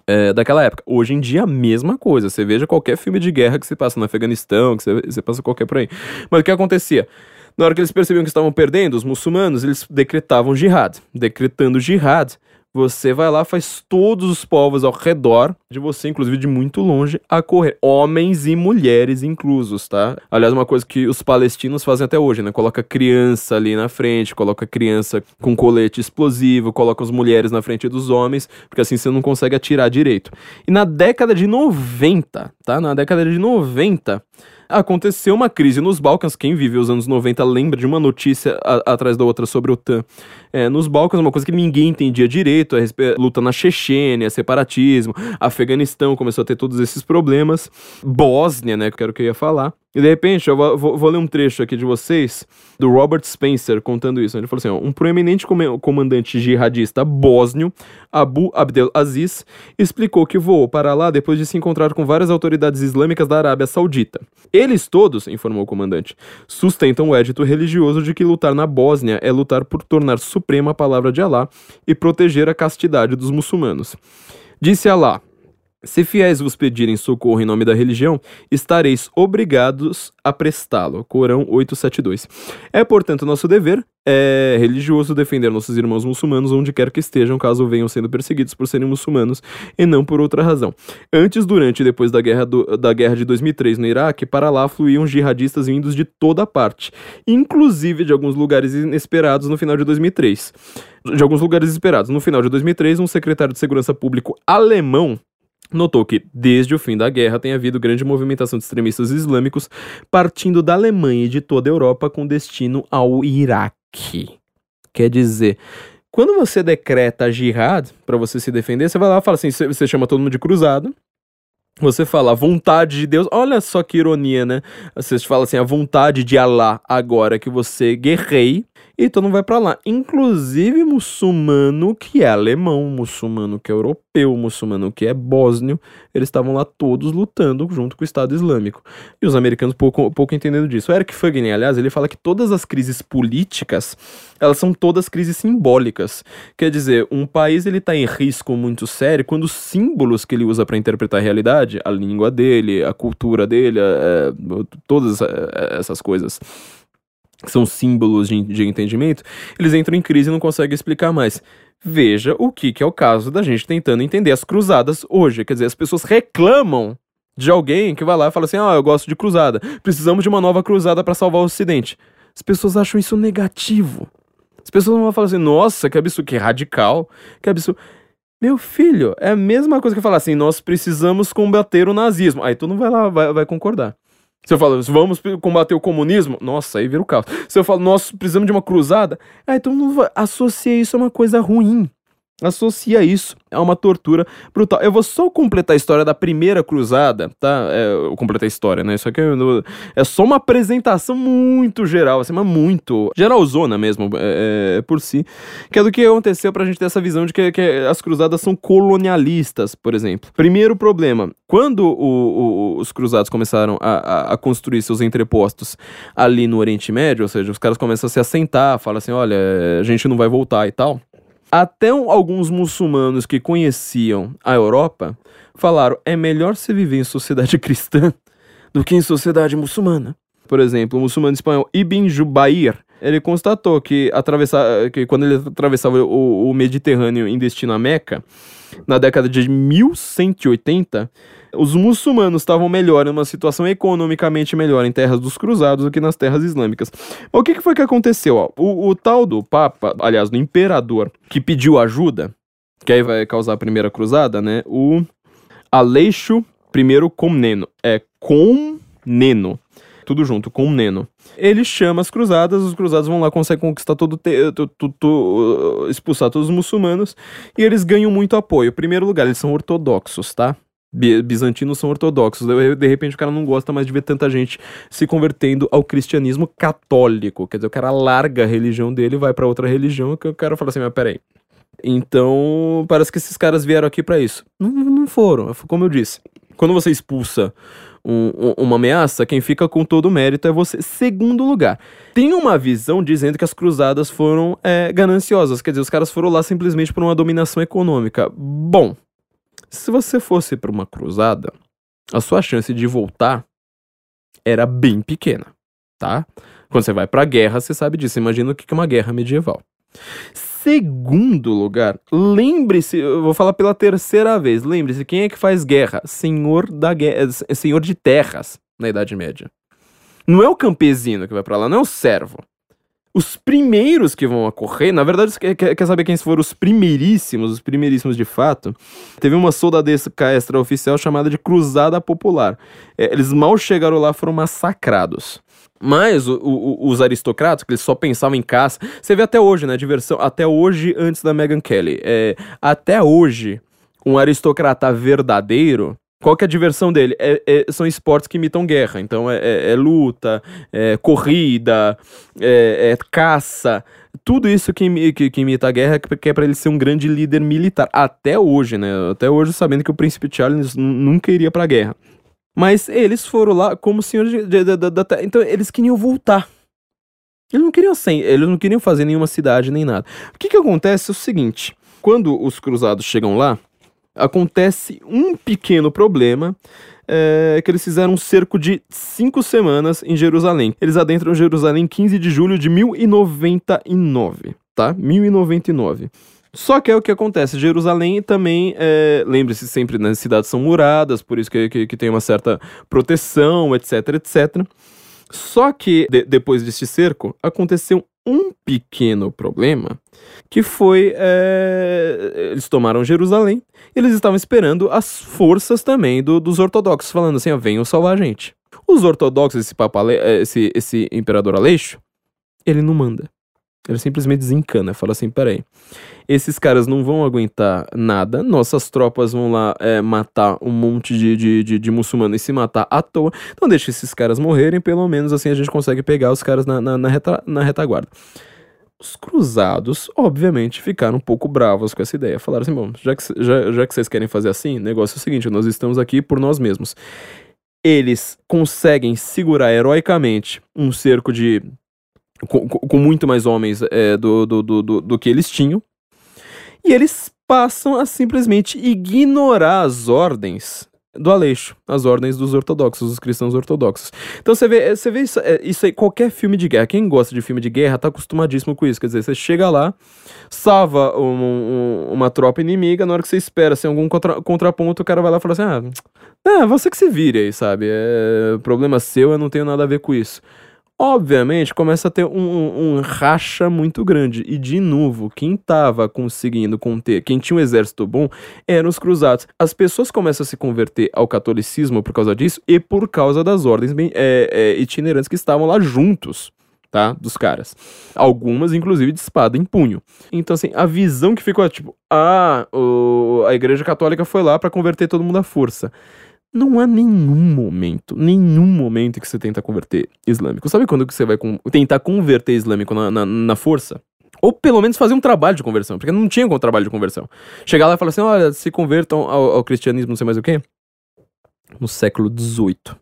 É, daquela época. Hoje em dia, a mesma coisa. Você veja qualquer filme de guerra que se passa no Afeganistão, que você, você passa qualquer por aí. Mas o que acontecia? Na hora que eles percebiam que estavam perdendo, os muçulmanos, eles decretavam jihad. Decretando jihad, você vai lá, faz todos os povos ao redor de você, inclusive de muito longe, a correr. Homens e mulheres inclusos, tá? Aliás, uma coisa que os palestinos fazem até hoje, né? Coloca criança ali na frente, coloca criança com colete explosivo, coloca as mulheres na frente dos homens, porque assim você não consegue atirar direito. E na década de 90, tá? Na década de 90, aconteceu uma crise nos Balcãs. Quem vive os anos 90 lembra de uma notícia a, atrás da outra sobre o OTAN. É, nos Balcãs, uma coisa que ninguém entendia direito, a luta na Chechênia, separatismo, Afeganistão começou a ter todos esses problemas. Bósnia, né, que era o que eu ia falar. E de repente, eu vou, vou, ler um trecho aqui de vocês, do Robert Spencer, contando isso. Ele falou assim: ó, um proeminente comandante jihadista bósnio, Abu Abdel Aziz, explicou que voou para lá depois de se encontrar com várias autoridades islâmicas da Arábia Saudita. Eles todos, informou o comandante, sustentam o édito religioso de que lutar na Bósnia é lutar por tornar suprema a palavra de Alá e proteger a castidade dos muçulmanos. Disse Alá: se fiéis vos pedirem socorro em nome da religião, estareis obrigados a prestá-lo. Corão 872. É, portanto, nosso dever é religioso defender nossos irmãos muçulmanos onde quer que estejam, caso venham sendo perseguidos por serem muçulmanos e não por outra razão. Antes, durante e depois da guerra, do, da guerra de 2003 no Iraque, para lá fluíam jihadistas vindos de toda parte, inclusive de alguns lugares inesperados no final de 2003. De alguns lugares esperados. No final de 2003, um secretário de segurança público alemão notou que, desde o fim da guerra, tem havido grande movimentação de extremistas islâmicos partindo da Alemanha e de toda a Europa com destino ao Iraque. Quer dizer, quando você decreta jihad para você se defender, você vai lá e fala assim: você chama todo mundo de cruzado. Você fala a vontade de Deus, olha só que ironia, né? Você fala assim, a vontade de Allah agora que você guerrei e todo mundo vai para lá. Inclusive muçulmano que é alemão, muçulmano que é europeu, muçulmano que é bósnio, eles estavam lá todos lutando junto com o Estado Islâmico. E os americanos pouco, pouco entendendo disso. O Eric Fagner, aliás, ele fala que todas as crises políticas, elas são todas crises simbólicas. Quer dizer, um país ele tá em risco muito sério quando os símbolos que ele usa para interpretar a realidade, a língua dele, a cultura dele, é, todas é, essas coisas que são símbolos de, de entendimento, eles entram em crise e não conseguem explicar mais. Veja o que, que é o caso da gente tentando entender as cruzadas hoje. Quer dizer, as pessoas reclamam de alguém que vai lá e fala assim: Ah, eu gosto de cruzada. Precisamos de uma nova cruzada para salvar o Ocidente. As pessoas acham isso negativo. As pessoas vão falar assim: Nossa, que absurdo, que radical, que absurdo. Meu filho, é a mesma coisa que falar assim: Nós precisamos combater o nazismo. Aí tu não vai lá, vai, vai concordar. Se eu falo, vamos combater o comunismo, nossa, aí vira o caos. Se eu falo, nós precisamos de uma cruzada, aí todo mundo associa isso a uma coisa ruim. Associa isso a uma tortura brutal. Eu vou só completar a história da primeira cruzada, tá? É, eu completei a história, né? Isso aqui é, é só uma apresentação muito geral, assim, mas muito geralzona mesmo, é, é, por si, que é do que aconteceu pra gente ter essa visão de que, que as cruzadas são colonialistas, por exemplo. Primeiro problema, quando o, o, os cruzados começaram a, a, a, construir seus entrepostos ali no Oriente Médio, ou seja, os caras começam a se assentar, falam assim, olha, a gente não vai voltar e tal até alguns muçulmanos que conheciam a Europa falaram: é melhor se viver em sociedade cristã do que em sociedade muçulmana. Por exemplo, o muçulmano espanhol Ibn Jubair, ele constatou que, que quando ele atravessava o, o Mediterrâneo em destino a Meca, na década de 1180, os muçulmanos estavam melhor, em uma situação economicamente melhor em terras dos cruzados do que nas terras islâmicas. o que, que foi que aconteceu? Ó? O, o tal do Papa, aliás, do imperador, que pediu ajuda, que aí vai causar a primeira cruzada, né? O Aleixo I Comneno. É Comneno. Tudo junto, Comneno. Ele chama as cruzadas, os cruzados vão lá, conseguem conquistar todo, te, to, to, to, expulsar todos os muçulmanos, e eles ganham muito apoio. Primeiro lugar, eles são ortodoxos, tá? Bizantinos são ortodoxos. De repente o cara não gosta mais de ver tanta gente se convertendo ao cristianismo católico. Quer dizer, o cara larga a religião dele, vai para outra religião, que o cara fala assim, mas peraí. Então, parece que esses caras vieram aqui para isso. Não, não foram, como eu disse. Quando você expulsa um, um, uma ameaça, quem fica com todo o mérito é você. Segundo lugar, tem uma visão dizendo que as cruzadas foram é, gananciosas, quer dizer, os caras foram lá simplesmente por uma dominação econômica. Bom, se você fosse para uma cruzada, a sua chance de voltar era bem pequena, tá? Quando você vai para a guerra, você sabe disso. Imagina o que é uma guerra medieval. Segundo lugar, lembre-se, eu vou falar pela terceira vez, lembre-se, quem é que faz guerra? Senhor da guerra, senhor de terras na Idade Média. Não é o campesino que vai para lá, não é o servo. Os primeiros que vão ocorrer, na verdade, você quer, quer saber quem foram os primeiríssimos, os primeiríssimos de fato? Teve uma soldadesca extraoficial chamada de Cruzada Popular. É, eles mal chegaram lá, foram massacrados. Mas o, o, os aristocratas, que eles só pensavam em caça, você vê até hoje, né? Diversão, até hoje, antes da Meghan Kelly. É, até hoje, um aristocrata verdadeiro qual que é a diversão dele? É, é, são esportes que imitam guerra. Então é, é, é luta, é corrida, é, é, caça. Tudo isso que, que, que, imita a guerra que é para ele ser um grande líder militar. Até hoje, né? Até hoje, sabendo que o príncipe Charles nunca iria pra guerra. Mas eles foram lá como senhores da terra. Então eles queriam voltar. Eles não queriam sem, eles não queriam fazer nenhuma cidade nem nada. O que que acontece é o seguinte: quando os cruzados chegam lá, acontece um pequeno problema. É, que eles fizeram um cerco de cinco semanas em Jerusalém. Eles adentram Jerusalém 15 de julho de 1099, tá? 1099. Só que é o que acontece. Jerusalém também, é, lembre-se sempre, né, cidades são muradas, por isso que, que, que, tem uma certa proteção, etc, etc. Só que, de, depois deste cerco, aconteceu um pequeno problema, que foi é, eles tomaram Jerusalém, eles estavam esperando as forças também do, dos ortodoxos, falando assim, ó, venham salvar a gente. Os ortodoxos, esse, papa, esse, esse imperador Aleixo, ele não manda. Ele simplesmente desencana, fala assim, peraí, esses caras não vão aguentar nada, nossas tropas vão lá é, matar um monte de, de, de, de muçulmanos e se matar à toa, então deixa esses caras morrerem, pelo menos assim a gente consegue pegar os caras na, na, na, reta, na retaguarda. Os cruzados, obviamente, ficaram um pouco bravos com essa ideia. Falaram assim: bom, já que, já, já que vocês querem fazer assim, negócio é o seguinte: nós estamos aqui por nós mesmos. Eles conseguem segurar heroicamente um cerco de com, com muito mais homens é, do, do, do, do, que eles tinham. E eles passam a simplesmente ignorar as ordens do Aleixo, as ordens dos ortodoxos, dos cristãos ortodoxos. Então você vê, você vê isso, é, isso aí, qualquer filme de guerra, quem gosta de filme de guerra tá acostumadíssimo com isso. Quer dizer, você chega lá, salva um, um, uma tropa inimiga, na hora que você espera sem algum contra, contraponto, o cara vai lá e fala assim: ah, é, você que se vire aí, sabe? É problema seu, eu não tenho nada a ver com isso obviamente começa a ter um, um, um, racha muito grande. E de novo, quem estava conseguindo conter, quem tinha um exército bom, eram os cruzados. As pessoas começam a se converter ao catolicismo por causa disso e por causa das ordens bem, é, é, itinerantes que estavam lá juntos. tá? Dos caras. Algumas, inclusive, de espada em punho. Então, assim, a visão que ficou, tipo, ah, o, a igreja católica foi lá para converter todo mundo à força. Não há nenhum momento, nenhum momento que você tenta converter islâmico. Sabe quando que você vai com, tentar converter islâmico na, na, na força? Ou pelo menos fazer um trabalho de conversão, porque não tinha como trabalho de conversão. Chegar lá e falar assim: olha, se convertam ao, ao cristianismo, não sei mais o quê. No século XVIII.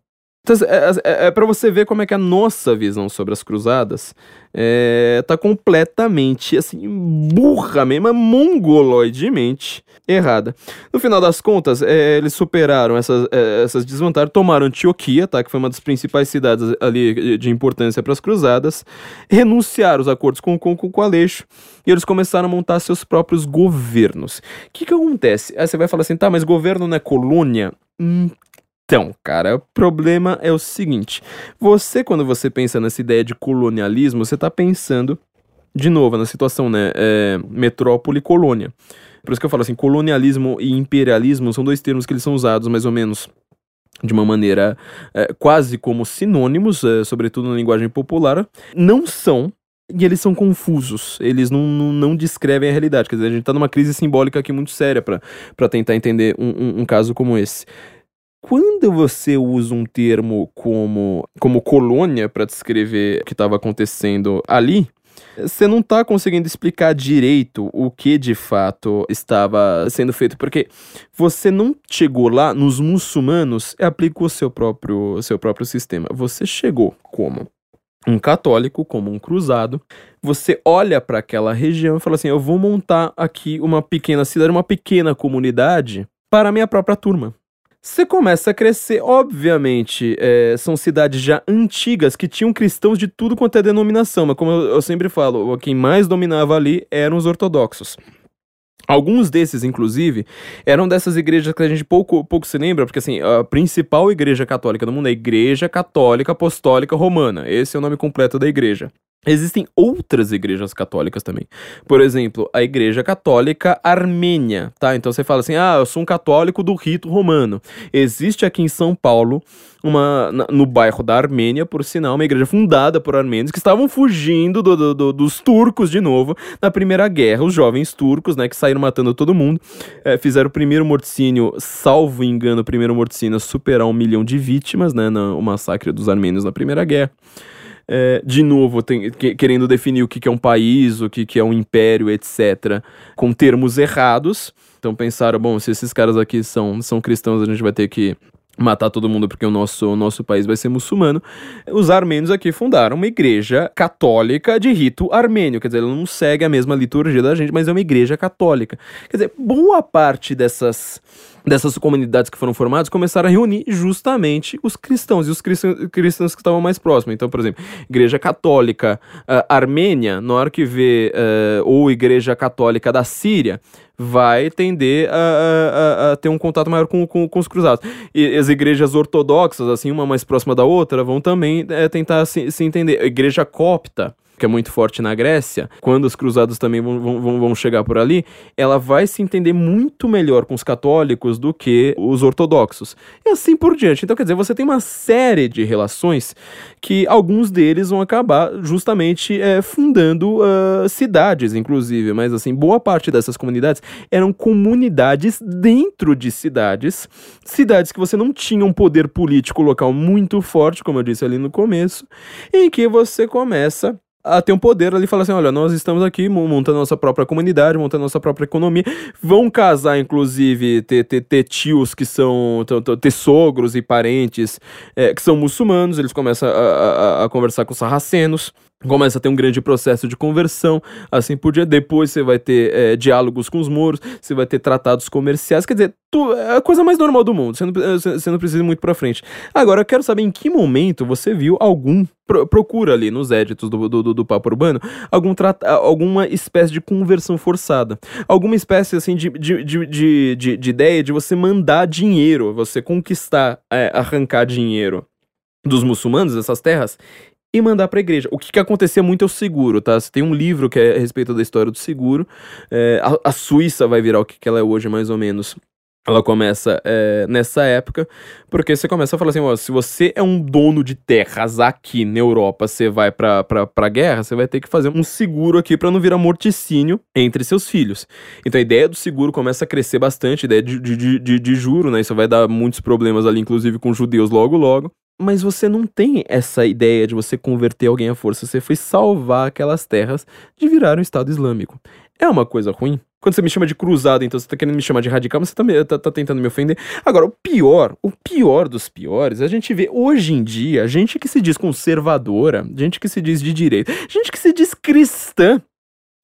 Então, é, é, é para você ver como é que a nossa visão sobre as cruzadas é, tá completamente, assim, burra mesmo, mongoloidemente errada. No final das contas, é, eles superaram essas, é, essas desvantagens, tomaram Antioquia, tá, que foi uma das principais cidades ali de importância para as cruzadas, renunciaram os acordos com, com, com o Aleixo, e eles começaram a montar seus próprios governos. O que que acontece? Aí você vai falar assim, tá, mas governo não é colônia? Hum, então, cara, o problema é o seguinte: você, quando você pensa nessa ideia de colonialismo, você está pensando, de novo, na situação, né? É, metrópole e colônia. Por isso que eu falo assim: colonialismo e imperialismo são dois termos que eles são usados mais ou menos de uma maneira é, quase como sinônimos, é, sobretudo na linguagem popular. Não são, e eles são confusos, eles não, não, não, descrevem a realidade. Quer dizer, a gente está numa crise simbólica aqui muito séria para tentar entender um, um, um, caso como esse. Quando você usa um termo como, como colônia para descrever o que estava acontecendo ali, você não está conseguindo explicar direito o que de fato estava sendo feito, porque você não chegou lá nos muçulmanos e aplicou seu próprio, seu próprio sistema. Você chegou como um católico, como um cruzado, você olha para aquela região e fala assim: eu vou montar aqui uma pequena cidade, uma pequena comunidade para a minha própria turma. Você começa a crescer, obviamente, é, são cidades já antigas que tinham cristãos de tudo quanto é denominação, mas como eu, eu sempre falo, quem mais dominava ali eram os ortodoxos. Alguns desses, inclusive, eram dessas igrejas que a gente pouco, pouco se lembra, porque assim, a principal igreja católica do mundo é a Igreja Católica Apostólica Romana. Esse é o nome completo da igreja. Existem outras igrejas católicas também. Por exemplo, a Igreja Católica Armênia, tá? Então você fala assim: "Ah, eu sou um católico do rito romano". Existe aqui em São Paulo uma no bairro da Armênia, por sinal, uma igreja fundada por armênios que estavam fugindo do, do, do, dos turcos de novo na Primeira Guerra. Os jovens turcos, né, que saíram matando todo mundo, é, fizeram o primeiro morticínio, salvo engano, o primeiro morticínio superar um milhão de vítimas, né, no massacre dos armênios na Primeira Guerra é, de novo, tem, que, querendo definir o que, que é um país, o que, que é um império, etc., com termos errados. Então pensaram, bom, se esses caras aqui são, são cristãos, a gente vai ter que matar todo mundo porque o nosso, o nosso país vai ser muçulmano. Os armênios aqui fundaram uma igreja católica de rito armênio, quer dizer, ela não segue a mesma liturgia da gente, mas é uma igreja católica. Quer dizer, boa parte dessas dessas comunidades que foram formadas começaram a reunir justamente os cristãos e os cristãos, que estavam mais próximos. Então, por exemplo, Igreja Católica uh, Armênia, na hora que vê, uh, ou Igreja Católica da Síria, vai tender a, a, a, ter um contato maior com, com, com, os cruzados. E as igrejas ortodoxas, assim, uma mais próxima da outra, vão também é, tentar se, se entender. A igreja copta, que é muito forte na Grécia, quando os cruzados também vão, vão, vão chegar por ali, ela vai se entender muito melhor com os católicos do que os ortodoxos. E assim por diante. Então, quer dizer, você tem uma série de relações que alguns deles vão acabar justamente é, fundando uh, cidades, inclusive. Mas, assim, boa parte dessas comunidades eram comunidades dentro de cidades, cidades que você não tinha um poder político local muito forte, como eu disse ali no começo, em que você começa a ter um poder ali e falar assim: olha, nós estamos aqui montando nossa própria comunidade, montando nossa própria economia. Vão casar, inclusive, ter, ter, ter tios que são. ter sogros e parentes é, que são muçulmanos, eles começam a, a, a conversar com os sarracenos começa a ter um grande processo de conversão, assim por diante. Depois você vai ter é, diálogos com os mouros, você vai ter tratados comerciais, quer dizer, tu, é a coisa mais normal do mundo, você não, você não precisa ir muito pra frente. Agora, eu quero saber em que momento você viu algum, pro, procura ali nos éditos do, do, do, do Papo Urbano, algum trata, alguma espécie de conversão forçada, alguma espécie, assim, de, de, de, de, de, de ideia de você mandar dinheiro, você conquistar, é, arrancar dinheiro dos muçulmanos dessas terras e mandar para a igreja. O que, que acontecia muito é o seguro, tá? Você tem um livro que é a respeito da história do seguro. É, a, a, Suíça vai virar o que, que ela é hoje, mais ou menos. ela começa é, nessa época, porque você começa a falar assim: ó, se você é um dono de terras aqui na Europa, você vai pra, pra, pra guerra, você vai ter que fazer um seguro aqui para não virar morticínio entre seus filhos. Então a ideia do seguro começa a crescer bastante, a ideia de, de, de, de juro, né? Isso vai dar muitos problemas ali, inclusive com judeus logo logo. Mas você não tem essa ideia de você converter alguém à força, você foi salvar aquelas terras de virar um Estado Islâmico. É uma coisa ruim? Quando você me chama de cruzado, então você tá querendo me chamar de radical, mas você tá, tá, tá, tentando me ofender. Agora, o pior, o pior dos piores, a gente vê hoje em dia gente que se diz conservadora, gente que se diz de direita, gente que se diz cristã,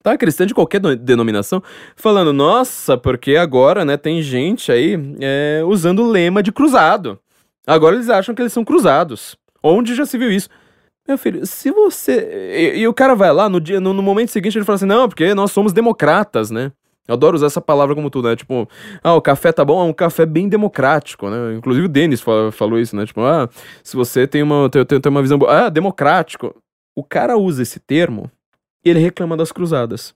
tá? Cristã de qualquer denominação, falando, nossa, porque agora, né, tem gente aí é, usando o lema de cruzado. Agora eles acham que eles são cruzados. Onde já se viu isso? Meu filho, se você. E, e o cara vai lá no dia, no, no, momento seguinte ele fala assim: não, porque nós somos democratas, né? Eu adoro usar essa palavra como tudo, né? Tipo, ah, o café tá bom, é um café bem democrático, né? Inclusive o Denis falou, falou isso, né? Tipo, ah, se você tem uma, tem, tem uma visão boa. Ah, democrático. O cara usa esse termo e ele reclama das cruzadas.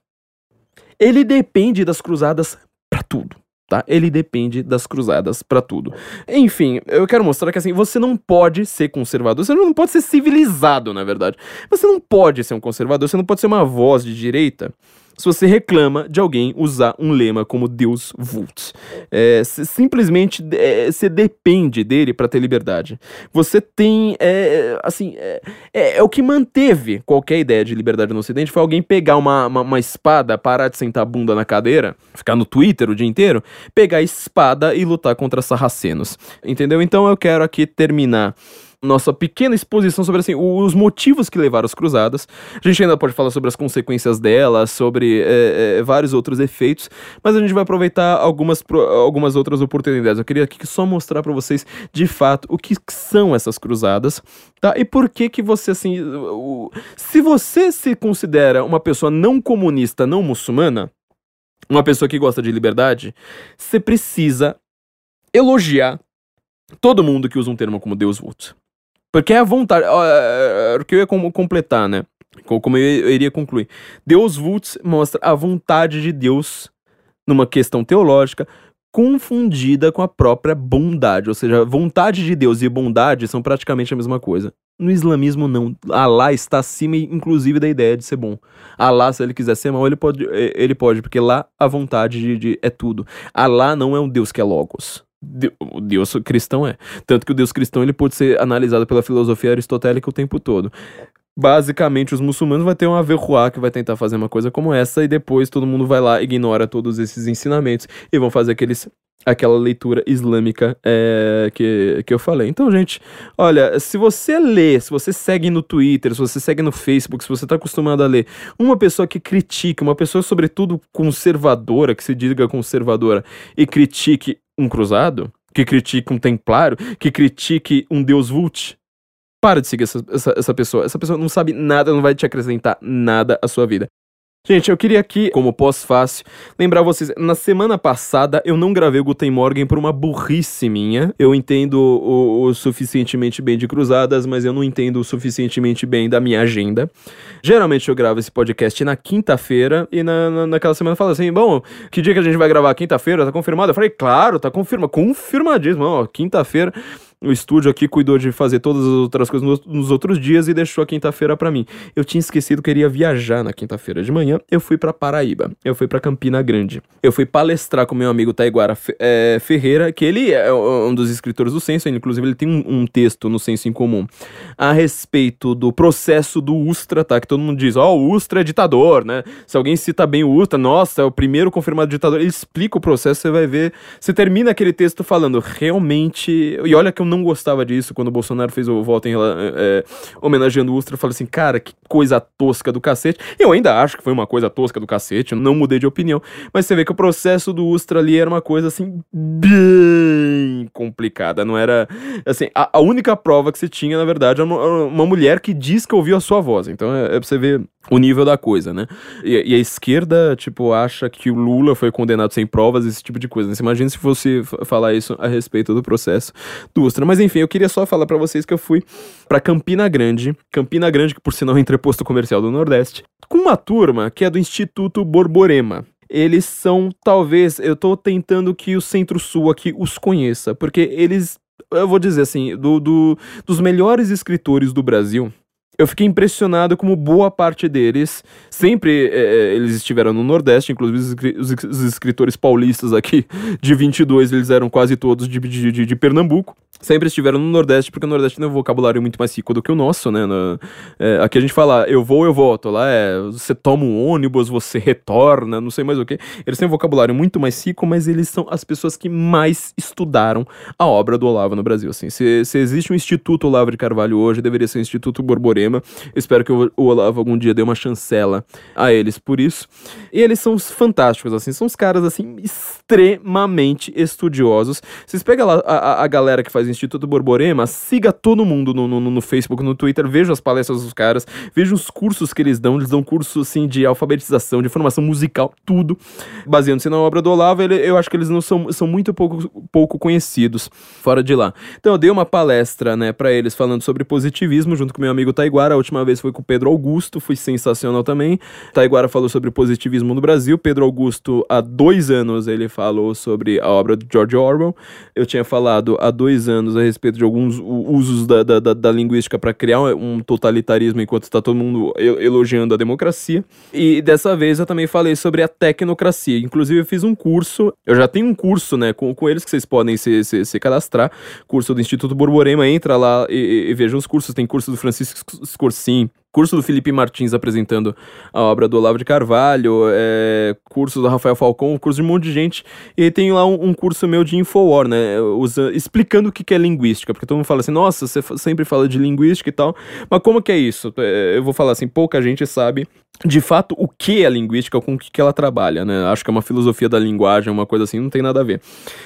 Ele depende das cruzadas para tudo tá? Ele depende das cruzadas para tudo. Enfim, eu quero mostrar que assim, você não pode ser conservador, você não pode ser civilizado, na verdade. Você não pode ser um conservador, você não pode ser uma voz de direita se você reclama de alguém usar um lema como Deus vult. É, simplesmente é, você depende dele para ter liberdade. Você tem, é, assim, é, é, é, o que manteve qualquer ideia de liberdade no Ocidente foi alguém pegar uma, uma, uma espada, parar de sentar a bunda na cadeira, ficar no Twitter o dia inteiro, pegar a espada e lutar contra sarracenos. Entendeu? Então eu quero aqui terminar nossa pequena exposição sobre assim, os motivos que levaram as cruzadas. A gente ainda pode falar sobre as consequências delas, sobre é, é, vários outros efeitos, mas a gente vai aproveitar algumas, algumas outras oportunidades. Eu queria aqui só mostrar para vocês de fato o que são essas cruzadas, tá? E por que que você assim, o, se você se considera uma pessoa não comunista, não muçulmana, uma pessoa que gosta de liberdade, você precisa elogiar todo mundo que usa um termo como Deus Vult. Porque é a vontade. É, é, o que eu ia completar, né? Como eu iria concluir. Deus Woods mostra a vontade de Deus numa questão teológica confundida com a própria bondade. Ou seja, vontade de Deus e bondade são praticamente a mesma coisa. No islamismo, não. Allah está acima, inclusive, da ideia de ser bom. Allah, se ele quiser ser mal, ele pode, ele pode porque lá a vontade de, de é tudo. Allah não é um Deus que é logos o Deus cristão é. Tanto que o Deus cristão ele pode ser analisado pela filosofia aristotélica o tempo todo. Basicamente, os muçulmanos vão ter uma verruá que vai tentar fazer uma coisa como essa, e depois todo mundo vai lá, ignora todos esses ensinamentos e vão fazer aqueles, aquela leitura islâmica é, que, que eu falei. Então, gente, olha, se você lê, se você segue no Twitter, se você segue no Facebook, se você está acostumado a ler, uma pessoa que critique, uma pessoa, sobretudo, conservadora, que se diga conservadora, e critique um cruzado, que critique um templário, que critique um deus Vult. Para de seguir essa, essa, essa pessoa. Essa pessoa não sabe nada, não vai te acrescentar nada à sua vida. Gente, eu queria aqui, como pós-fácil, lembrar vocês, na semana passada eu não gravei o Guten Morgen por uma burrice minha. Eu entendo o, o, suficientemente bem de cruzadas, mas eu não entendo o suficientemente bem da minha agenda. Geralmente eu gravo esse podcast na quinta-feira e na, na, naquela semana fala assim: bom, que dia que a gente vai gravar quinta-feira? Tá confirmado? Eu falei, claro, tá confirmado, confirmadíssimo, ó, quinta-feira o estúdio aqui cuidou de fazer todas as outras coisas nos, outros dias e deixou a quinta-feira para mim. Eu tinha esquecido que iria viajar na quinta-feira de manhã. Eu fui para Paraíba. Eu fui para Campina Grande. Eu fui palestrar com meu amigo Taiguara é, Ferreira, que ele é um dos escritores do Senso, inclusive ele tem um, um, texto no Senso em Comum a respeito do processo do Ustra, tá? Que todo mundo diz, ó, oh, o Ustra é ditador, né? Se alguém cita bem o Ustra, nossa, é o primeiro confirmado ditador. Ele explica o processo, você vai ver. Você termina aquele texto falando, realmente. E olha que eu não gostava disso quando o Bolsonaro fez o voto em, é, homenageando o Ustra. Eu falei assim, cara, que coisa tosca do cacete. Eu ainda acho que foi uma coisa tosca do cacete, não mudei de opinião. Mas você vê que o processo do Ustra ali era uma coisa assim, bem complicada. Não era. Assim, a, a única prova que você tinha, na verdade, era uma, uma mulher que diz que ouviu a sua voz. Então é, é pra você ver o nível da coisa, né? E, e, a esquerda, tipo, acha que o Lula foi condenado sem provas, esse tipo de coisa. Né? Você imagina se fosse falar isso a respeito do processo do Ustra. Mas enfim, eu queria só falar para vocês que eu fui para Campina Grande, Campina Grande, que por sinal é entreposto comercial do Nordeste, com uma turma que é do Instituto Borborema. eles são, talvez, eu tô tentando que o Centro-Sul aqui os conheça, porque eles, eu vou dizer assim, do, do, dos melhores escritores do Brasil, eu fiquei impressionado como boa parte deles, sempre é, eles estiveram no Nordeste, inclusive os, os, escritores paulistas aqui de 22, eles eram quase todos de, de, de, de Pernambuco sempre estiveram no Nordeste, porque o Nordeste tem um vocabulário muito mais rico do que o nosso, né? No, é, aqui a gente fala, eu vou, eu volto. Lá é, você toma um ônibus, você retorna, não sei mais o que. Eles têm um vocabulário muito mais rico, mas eles são as pessoas que mais estudaram a obra do Olavo no Brasil. Assim, se, se existe um Instituto Olavo de Carvalho hoje, deveria ser o Instituto Borborema. Espero que o, o Olavo algum dia dê uma chancela a eles por isso. E eles são fantásticos, assim, são os caras, assim, extremamente estudiosos. Vocês pegam lá a, a, galera que faz Instituto Borborema, siga todo mundo no, no, no Facebook, no Twitter, veja as palestras dos caras, veja os cursos que eles dão, eles dão cursos assim de alfabetização, de formação musical, tudo, baseando-se na obra do Olavo, ele, eu acho que eles não são, são muito pouco, pouco conhecidos fora de lá. Então eu dei uma palestra, né, para eles falando sobre positivismo, junto com meu amigo Taiguara, a última vez foi com o Pedro Augusto, foi sensacional também. Taiguara falou sobre positivismo no Brasil, Pedro Augusto, há dois anos, ele falou sobre a obra do George Orwell, eu tinha falado há dois anos a respeito de alguns usos da, da, da, da linguística para criar um totalitarismo enquanto está todo mundo elogiando a democracia. E dessa vez eu também falei sobre a tecnocracia. Inclusive eu fiz um curso, eu já tenho um curso né, com, com eles que vocês podem se, se, se cadastrar, curso do Instituto Borborema, entra lá e, e, e veja os cursos, tem curso do Francisco Scorsin, curso do Felipe Martins apresentando a obra do Olavo de Carvalho, é, curso do Rafael Falcão, curso de um monte de gente, e tem lá um, um curso meu de Infowar, né, usa, explicando o que, que é linguística, porque todo mundo fala assim, nossa, você sempre fala de linguística e tal, mas como que é isso? É, eu vou falar assim, pouca gente sabe de fato o que é linguística, com o que, que ela trabalha, né, acho que é uma filosofia da linguagem, uma coisa assim, não tem nada a ver.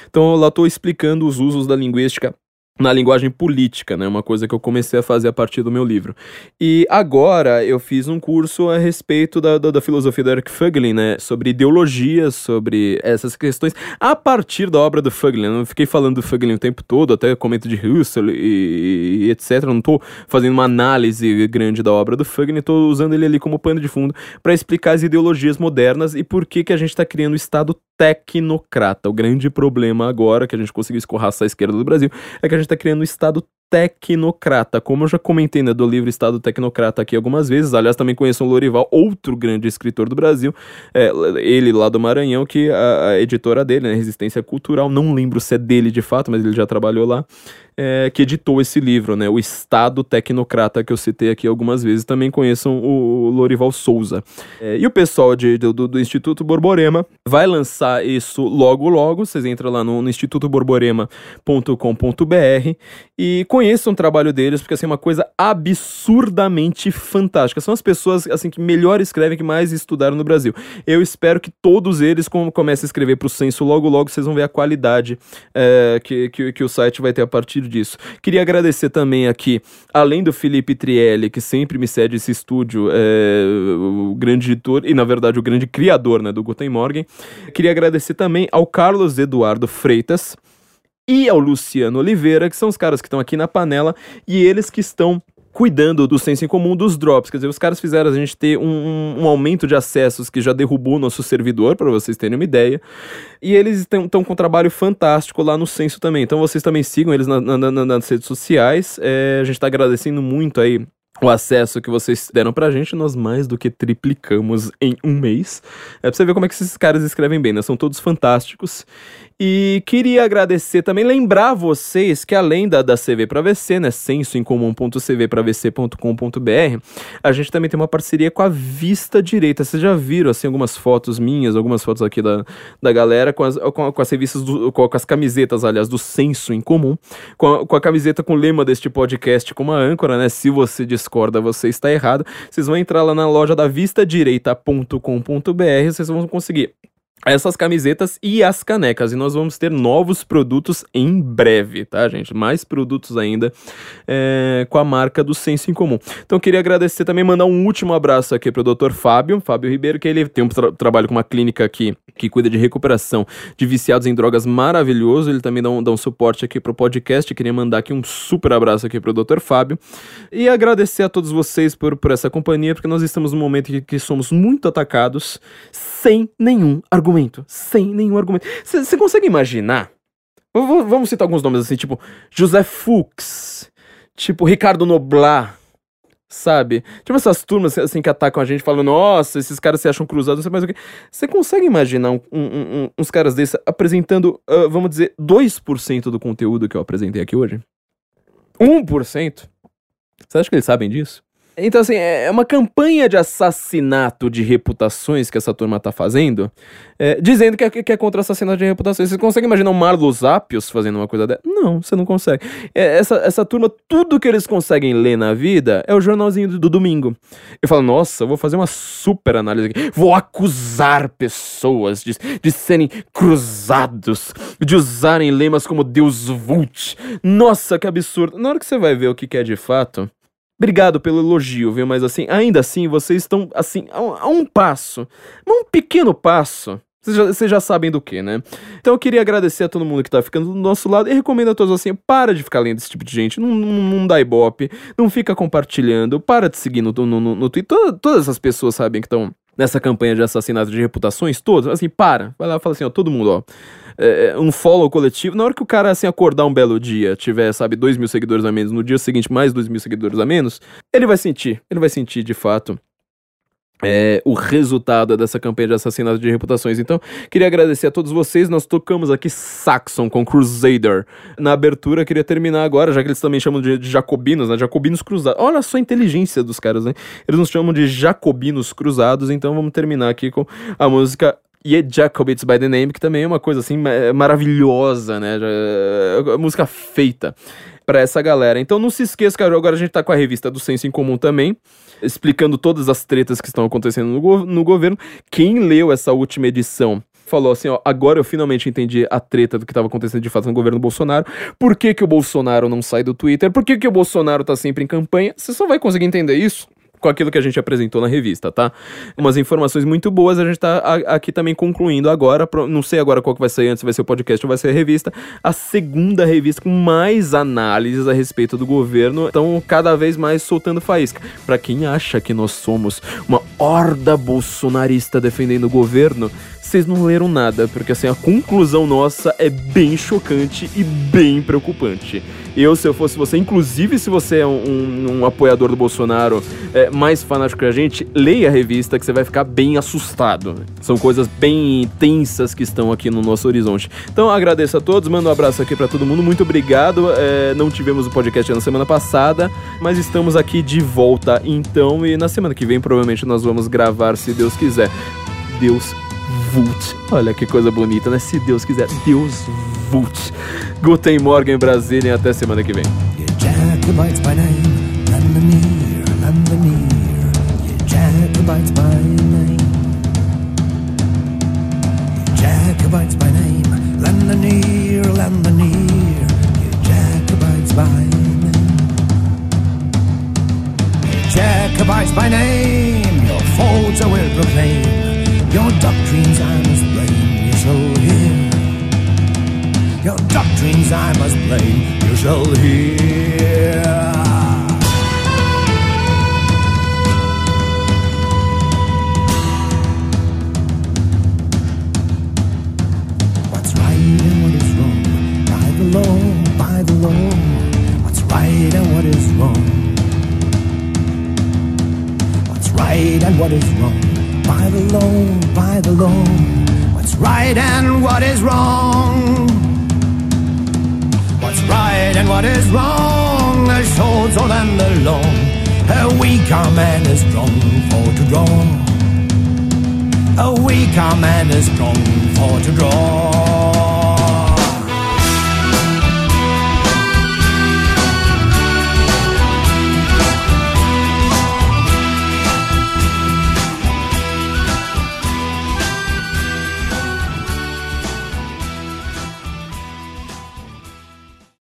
Então eu lá estou explicando os usos da linguística na linguagem política, né? Uma coisa que eu comecei a fazer a partir do meu livro. E agora eu fiz um curso a respeito da, da, da filosofia do Eric Fögling, né? Sobre ideologias, sobre essas questões, a partir da obra do Fögling. Eu não fiquei falando do Fögling o tempo todo, até comento de Husserl e, e etc. Eu não estou fazendo uma análise grande da obra do Fögling, estou usando ele ali como pano de fundo para explicar as ideologias modernas e por que, que a gente está criando o Estado tecnocrata. O grande problema agora que a gente conseguiu escorraçar a esquerda do Brasil é que a gente está criando um Estado tecnocrata. Como eu já comentei né, do livro Estado Tecnocrata aqui algumas vezes, aliás, também conheço o Lorival, outro grande escritor do Brasil, é, ele lá do Maranhão, que a, a editora dele, né, Resistência Cultural, não lembro se é dele de fato, mas ele já trabalhou lá, é, que editou esse livro, né, O Estado Tecnocrata, que eu citei aqui algumas vezes, também conheçam o, o Lorival Souza. É, e o pessoal de, do, do, Instituto Borborema vai lançar isso logo logo, vocês entram lá no, no institutoborborema.com.br e conheçam o trabalho deles, porque assim, é uma coisa absurdamente fantástica. São as pessoas assim que melhor escrevem, que mais estudaram no Brasil. Eu espero que todos eles comecem a escrever para o censo logo logo, vocês vão ver a qualidade é, que, que, que o site vai ter a partir disso. Queria agradecer também aqui, além do Felipe Trielli, que sempre me cede esse estúdio, é, o grande editor e, na verdade, o grande criador né, do Guten Morgen. Queria agradecer também ao Carlos Eduardo Freitas e ao Luciano Oliveira, que são os caras que estão aqui na panela e eles que estão cuidando do senso em comum dos drops. Quer dizer, os caras fizeram a gente ter um, um aumento de acessos que já derrubou o nosso servidor, para vocês terem uma ideia. E eles estão com um trabalho fantástico lá no Senso também. Então vocês também sigam eles na, na, na, nas redes sociais. É, a gente está agradecendo muito aí o acesso que vocês deram pra gente, nós mais do que triplicamos em um mês. É pra você ver como é que esses caras escrevem bem, né? São todos fantásticos. E queria agradecer também, lembrar vocês que além da, da CV para VC, né, sensoincomum.cvpravc.com.br, a gente também tem uma parceria com a Vista Direita. Vocês já viram, assim, algumas fotos minhas, algumas fotos aqui da, da galera com as, com, com as revistas, do, com, com, as camisetas, aliás, do Senso em Comum, com a, com a camiseta com o lema deste podcast como a âncora, né, se você discorda, você está errado. Vocês vão entrar lá na loja da vistadireita.com.br, vocês vão conseguir essas camisetas e as canecas. E nós vamos ter novos produtos em breve, tá, gente? Mais produtos ainda é, com a marca do Senso em Comum. Então, queria agradecer também, mandar um último abraço aqui pro Dr. Fábio, Fábio Ribeiro, que ele tem um tra trabalho com uma clínica aqui que cuida de recuperação de viciados em drogas maravilhoso. Ele também dá um, dá um suporte aqui pro podcast. Queria mandar aqui um super abraço aqui pro Dr. Fábio. E agradecer a todos vocês por, por essa companhia, porque nós estamos num momento que, que somos muito atacados sem nenhum argumento. Sem nenhum argumento. Você consegue imaginar? Vamos citar alguns nomes assim, tipo José Fux, tipo Ricardo Noblar, sabe? Tipo essas turmas assim que atacam a gente falando, nossa, esses caras se acham cruzados, mas o que. Você consegue imaginar um, um, um, uns caras desses apresentando, uh, vamos dizer, 2% do conteúdo que eu apresentei aqui hoje? 1%? Você acha que eles sabem disso? Então, assim, é, é uma campanha de assassinato de reputações que essa turma tá fazendo, é, dizendo que é, que é contra assassinato de reputações. Você consegue imaginar um Marlos Apios fazendo uma coisa dessa? Não, você não consegue. É, essa, essa turma, tudo que eles conseguem ler na vida é o jornalzinho do, do domingo. Eu falo, nossa, eu vou fazer uma super análise aqui. Vou acusar pessoas de, de serem cruzados, de usarem lemas como Deus Vult. Nossa, que absurdo. Na hora que você vai ver o que, que é de fato. Obrigado pelo elogio, viu? Mas assim, ainda assim, vocês estão, assim, a um, a um passo, um pequeno passo. Vocês já, já, sabem do que, né? Então eu queria agradecer a todo mundo que tá ficando do nosso lado e recomendo a todos assim: para de ficar lendo esse tipo de gente, não, não, não dá ibope, não fica compartilhando, para de seguir no, no, no, no Twitter. Todas, todas essas pessoas sabem que estão nessa campanha de assassinato de reputações, todas, assim, para. Vai lá e fala assim: ó, todo mundo, ó é, é, um follow coletivo. Na hora que o cara, assim, acordar um belo dia, tiver, sabe, dois mil seguidores a menos, no dia seguinte mais dois mil seguidores a menos, ele vai sentir, ele vai sentir de fato. É, o resultado dessa campanha de assassinato de reputações. Então, queria agradecer a todos vocês. Nós tocamos aqui Saxon com Crusader. Na abertura, queria terminar agora, já que eles também chamam de, de jacobinos, né? Jacobinos cruzados. Olha só a inteligência dos caras, né? Eles nos chamam de jacobinos cruzados. Então, vamos terminar aqui com a música e Jacobits by the Name, que também é uma coisa assim maravilhosa, né? É música feita para essa galera. Então não se esqueça que agora a gente tá com a revista do Senso em Comum também, explicando todas as tretas que estão acontecendo no, go no governo. Quem leu essa última edição falou assim, ó, agora eu finalmente entendi a treta do que estava acontecendo de fato no governo Bolsonaro. Por que, que o Bolsonaro não sai do Twitter? Por que, que o Bolsonaro tá sempre em campanha? Você só vai conseguir entender isso com aquilo que a gente apresentou na revista, tá? Umas informações muito boas, a gente tá aqui também concluindo agora, não sei agora qual que vai ser antes, vai ser o podcast ou vai ser a revista, a segunda revista com mais análises a respeito do governo, então cada vez mais soltando faísca. Para quem acha que nós somos uma horda bolsonarista defendendo o governo, vocês não leram nada, porque assim, a conclusão nossa é bem chocante e bem preocupante. Eu, se eu fosse você, inclusive se você é um, um, apoiador do Bolsonaro é, mais fanático que a gente, leia a revista que você vai ficar bem assustado. São coisas bem tensas que estão aqui no nosso horizonte. Então agradeço a todos, mando um abraço aqui para todo mundo, muito obrigado. É, não tivemos o podcast na semana passada, mas estamos aqui de volta então, e na semana que vem provavelmente nós vamos gravar, se Deus quiser. Deus Vult. Olha que coisa bonita, né? Se Deus quiser, Deus Vult. Guten Morgen, Brasília, e até semana que vem. Jacobites by name, your faults I will proclaim. Your doctrines I must blame, you shall hear. Your doctrines I must blame, you shall hear. What's right and what is wrong? By the law, by the law. What's right and what is wrong? What's right and what is wrong? By the law, by the law, what's right and what is wrong. What's right and what is wrong, the short's all and the long. A weaker man is strong for to draw. A weaker man is strong for to draw.